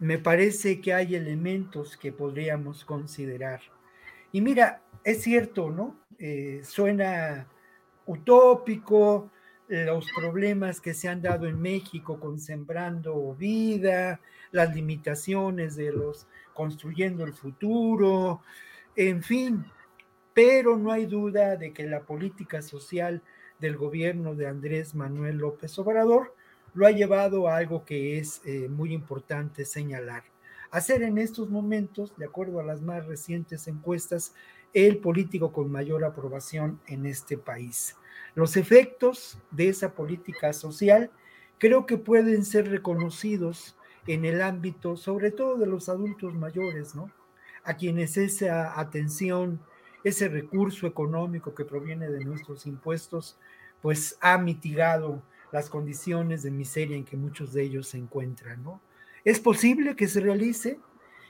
me parece que hay elementos que podríamos considerar. Y mira, es cierto, ¿no? Eh, suena utópico, los problemas que se han dado en México con Sembrando Vida, las limitaciones de los construyendo el futuro, en fin, pero no hay duda de que la política social del gobierno de Andrés Manuel López Obrador lo ha llevado a algo que es eh, muy importante señalar. Hacer en estos momentos, de acuerdo a las más recientes encuestas, el político con mayor aprobación en este país. Los efectos de esa política social creo que pueden ser reconocidos en el ámbito, sobre todo de los adultos mayores, ¿no? A quienes esa atención, ese recurso económico que proviene de nuestros impuestos, pues ha mitigado las condiciones de miseria en que muchos de ellos se encuentran, ¿no? Es posible que se realice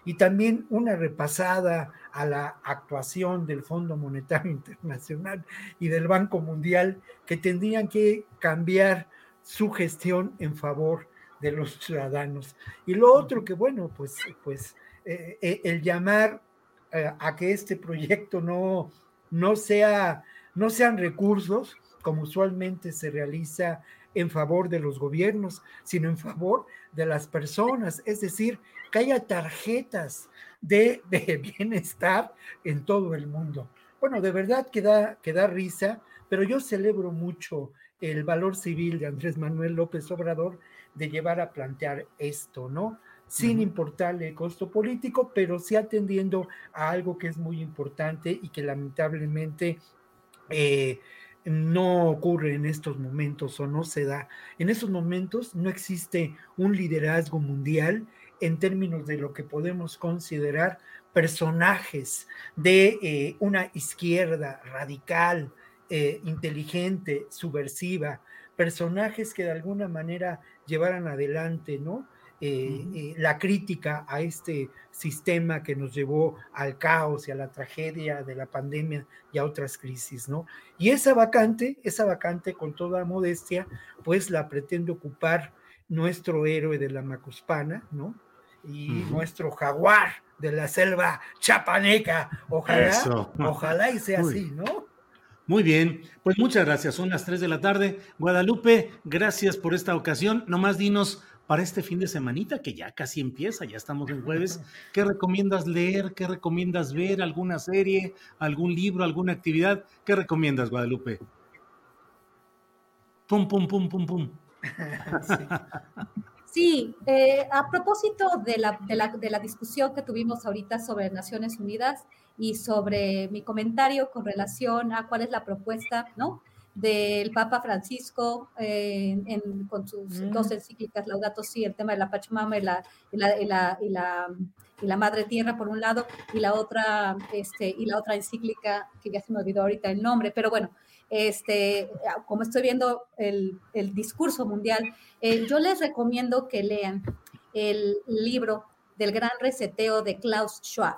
y también una repasada a la actuación del Fondo Monetario Internacional y del Banco Mundial que tendrían que cambiar su gestión en favor de los ciudadanos. Y lo otro que, bueno, pues, pues eh, eh, el llamar eh, a que este proyecto no, no, sea, no sean recursos, como usualmente se realiza en favor de los gobiernos, sino en favor de las personas, es decir, que haya tarjetas de, bienestar en todo el mundo. Bueno, de verdad que da, que da risa, pero yo celebro mucho el valor civil de Andrés Manuel López Obrador de llevar a plantear esto, ¿no? Sin importarle el costo político, pero sí atendiendo a algo que es muy importante y que lamentablemente eh, no ocurre en estos momentos o no se da. En estos momentos no existe un liderazgo mundial en términos de lo que podemos considerar personajes de eh, una izquierda radical, eh, inteligente, subversiva, personajes que de alguna manera llevaran adelante, ¿no? Eh, eh, la crítica a este sistema que nos llevó al caos y a la tragedia de la pandemia y a otras crisis, ¿no? Y esa vacante, esa vacante con toda modestia, pues la pretende ocupar nuestro héroe de la Macuspana, ¿no? Y nuestro jaguar de la selva chapaneca. Ojalá, ojalá y sea así, ¿no? Muy bien, pues muchas gracias. Son las 3 de la tarde. Guadalupe, gracias por esta ocasión. Nomás dinos para este fin de semanita, que ya casi empieza, ya estamos en jueves, ¿qué recomiendas leer? ¿Qué recomiendas ver? ¿Alguna serie? ¿Algún libro? ¿Alguna actividad? ¿Qué recomiendas, Guadalupe? Pum, pum, pum, pum, pum. Sí, eh, a propósito de la, de, la, de la discusión que tuvimos ahorita sobre Naciones Unidas y sobre mi comentario con relación a cuál es la propuesta, ¿no? Del Papa Francisco eh, con sus mm. dos encíclicas, Laudato Si, el tema de la Pachamama y la, y la, y la, y la, y la Madre Tierra por un lado, y la otra, este, y la otra encíclica, que ya se me olvidó ahorita el nombre, pero bueno, este, como estoy viendo el, el discurso mundial, eh, yo les recomiendo que lean el libro del gran reseteo de Klaus Schwab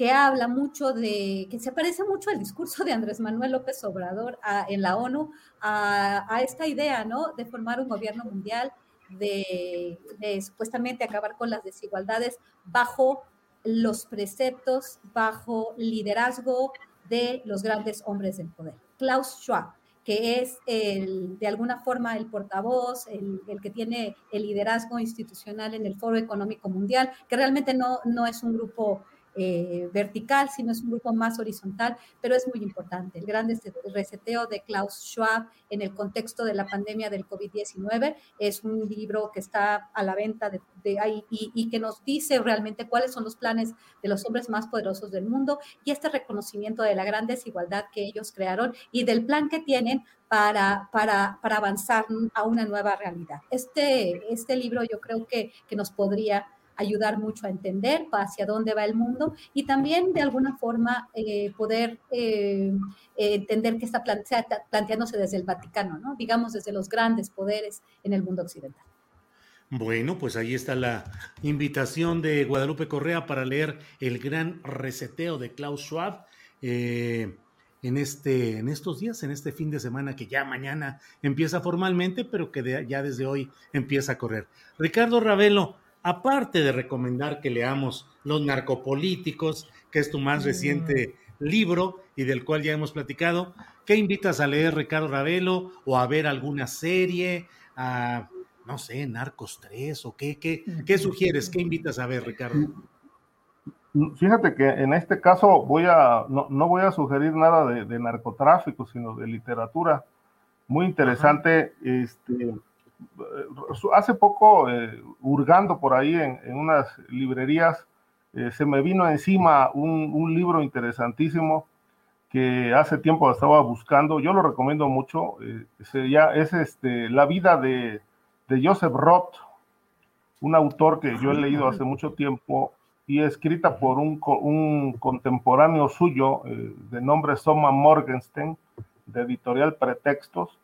que habla mucho de, que se parece mucho al discurso de Andrés Manuel López Obrador en la ONU, a, esta idea, ¿no? De formar un gobierno mundial, de, supuestamente acabar con las desigualdades bajo los preceptos, bajo liderazgo de los grandes hombres del poder. Klaus Schwab, que es el, de alguna forma el portavoz, el, el, que tiene el liderazgo institucional en el Foro Económico Mundial, que realmente no, no es un grupo eh, vertical, sino es un grupo más horizontal, pero es muy importante. El gran reseteo de Klaus Schwab en el contexto de la pandemia del COVID-19 es un libro que está a la venta y, que nos dice realmente cuáles son los planes de los hombres más poderosos del mundo y este reconocimiento de la gran desigualdad que ellos crearon y del plan que tienen para, para, para avanzar a una nueva realidad. Este, este libro yo creo que, que nos podría ayudar mucho a entender hacia dónde va el mundo y también de alguna forma eh, poder eh, entender que está planteándose desde el Vaticano, ¿no? digamos desde los grandes poderes en el mundo occidental. Bueno, pues ahí está la invitación de Guadalupe Correa para leer El gran reseteo de Klaus Schwab. Eh, en, este, en estos días, en este fin de semana que ya mañana empieza formalmente, pero que ya desde hoy empieza a correr. Ricardo Ravelo, aparte de recomendar que leamos Los narcopolíticos, que es tu más reciente mm. libro y del cual ya hemos platicado, ¿qué invitas a leer Ricardo Ravelo o a ver alguna serie? A, no sé, Narcos 3 o qué, qué, qué sugieres? ¿Qué invitas a ver, Ricardo? Fíjate que en este caso voy a, no, voy a sugerir nada de, narcotráfico, sino de literatura. Muy interesante. Este, hace poco, eh, hurgando por ahí en, unas librerías, eh, se me vino encima un, libro interesantísimo que hace tiempo estaba buscando. Yo lo recomiendo mucho. Eh, es este, La vida de, de Joseph Roth, un autor que yo he leído hace mucho tiempo y escrita por un, un contemporáneo suyo de nombre Soma Morgenstern, de editorial Pretextos.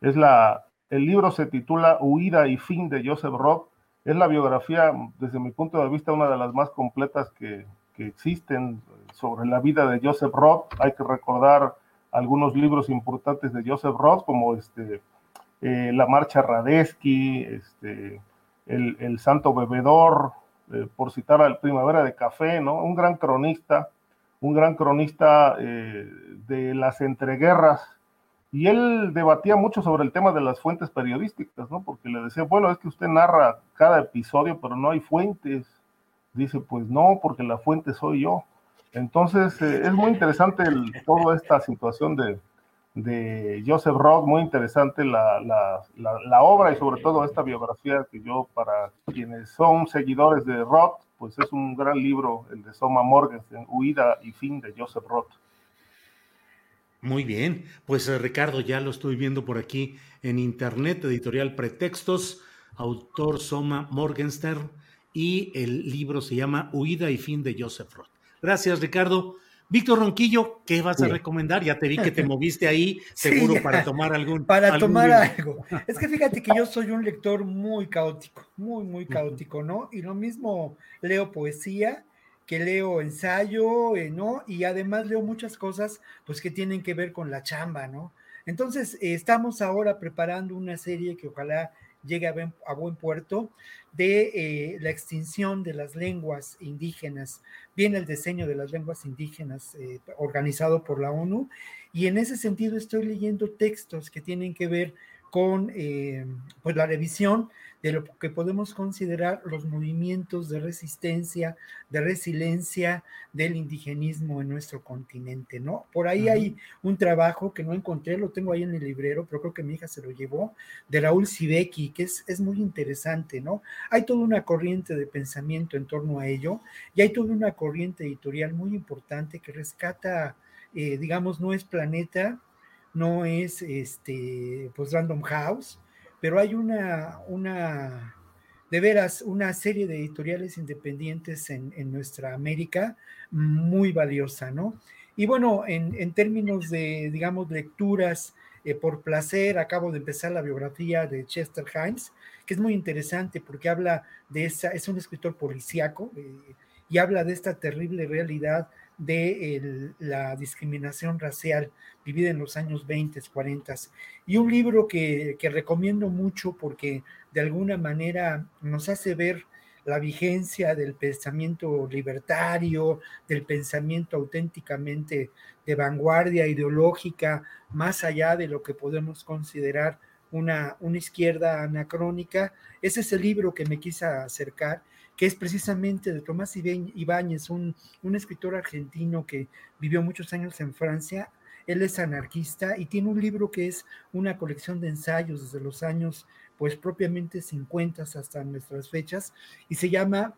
Es la, el libro se titula Huida y fin de Joseph Roth. Es la biografía, desde mi punto de vista, una de las más completas que, que existen sobre la vida de Joseph Roth. Hay que recordar algunos libros importantes de Joseph Roth, como este, eh, La Marcha Radesky, este, el, Santo Bebedor, eh, por citar al Primavera de Café, ¿no? Un gran cronista, un gran cronista eh, de las entreguerras, y él debatía mucho sobre el tema de las fuentes periodísticas, ¿no? Porque le decía, bueno, es que usted narra cada episodio, pero no hay fuentes. Dice, pues no, porque la fuente soy yo. Entonces, eh, es muy interesante toda esta situación de, de Joseph Roth, muy interesante la, la, obra y sobre todo esta biografía que yo, para quienes son seguidores de Roth, pues es un gran libro, el de Soma Morgenstern, Huida y Fin de Joseph Roth. Muy bien, pues eh, Ricardo, ya lo estoy viendo por aquí en internet, editorial Pretextos, autor Soma Morgenstern, y el libro se llama Huida y Fin de Joseph Roth. Gracias, Ricardo. Víctor Ronquillo, ¿qué vas a recomendar? Ya te vi que te moviste ahí, seguro para tomar algún. Para tomar algo. Es que fíjate que yo soy un lector muy caótico, muy, muy caótico, ¿no? Y lo mismo leo poesía, que leo ensayo, eh, ¿no? Y además leo muchas cosas, pues que tienen que ver con la chamba, ¿no? Entonces, eh, estamos ahora preparando una serie que ojalá llegue a buen, puerto de eh, la extinción de las lenguas indígenas. Viene el diseño de las lenguas indígenas eh, organizado por la ONU y en ese sentido estoy leyendo textos que tienen que ver con eh, pues la revisión de lo que podemos considerar los movimientos de resistencia, de resiliencia del indigenismo en nuestro continente, ¿no? Por ahí hay un trabajo que no encontré, lo tengo ahí en el librero, pero creo que mi hija se lo llevó, de Raúl Sibeki, que es, es muy interesante, ¿no? Hay toda una corriente de pensamiento en torno a ello y hay toda una corriente editorial muy importante que rescata, eh, digamos, no es Planeta, no es este, pues Random House, pero hay una, una, de veras, una serie de editoriales independientes en, nuestra América muy valiosa, ¿no? Y bueno, en, términos de, digamos, lecturas eh, por placer, acabo de empezar la biografía de Chester Himes, que es muy interesante porque habla de esa, es un escritor policíaco eh, y habla de esta terrible realidad de la discriminación racial vivida en los años 20, 40. Y un libro que, que, recomiendo mucho porque de alguna manera nos hace ver la vigencia del pensamiento libertario, del pensamiento auténticamente de vanguardia ideológica, más allá de lo que podemos considerar una, una izquierda anacrónica. Ese es el libro que me quise acercar que es precisamente de Tomás Ibáñez, un, un escritor argentino que vivió muchos años en Francia. Él es anarquista y tiene un libro que es una colección de ensayos desde los años, pues propiamente 50 hasta nuestras fechas, y se llama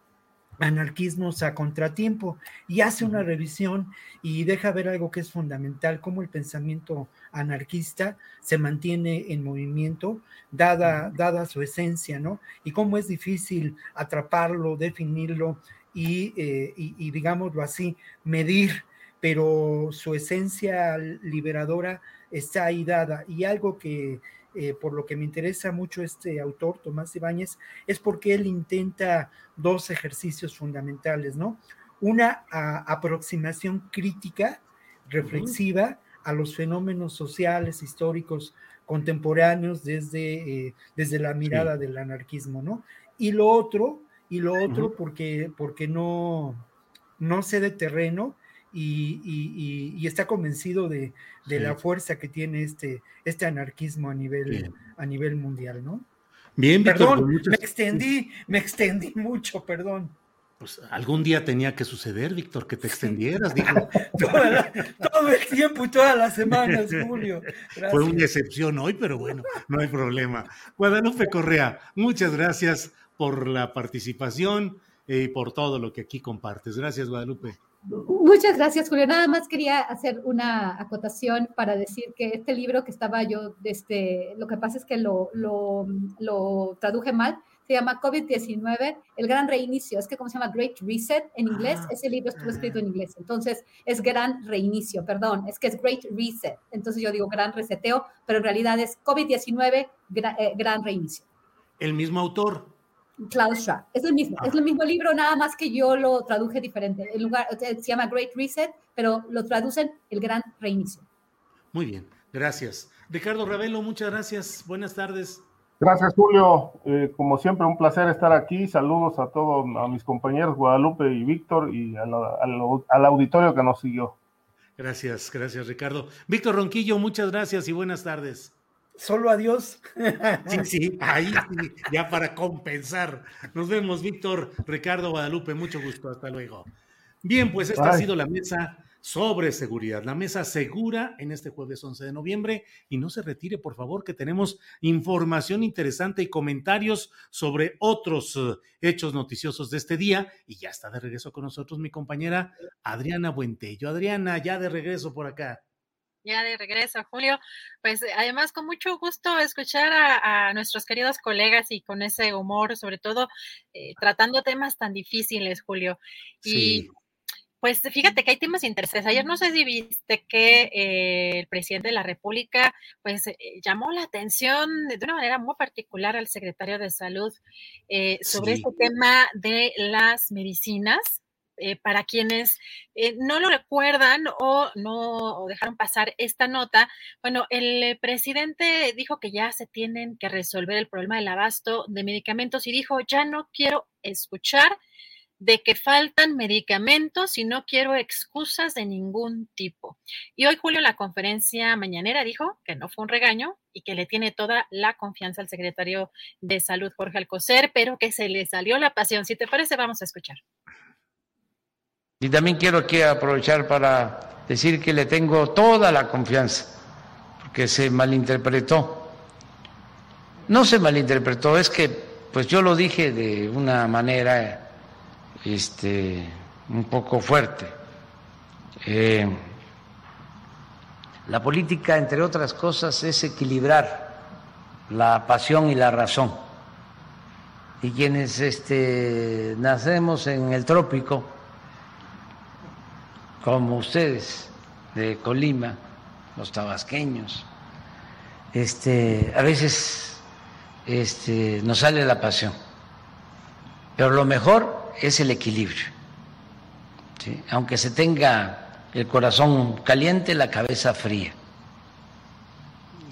anarquismos a contratiempo y hace una revisión y deja ver algo que es fundamental, cómo el pensamiento anarquista se mantiene en movimiento, dada, dada su esencia, ¿no? Y cómo es difícil atraparlo, definirlo y, eh, y digámoslo así, medir, pero su esencia liberadora está ahí dada. Y algo que eh, por lo que me interesa mucho este autor, Tomás Ibáñez, es porque él intenta dos ejercicios fundamentales, ¿no? Una aproximación crítica, reflexiva a los fenómenos sociales, históricos, contemporáneos desde, eh, desde la mirada del anarquismo, ¿no? Y lo otro, y lo otro porque, porque no, no cede terreno y, está convencido de, la fuerza que tiene este, este anarquismo a nivel, a nivel mundial, ¿no? Bien, Perdón, me extendí, me extendí mucho, perdón. Pues algún día tenía que suceder, Víctor, que te extendieras, dijo. todo el tiempo y todas las semanas, Julio. Fue una excepción hoy, pero bueno, no hay problema. Guadalupe Correa, muchas gracias por la participación y por todo lo que aquí compartes. Gracias, Guadalupe. Muchas gracias, Julio. Nada más quería hacer una acotación para decir que este libro que estaba yo, este, lo que pasa es que lo, lo, lo traduje mal, se llama COVID-19, el gran reinicio, es que como se llama Great Reset en inglés, ah. ese libro estuvo escrito en inglés, entonces es gran reinicio, perdón, es que es Great Reset, entonces yo digo gran reseteo, pero en realidad es COVID-19, eh, gran reinicio. El mismo autor. Klaus Schwab. Es el mismo, es el mismo libro, nada más que yo lo traduje diferente. El lugar se llama Great Reset, pero lo traducen el gran reinicio. Muy bien, gracias. Ricardo Ravelo, muchas gracias. Buenas tardes. Gracias, Julio. Eh, como siempre, un placer estar aquí. Saludos a todos, a mis compañeros Guadalupe y Víctor y al, al auditorio que nos siguió. Gracias, gracias, Ricardo. Víctor Ronquillo, muchas gracias y buenas tardes solo adiós. Sí, sí, ahí sí, ya para compensar. Nos vemos, Víctor, Ricardo, Guadalupe, mucho gusto, hasta luego. Bien, pues esta ha sido la mesa sobre seguridad, la mesa segura en este jueves 11 de noviembre. Y no se retire, por favor, que tenemos información interesante y comentarios sobre otros eh, hechos noticiosos de este día. Y ya está de regreso con nosotros mi compañera Adriana Buentello. Adriana, ya de regreso por acá ya de regreso, Julio. Pues además con mucho gusto escuchar a, nuestros queridos colegas y con ese humor, sobre todo eh, tratando temas tan difíciles, Julio. Y pues fíjate que hay temas interesantes. Ayer no sé si viste que eh, el presidente de la República pues eh, llamó la atención de una manera muy particular al secretario de Salud sobre este tema de las medicinas eh, para quienes eh, no lo recuerdan o no dejaron pasar esta nota, bueno, el presidente dijo que ya se tienen que resolver el problema del abasto de medicamentos y dijo, ya no quiero escuchar de que faltan medicamentos y no quiero excusas de ningún tipo. Y hoy Julio en la conferencia mañanera dijo que no fue un regaño y que le tiene toda la confianza al secretario de Salud Jorge Alcocer, pero que se le salió la pasión. Si te parece, vamos a escuchar. Y también quiero aquí aprovechar para decir que le tengo toda la confianza, porque se malinterpretó. No se malinterpretó, es que pues yo lo dije de una manera este, un poco fuerte. Eh, la política, entre otras cosas, es equilibrar la pasión y la razón. Y quienes este, nacemos en el trópico, como ustedes de Colima, los tabasqueños, este, a veces este, nos sale la pasión, pero lo mejor es el equilibrio. Aunque se tenga el corazón caliente, la cabeza fría.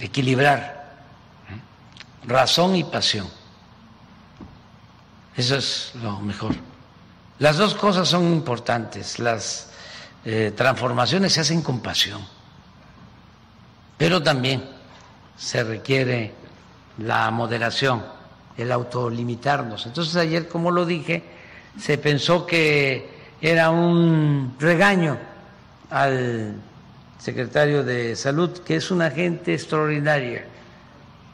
Equilibrar razón y pasión. Eso es lo mejor. Las dos cosas son importantes. Las eh, transformaciones se hacen con pasión, pero también se requiere la moderación, el autolimitarnos. Entonces ayer, como lo dije, se pensó que era un regaño al secretario de Salud, que es una gente extraordinaria,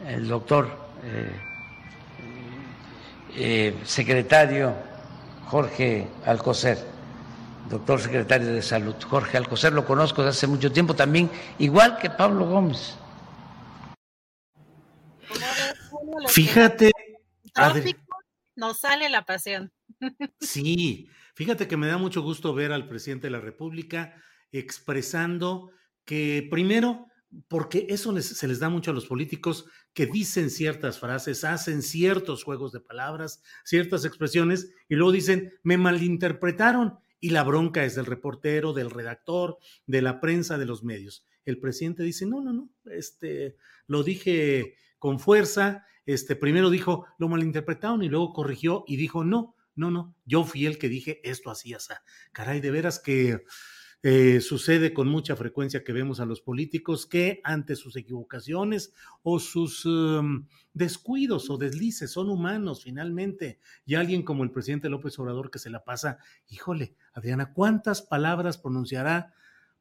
el doctor eh, eh, secretario Jorge Alcocer, doctor secretario de Salud. Jorge Alcocer lo conozco desde hace mucho tiempo también, igual que Pablo Gómez. Fíjate. Nos sale la pasión. Sí, fíjate que me da mucho gusto ver al presidente de la República expresando que primero, porque eso se les da mucho a los políticos que dicen ciertas frases, hacen ciertos juegos de palabras, ciertas expresiones y luego dicen, me malinterpretaron y la bronca es del reportero, del redactor, de la prensa, de los medios. El presidente dice, no, no, no, este, lo dije con fuerza, este, primero dijo, lo malinterpretaron y luego corrigió y dijo, no, no, no, yo fui el que dije esto así, así. Caray, de veras que eh, sucede con mucha frecuencia que vemos a los políticos que ante sus equivocaciones o sus em, descuidos o deslices son humanos finalmente. Y alguien como el presidente López Obrador que se la pasa, híjole, Adriana, ¿cuántas palabras pronunciará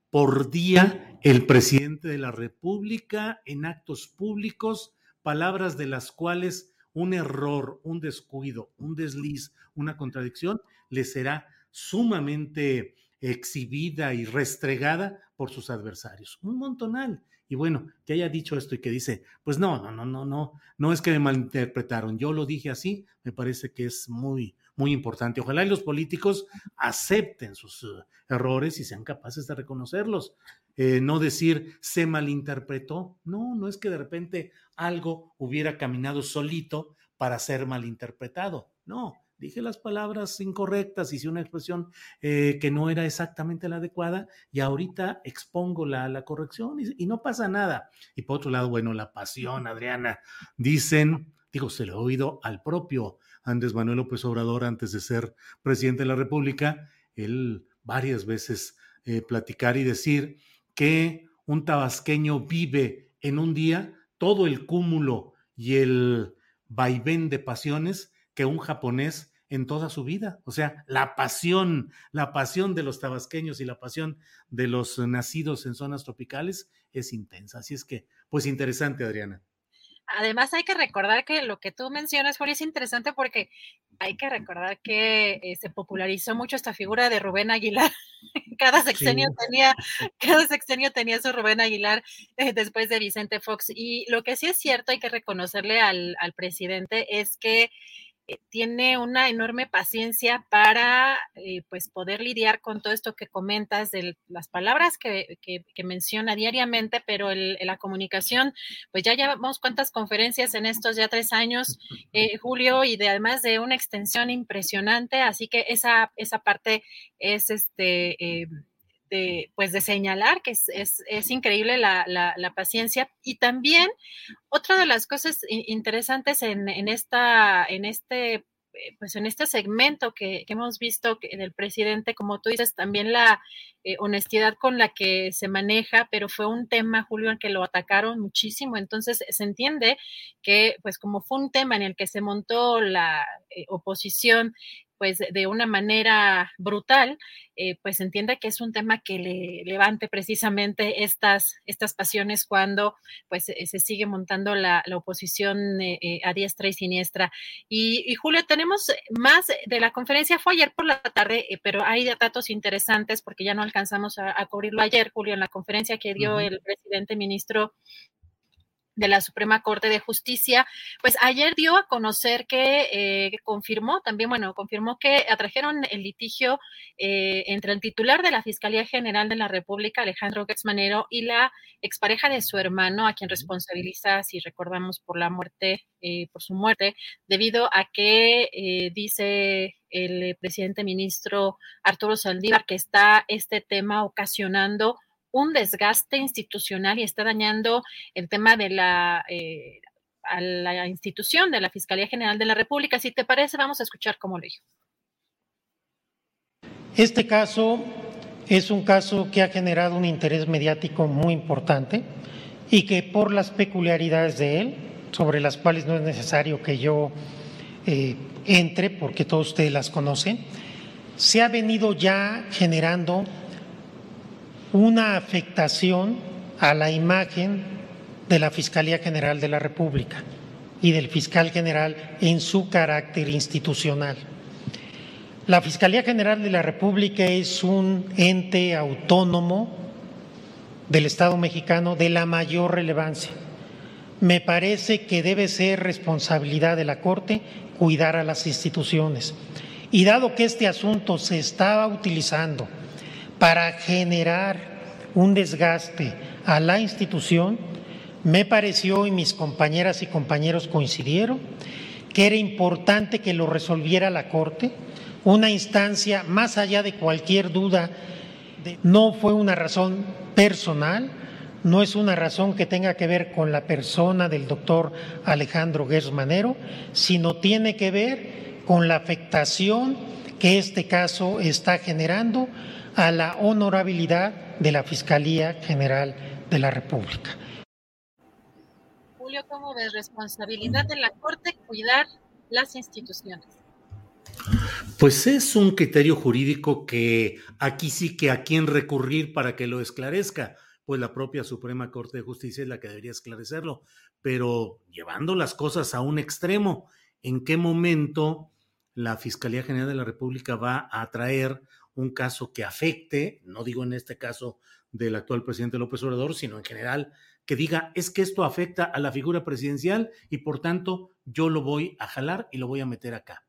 por día el presidente de la República en actos públicos? Palabras de las cuales un error, un descuido, un desliz, una contradicción, le será sumamente exhibida y restregada por sus adversarios. Un montonal. Y bueno, que haya dicho esto y que dice, pues no, no, no, no, no, no es que me malinterpretaron, yo lo dije así, me parece que es muy, muy importante. Ojalá y los políticos acepten sus eh, errores y sean capaces de reconocerlos. Eh, no decir se malinterpretó. No, no es que de repente algo hubiera caminado solito para ser malinterpretado. No, dije las palabras incorrectas, hice una expresión eh, que no era exactamente la adecuada y ahorita expongo la, la corrección y, no pasa nada. Y por otro lado, bueno, la pasión, Adriana, dicen, digo, se lo he oído al propio Andrés Manuel López Obrador antes de ser presidente de la República, él varias veces eh, platicar y decir que un tabasqueño vive en un día todo el cúmulo y el vaivén de pasiones que un japonés en toda su vida. O sea, la pasión, la pasión de los tabasqueños y la pasión de los nacidos en zonas tropicales es intensa. Así es que, pues interesante, Adriana. Además, hay que recordar que lo que tú mencionas, Jorge, es interesante porque hay que recordar que eh, se popularizó mucho esta figura de Rubén Aguilar. cada sexenio tenía, cada sexenio tenía su Rubén Aguilar eh, después de Vicente Fox. Y lo que sí es cierto, hay que reconocerle al, al presidente, es que eh, tiene una enorme paciencia para eh, pues poder lidiar con todo esto que comentas de las palabras que, menciona diariamente, pero el, la comunicación, pues ya llevamos cuántas conferencias en estos ya tres años, eh, Julio, y de, además de una extensión impresionante, así que esa, esa parte es este pues de señalar que es, es, increíble la, la, paciencia. Y también otra de las cosas interesantes en, en esta, en este eh, pues en este segmento que, hemos visto en el presidente, como tú dices, también la eh, honestidad con la que se maneja, pero fue un tema, Julio, en que lo atacaron muchísimo. Entonces se entiende que, pues como fue un tema en el que se montó la eh, oposición pues de una manera brutal, eh, pues entiende que es un tema que le levante precisamente estas, estas pasiones cuando pues se sigue montando la, oposición eh, eh, a diestra y siniestra. Y, Julio, tenemos más de la conferencia, fue ayer por la tarde, pero hay datos interesantes porque ya no alcanzamos a, cubrirlo. Ayer, Julio, en la conferencia que dio el presidente ministro de la Suprema Corte de Justicia, pues ayer dio a conocer que, eh, confirmó también, bueno, confirmó que atrajeron el litigio eh, entre el titular de la Fiscalía General de la República, Alejandro Manero, y la expareja de su hermano, a quien responsabiliza, si recordamos, por la muerte, eh, por su muerte, debido a que dice el presidente ministro Arturo Saldívar que está este tema ocasionando un desgaste institucional y está dañando el tema de la, eh, a la institución de la Fiscalía General de la República. Si te parece, vamos a escuchar cómo lo dijo. Este caso es un caso que ha generado un interés mediático muy importante y que por las peculiaridades de él, sobre las cuales no es necesario que yo eh, entre, porque todos ustedes las conocen, se ha venido ya generando una afectación a la imagen de la Fiscalía General de la República y del fiscal general en su carácter institucional. La Fiscalía General de la República es un ente autónomo del Estado mexicano de la mayor relevancia. Me parece que debe ser responsabilidad de la Corte cuidar a las instituciones. Y dado que este asunto se estaba utilizando para generar un desgaste a la institución, me pareció, y mis compañeras y compañeros coincidieron, que era importante que lo resolviera la Corte, una instancia más allá de cualquier duda, no fue una razón personal, no es una razón que tenga que ver con la persona del doctor Alejandro Gersmanero, sino tiene que ver con la afectación que este caso está generando a la honorabilidad de la Fiscalía General de la República. Julio, ¿cómo ves? Responsabilidad de la Corte cuidar las instituciones. Pues es un criterio jurídico que aquí sí que a quién recurrir para que lo esclarezca, pues la propia Suprema Corte de Justicia es la que debería esclarecerlo, pero llevando las cosas a un extremo, ¿en qué momento la Fiscalía General de la República va a traer un caso que afecte, no digo en este caso del actual presidente López Obrador, sino en general, que diga, es que esto afecta a la figura presidencial y por tanto yo lo voy a jalar y lo voy a meter acá.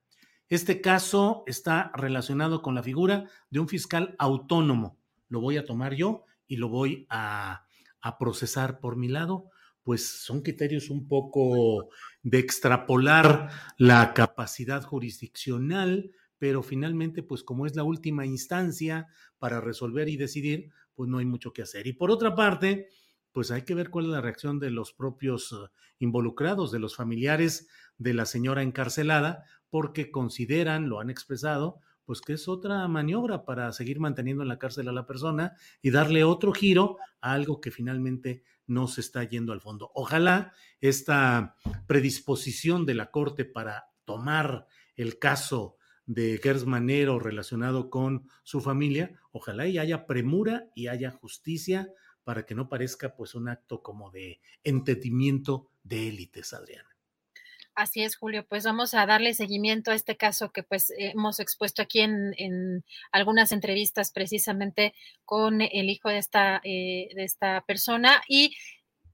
Este caso está relacionado con la figura de un fiscal autónomo. Lo voy a tomar yo y lo voy a, a procesar por mi lado. Pues son criterios un poco de extrapolar la capacidad jurisdiccional, pero finalmente, pues como es la última instancia para resolver y decidir, pues no hay mucho que hacer. Y por otra parte, pues hay que ver cuál es la reacción de los propios eh, involucrados, de los familiares de la señora encarcelada, porque consideran, lo han expresado, pues que es otra maniobra para seguir manteniendo en la cárcel a la persona y darle otro giro a algo que finalmente no se está yendo al fondo. Ojalá esta predisposición de la Corte para tomar el caso de Gers Manero relacionado con su familia, ojalá y haya premura y haya justicia para que no parezca pues un acto como de entendimiento de élites, Adriana. Así es, Julio. Pues vamos a darle seguimiento a este caso que pues hemos expuesto aquí en, algunas entrevistas precisamente con el hijo de esta, eh, de esta persona y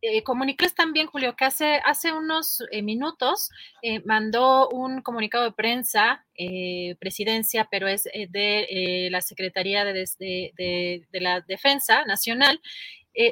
eh, comunicarles también, Julio, que hace, hace unos eh, minutos eh, mandó un comunicado de prensa, presidencia, pero es de la Secretaría de, de, la Defensa Nacional,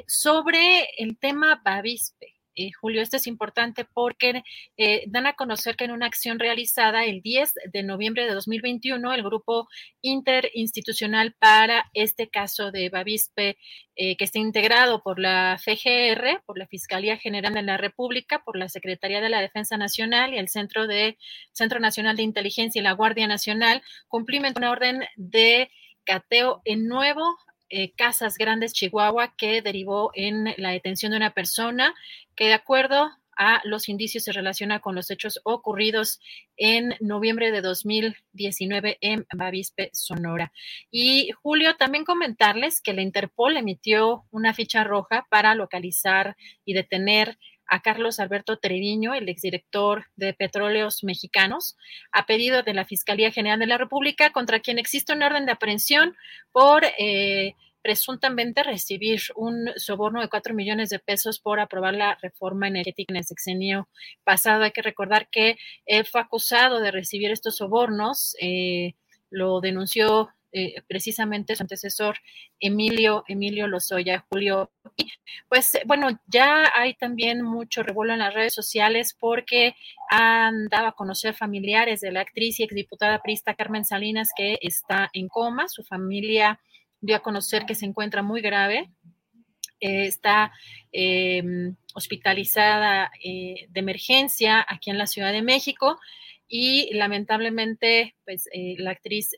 sobre el tema Bavispe. Eh, Julio, esto es importante porque eh, dan a conocer que en una acción realizada el 10 de noviembre de 2021, el grupo interinstitucional para este caso de Bavispe, eh, que está integrado por la FGR, por la Fiscalía General de la República, por la Secretaría de la Defensa Nacional y el Centro, de, Centro Nacional de Inteligencia y la Guardia Nacional, cumplimentó una orden de cateo en nuevo eh, Casas Grandes, Chihuahua, que derivó en la detención de una persona que de acuerdo a los indicios se relaciona con los hechos ocurridos en noviembre de 2019 en Bavispe, Sonora. Y Julio, también comentarles que la Interpol emitió una ficha roja para localizar y detener a Carlos Alberto Treviño, el exdirector de Petróleos Mexicanos, a pedido de la Fiscalía General de la República, contra quien existe un orden de aprehensión por eh, presuntamente recibir un soborno de cuatro millones de pesos por aprobar la reforma energética en el sexenio pasado. Hay que recordar que él fue acusado de recibir estos sobornos, eh, lo denunció eh, precisamente su antecesor Emilio, Emilio Lozoya, Julio. Pues bueno, ya hay también mucho revuelo en las redes sociales porque han dado a conocer familiares de la actriz y exdiputada prista Carmen Salinas que está en coma. Su familia dio a conocer que se encuentra muy grave. Eh, está em, hospitalizada eh, de emergencia aquí en la Ciudad de México y lamentablemente pues la actriz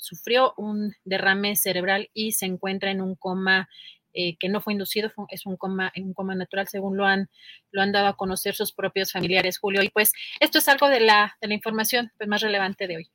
sufrió un derrame cerebral y se encuentra en un coma eh, que no fue inducido, es un coma, un coma natural, según lo han, lo han dado a conocer sus propios familiares, Julio. Y pues esto es algo de la, de la información pues, más relevante de hoy.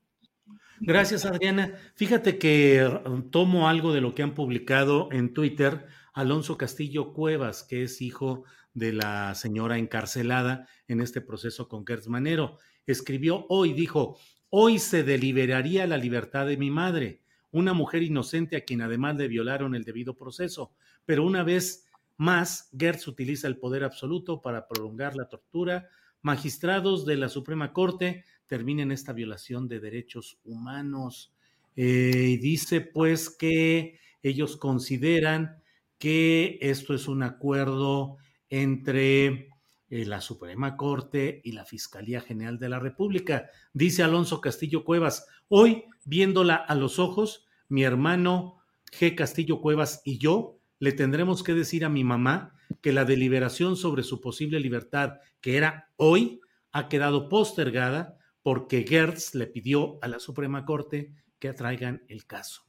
Gracias, Adriana. Fíjate que um, tomo algo de lo que han publicado en Twitter Alonso Castillo Cuevas, que es hijo de la señora encarcelada en este proceso con Gertz Manero. Escribió hoy, dijo, Hoy se deliberaría la libertad de mi madre, una mujer inocente a quien además le violaron el debido proceso. Pero una vez más, Gertz utiliza el poder absoluto para prolongar la tortura. Magistrados de la Suprema Corte terminen esta violación de derechos humanos. Eh, dice pues que ellos consideran que esto es un acuerdo entre eh, la Suprema Corte y la Fiscalía General de la República. Dice Alonso Castillo Cuevas, hoy, viéndola a los ojos, mi hermano G. Castillo Cuevas y yo le tendremos que decir a mi mamá que la deliberación sobre su posible libertad, que era hoy, ha quedado postergada porque Gertz le pidió a la Suprema Corte que atraigan el caso.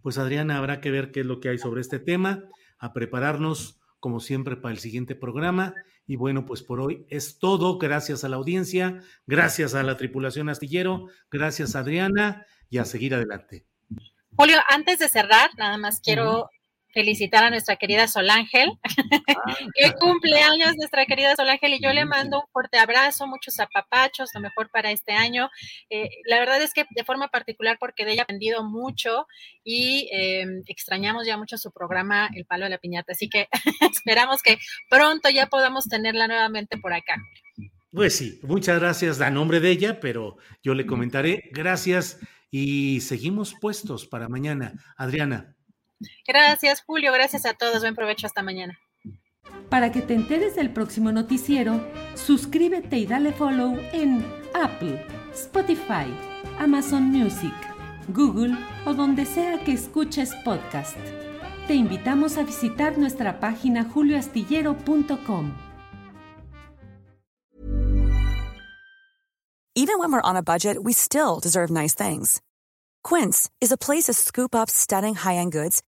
Pues Adriana, habrá que ver qué es lo que hay sobre este tema, a prepararnos como siempre para el siguiente programa. Y bueno, pues por hoy es todo. Gracias a la audiencia, gracias a la tripulación astillero, gracias Adriana y a seguir adelante. Julio, antes de cerrar, nada más quiero felicitar a nuestra querida Sol Ángel, ah, que cumpleaños nuestra querida Sol Ángel, y yo le mando un fuerte abrazo, muchos apapachos, lo mejor para este año. Eh, la verdad es que de forma particular, porque de ella he aprendido mucho y em, extrañamos ya mucho su programa El Palo de la Piñata, así que esperamos que pronto ya podamos tenerla nuevamente por acá. Pues sí, muchas gracias a nombre de ella, pero yo le comentaré. Gracias y seguimos puestos para mañana. Adriana. Gracias, Julio. Gracias a todos. Buen provecho hasta mañana. Para que te enteres del próximo noticiero, suscríbete y dale follow en Apple, Spotify, Amazon Music, Google o donde sea que escuches podcast. Te invitamos a visitar nuestra página julioastillero.com. Even when we're on a budget, we still deserve nice things. Quince is a place to scoop up stunning high-end goods